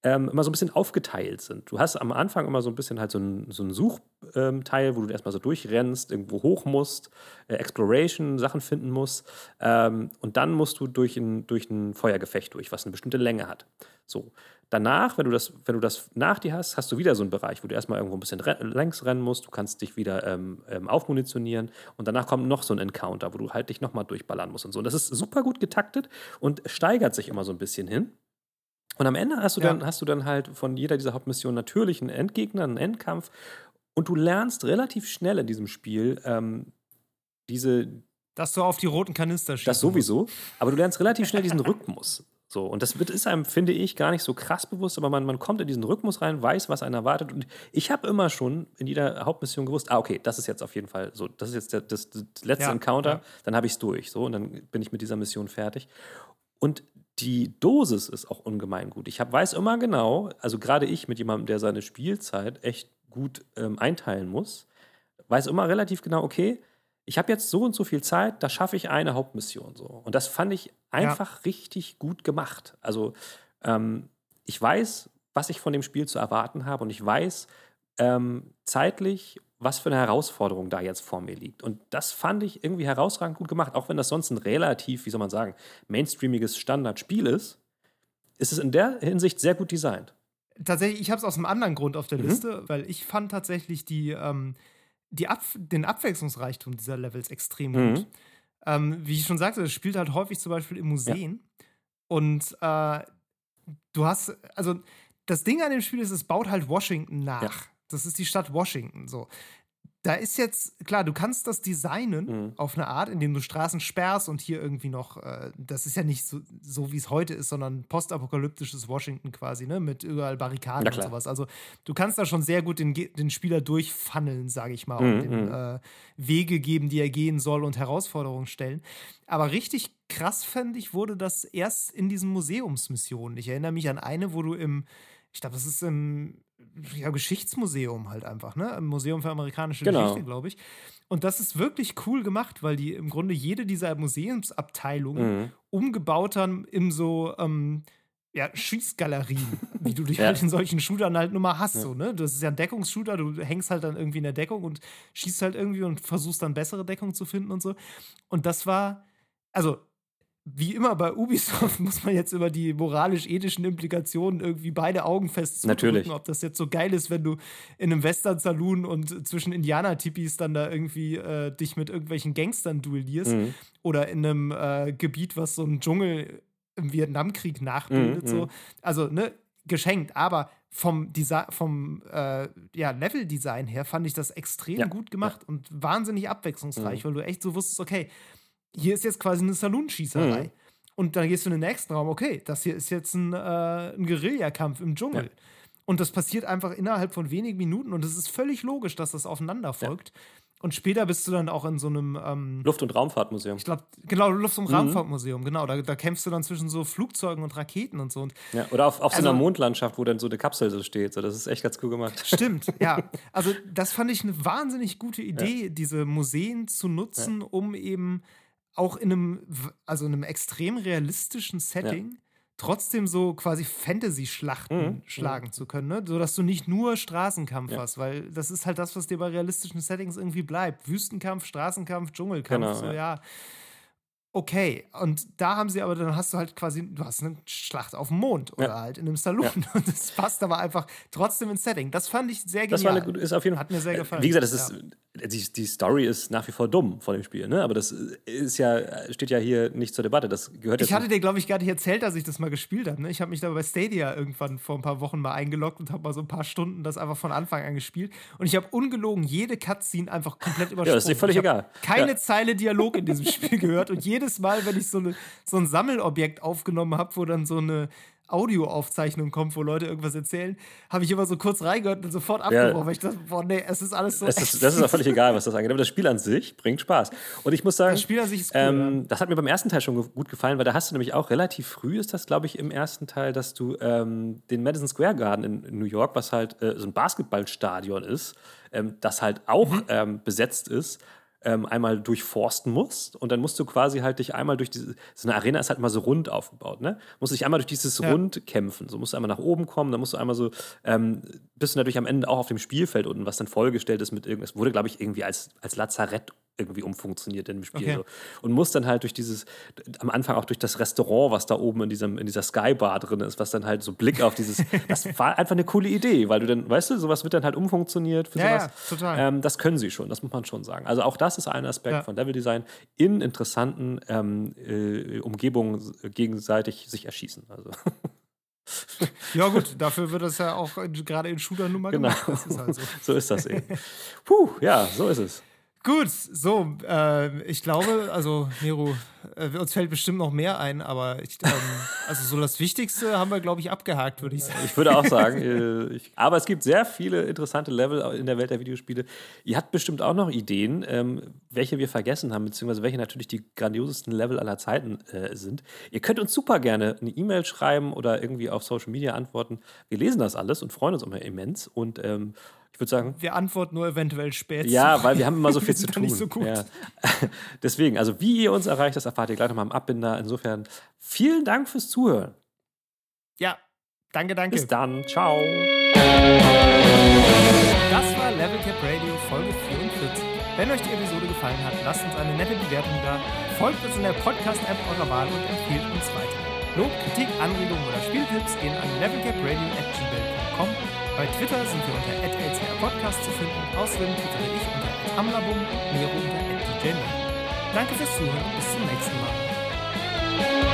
ähm, immer so ein bisschen aufgeteilt sind. Du hast am Anfang immer so ein bisschen halt so ein, so ein Suchteil, ähm, wo du erstmal so durchrennst, irgendwo hoch musst, äh, Exploration, Sachen finden musst. Ähm, und dann musst du durch ein, durch ein Feuergefecht durch, was eine bestimmte Länge hat. So. Danach, wenn du, das, wenn du das nach dir hast, hast du wieder so einen Bereich, wo du erstmal irgendwo ein bisschen re längs rennen musst. Du kannst dich wieder ähm, ähm, aufmunitionieren. Und danach kommt noch so ein Encounter, wo du halt dich nochmal durchballern musst und so. Und das ist super gut getaktet und steigert sich immer so ein bisschen hin. Und am Ende hast du, dann, hast du dann halt von jeder dieser Hauptmissionen natürlich einen Endgegner, einen Endkampf. Und du lernst relativ schnell in diesem Spiel ähm, diese. Dass du auf die roten Kanister schießt. Das sowieso. Aber du lernst relativ schnell diesen Rhythmus. So, und das wird, ist einem, finde ich, gar nicht so krass bewusst, aber man, man kommt in diesen Rhythmus rein, weiß, was einen erwartet. Und ich habe immer schon in jeder Hauptmission gewusst, ah, okay, das ist jetzt auf jeden Fall so, das ist jetzt der, das, das letzte ja, Encounter, ja. dann habe ich es durch. So, und dann bin ich mit dieser Mission fertig. Und die Dosis ist auch ungemein gut. Ich hab, weiß immer genau, also gerade ich mit jemandem, der seine Spielzeit echt gut ähm, einteilen muss, weiß immer relativ genau, okay, ich habe jetzt so und so viel Zeit, da schaffe ich eine Hauptmission so. Und das fand ich einfach ja. richtig gut gemacht. Also ähm, ich weiß, was ich von dem Spiel zu erwarten habe und ich weiß ähm, zeitlich was für eine Herausforderung da jetzt vor mir liegt. Und das fand ich irgendwie herausragend gut gemacht, auch wenn das sonst ein relativ, wie soll man sagen, mainstreamiges Standardspiel ist, ist es in der Hinsicht sehr gut designt. Tatsächlich, ich habe es aus einem anderen Grund auf der mhm. Liste, weil ich fand tatsächlich die, ähm, die Ab den Abwechslungsreichtum dieser Levels extrem mhm. gut. Ähm, wie ich schon sagte, es spielt halt häufig zum Beispiel in Museen. Ja. Und äh, du hast, also das Ding an dem Spiel ist, es baut halt Washington nach. Ja. Das ist die Stadt Washington. So. Da ist jetzt, klar, du kannst das designen mhm. auf eine Art, indem du Straßen sperrst und hier irgendwie noch, äh, das ist ja nicht so, so wie es heute ist, sondern postapokalyptisches Washington quasi, ne, mit überall Barrikaden und sowas. Also du kannst da schon sehr gut den, den Spieler durchfunneln, sage ich mal, mhm. und ihm äh, Wege geben, die er gehen soll und Herausforderungen stellen. Aber richtig krass fände ich, wurde das erst in diesen Museumsmissionen. Ich erinnere mich an eine, wo du im, ich glaube, das ist im ja, Geschichtsmuseum halt einfach, ne? Im Museum für amerikanische genau. Geschichte, glaube ich. Und das ist wirklich cool gemacht, weil die im Grunde jede dieser Museumsabteilungen mhm. umgebaut haben in so ähm, ja, Schießgalerien, wie du dich ja. halt in solchen Shootern halt nur mal hast. Ja. So, ne? Das ist ja ein Deckungsshooter, du hängst halt dann irgendwie in der Deckung und schießt halt irgendwie und versuchst dann bessere Deckung zu finden und so. Und das war, also wie immer bei Ubisoft muss man jetzt über die moralisch-ethischen Implikationen irgendwie beide Augen fest Natürlich. ob das jetzt so geil ist, wenn du in einem Western-Saloon und zwischen Indianer-Tipis dann da irgendwie äh, dich mit irgendwelchen Gangstern duellierst mhm. oder in einem äh, Gebiet, was so ein Dschungel im Vietnamkrieg nachbildet. Mhm. So. Also, ne, geschenkt, aber vom, Desi vom äh, ja, Level-Design her fand ich das extrem ja. gut gemacht ja. und wahnsinnig abwechslungsreich, mhm. weil du echt so wusstest, okay, hier ist jetzt quasi eine Saloonschießerei. Mhm. Und dann gehst du in den nächsten Raum, okay, das hier ist jetzt ein, äh, ein Guerillakampf im Dschungel. Ja. Und das passiert einfach innerhalb von wenigen Minuten und es ist völlig logisch, dass das aufeinander folgt. Ja. Und später bist du dann auch in so einem ähm, Luft- und Raumfahrtmuseum. Ich glaube, genau, Luft- und Mhm. Raumfahrtmuseum, genau. Da, da kämpfst du dann zwischen so Flugzeugen und Raketen und so. Und Ja, oder auf, auf so Also- einer Mondlandschaft, wo dann so eine Kapsel so steht. So, das ist echt ganz cool gemacht. Stimmt, ja. Also das fand ich eine wahnsinnig gute Idee, diese Museen zu nutzen, um eben auch in einem, also in einem extrem realistischen Setting trotzdem so quasi Fantasy-Schlachten Mhm, schlagen zu können, ne? sodass du nicht nur Straßenkampf Ja. hast, weil das ist halt das, was dir bei realistischen Settings irgendwie bleibt. Wüstenkampf, Straßenkampf, Dschungelkampf, Genau, so ja. ja. Okay, und da haben sie aber, dann hast du halt quasi, du hast eine Schlacht auf dem Mond oder Ja. halt in einem Saloon. Und das passt aber einfach trotzdem ins Setting. Das fand ich sehr genial. Das war eine gute, ist auf jeden Fall. Hat mir sehr äh, gefallen. Wie gesagt, das ist, Ja. Die, die Story ist nach wie vor dumm von dem Spiel, ne? Aber das ist ja, steht ja hier nicht zur Debatte. Das gehört Ich hatte dir, glaube ich, gar nicht erzählt, dass ich das mal gespielt habe. Ne? Ich habe mich da bei Stadia irgendwann vor ein paar Wochen mal eingeloggt und habe mal so ein paar Stunden das einfach von Anfang an gespielt. Und ich habe ungelogen jede Cutscene einfach komplett übersprungen. das ist dir völlig egal. Keine Ja. Zeile Dialog in diesem Spiel gehört. Und jedes Mal, wenn ich so, eine, so ein Sammelobjekt aufgenommen habe, wo dann so eine Audioaufzeichnung kommt, wo Leute irgendwas erzählen, habe ich immer so kurz reingehört und sofort abgebrochen, weil ich dachte, boah, nee, es ist alles so. Das ist, das ist auch völlig egal, was das angeht. Aber das Spiel an sich bringt Spaß. Und ich muss sagen, Das Spiel an sich ist cool, ähm, das hat mir beim ersten Teil schon ge- gut gefallen, weil da hast du nämlich auch relativ früh, ist das, glaube ich, im ersten Teil, dass du ähm, den Madison Square Garden in, in New York, was halt äh, so ein Basketballstadion ist, ähm, das halt auch Mhm. ähm, besetzt ist, ähm, einmal durchforsten musst und dann musst du quasi halt dich einmal durch diese, so eine Arena ist halt mal so rund aufgebaut, ne? Musst dich einmal durch dieses Ja. Rund kämpfen. So musst du einmal nach oben kommen, dann musst du einmal so, ähm, bist du natürlich am Ende auch auf dem Spielfeld unten, was dann vollgestellt ist mit irgendwas, wurde, glaube ich, irgendwie als, als Lazarett irgendwie umfunktioniert in dem Spiel. Okay. So. Und musst dann halt durch dieses, am Anfang auch durch das Restaurant, was da oben in, diesem, in dieser Skybar drin ist, was dann halt so Blick auf dieses, das war einfach eine coole Idee, weil du dann, weißt du, sowas wird dann halt umfunktioniert für Ja, sowas. ja, total. Ähm, das können sie schon, das muss man schon sagen. Also auch das ist ein Aspekt Ja. von Leveldesign in interessanten ähm, äh, Umgebungen gegenseitig sich erschießen. Also. Ja, gut, dafür wird das ja auch gerade in Shootern nun mal Genau. gemacht. Ist halt so. so ist das eben. Puh, ja, so ist es. Gut, so, äh, ich glaube, also, Nero, äh, uns fällt bestimmt noch mehr ein, aber ich, ähm, also so das Wichtigste haben wir, glaube ich, abgehakt, würde ich sagen. Ich würde auch sagen, äh, ich, aber es gibt sehr viele interessante Level in der Welt der Videospiele. Ihr habt bestimmt auch noch Ideen, ähm, welche wir vergessen haben, beziehungsweise welche natürlich die grandiosesten Level aller Zeiten äh, sind. Ihr könnt uns super gerne eine E-Mail schreiben oder irgendwie auf Social Media antworten. Wir lesen das alles und freuen uns immer immens. Und ähm, würde sagen, Wir antworten nur eventuell spät. ja, weil wir haben immer so viel zu tun. nicht so gut. Ja. Deswegen, also wie ihr uns erreicht, das erfahrt ihr gleich nochmal im Abbinder. Insofern vielen Dank fürs Zuhören. Ja, danke, danke. Bis dann. Ciao. Das war Level Cap Radio Folge 44. Wenn euch die Episode gefallen hat, lasst uns eine nette Bewertung da, folgt uns in der Podcast-App eurer Wahl und empfehlt uns weiter. Lob, Kritik, Anregungen oder Spieltipps gehen an levelcapradio.gmail.com. Bei Twitter sind wir unter Podcast zu finden. Außerdem twittere ich unter @amlabum, Nero unter @djman. Danke fürs Zuhören und bis zum nächsten Mal.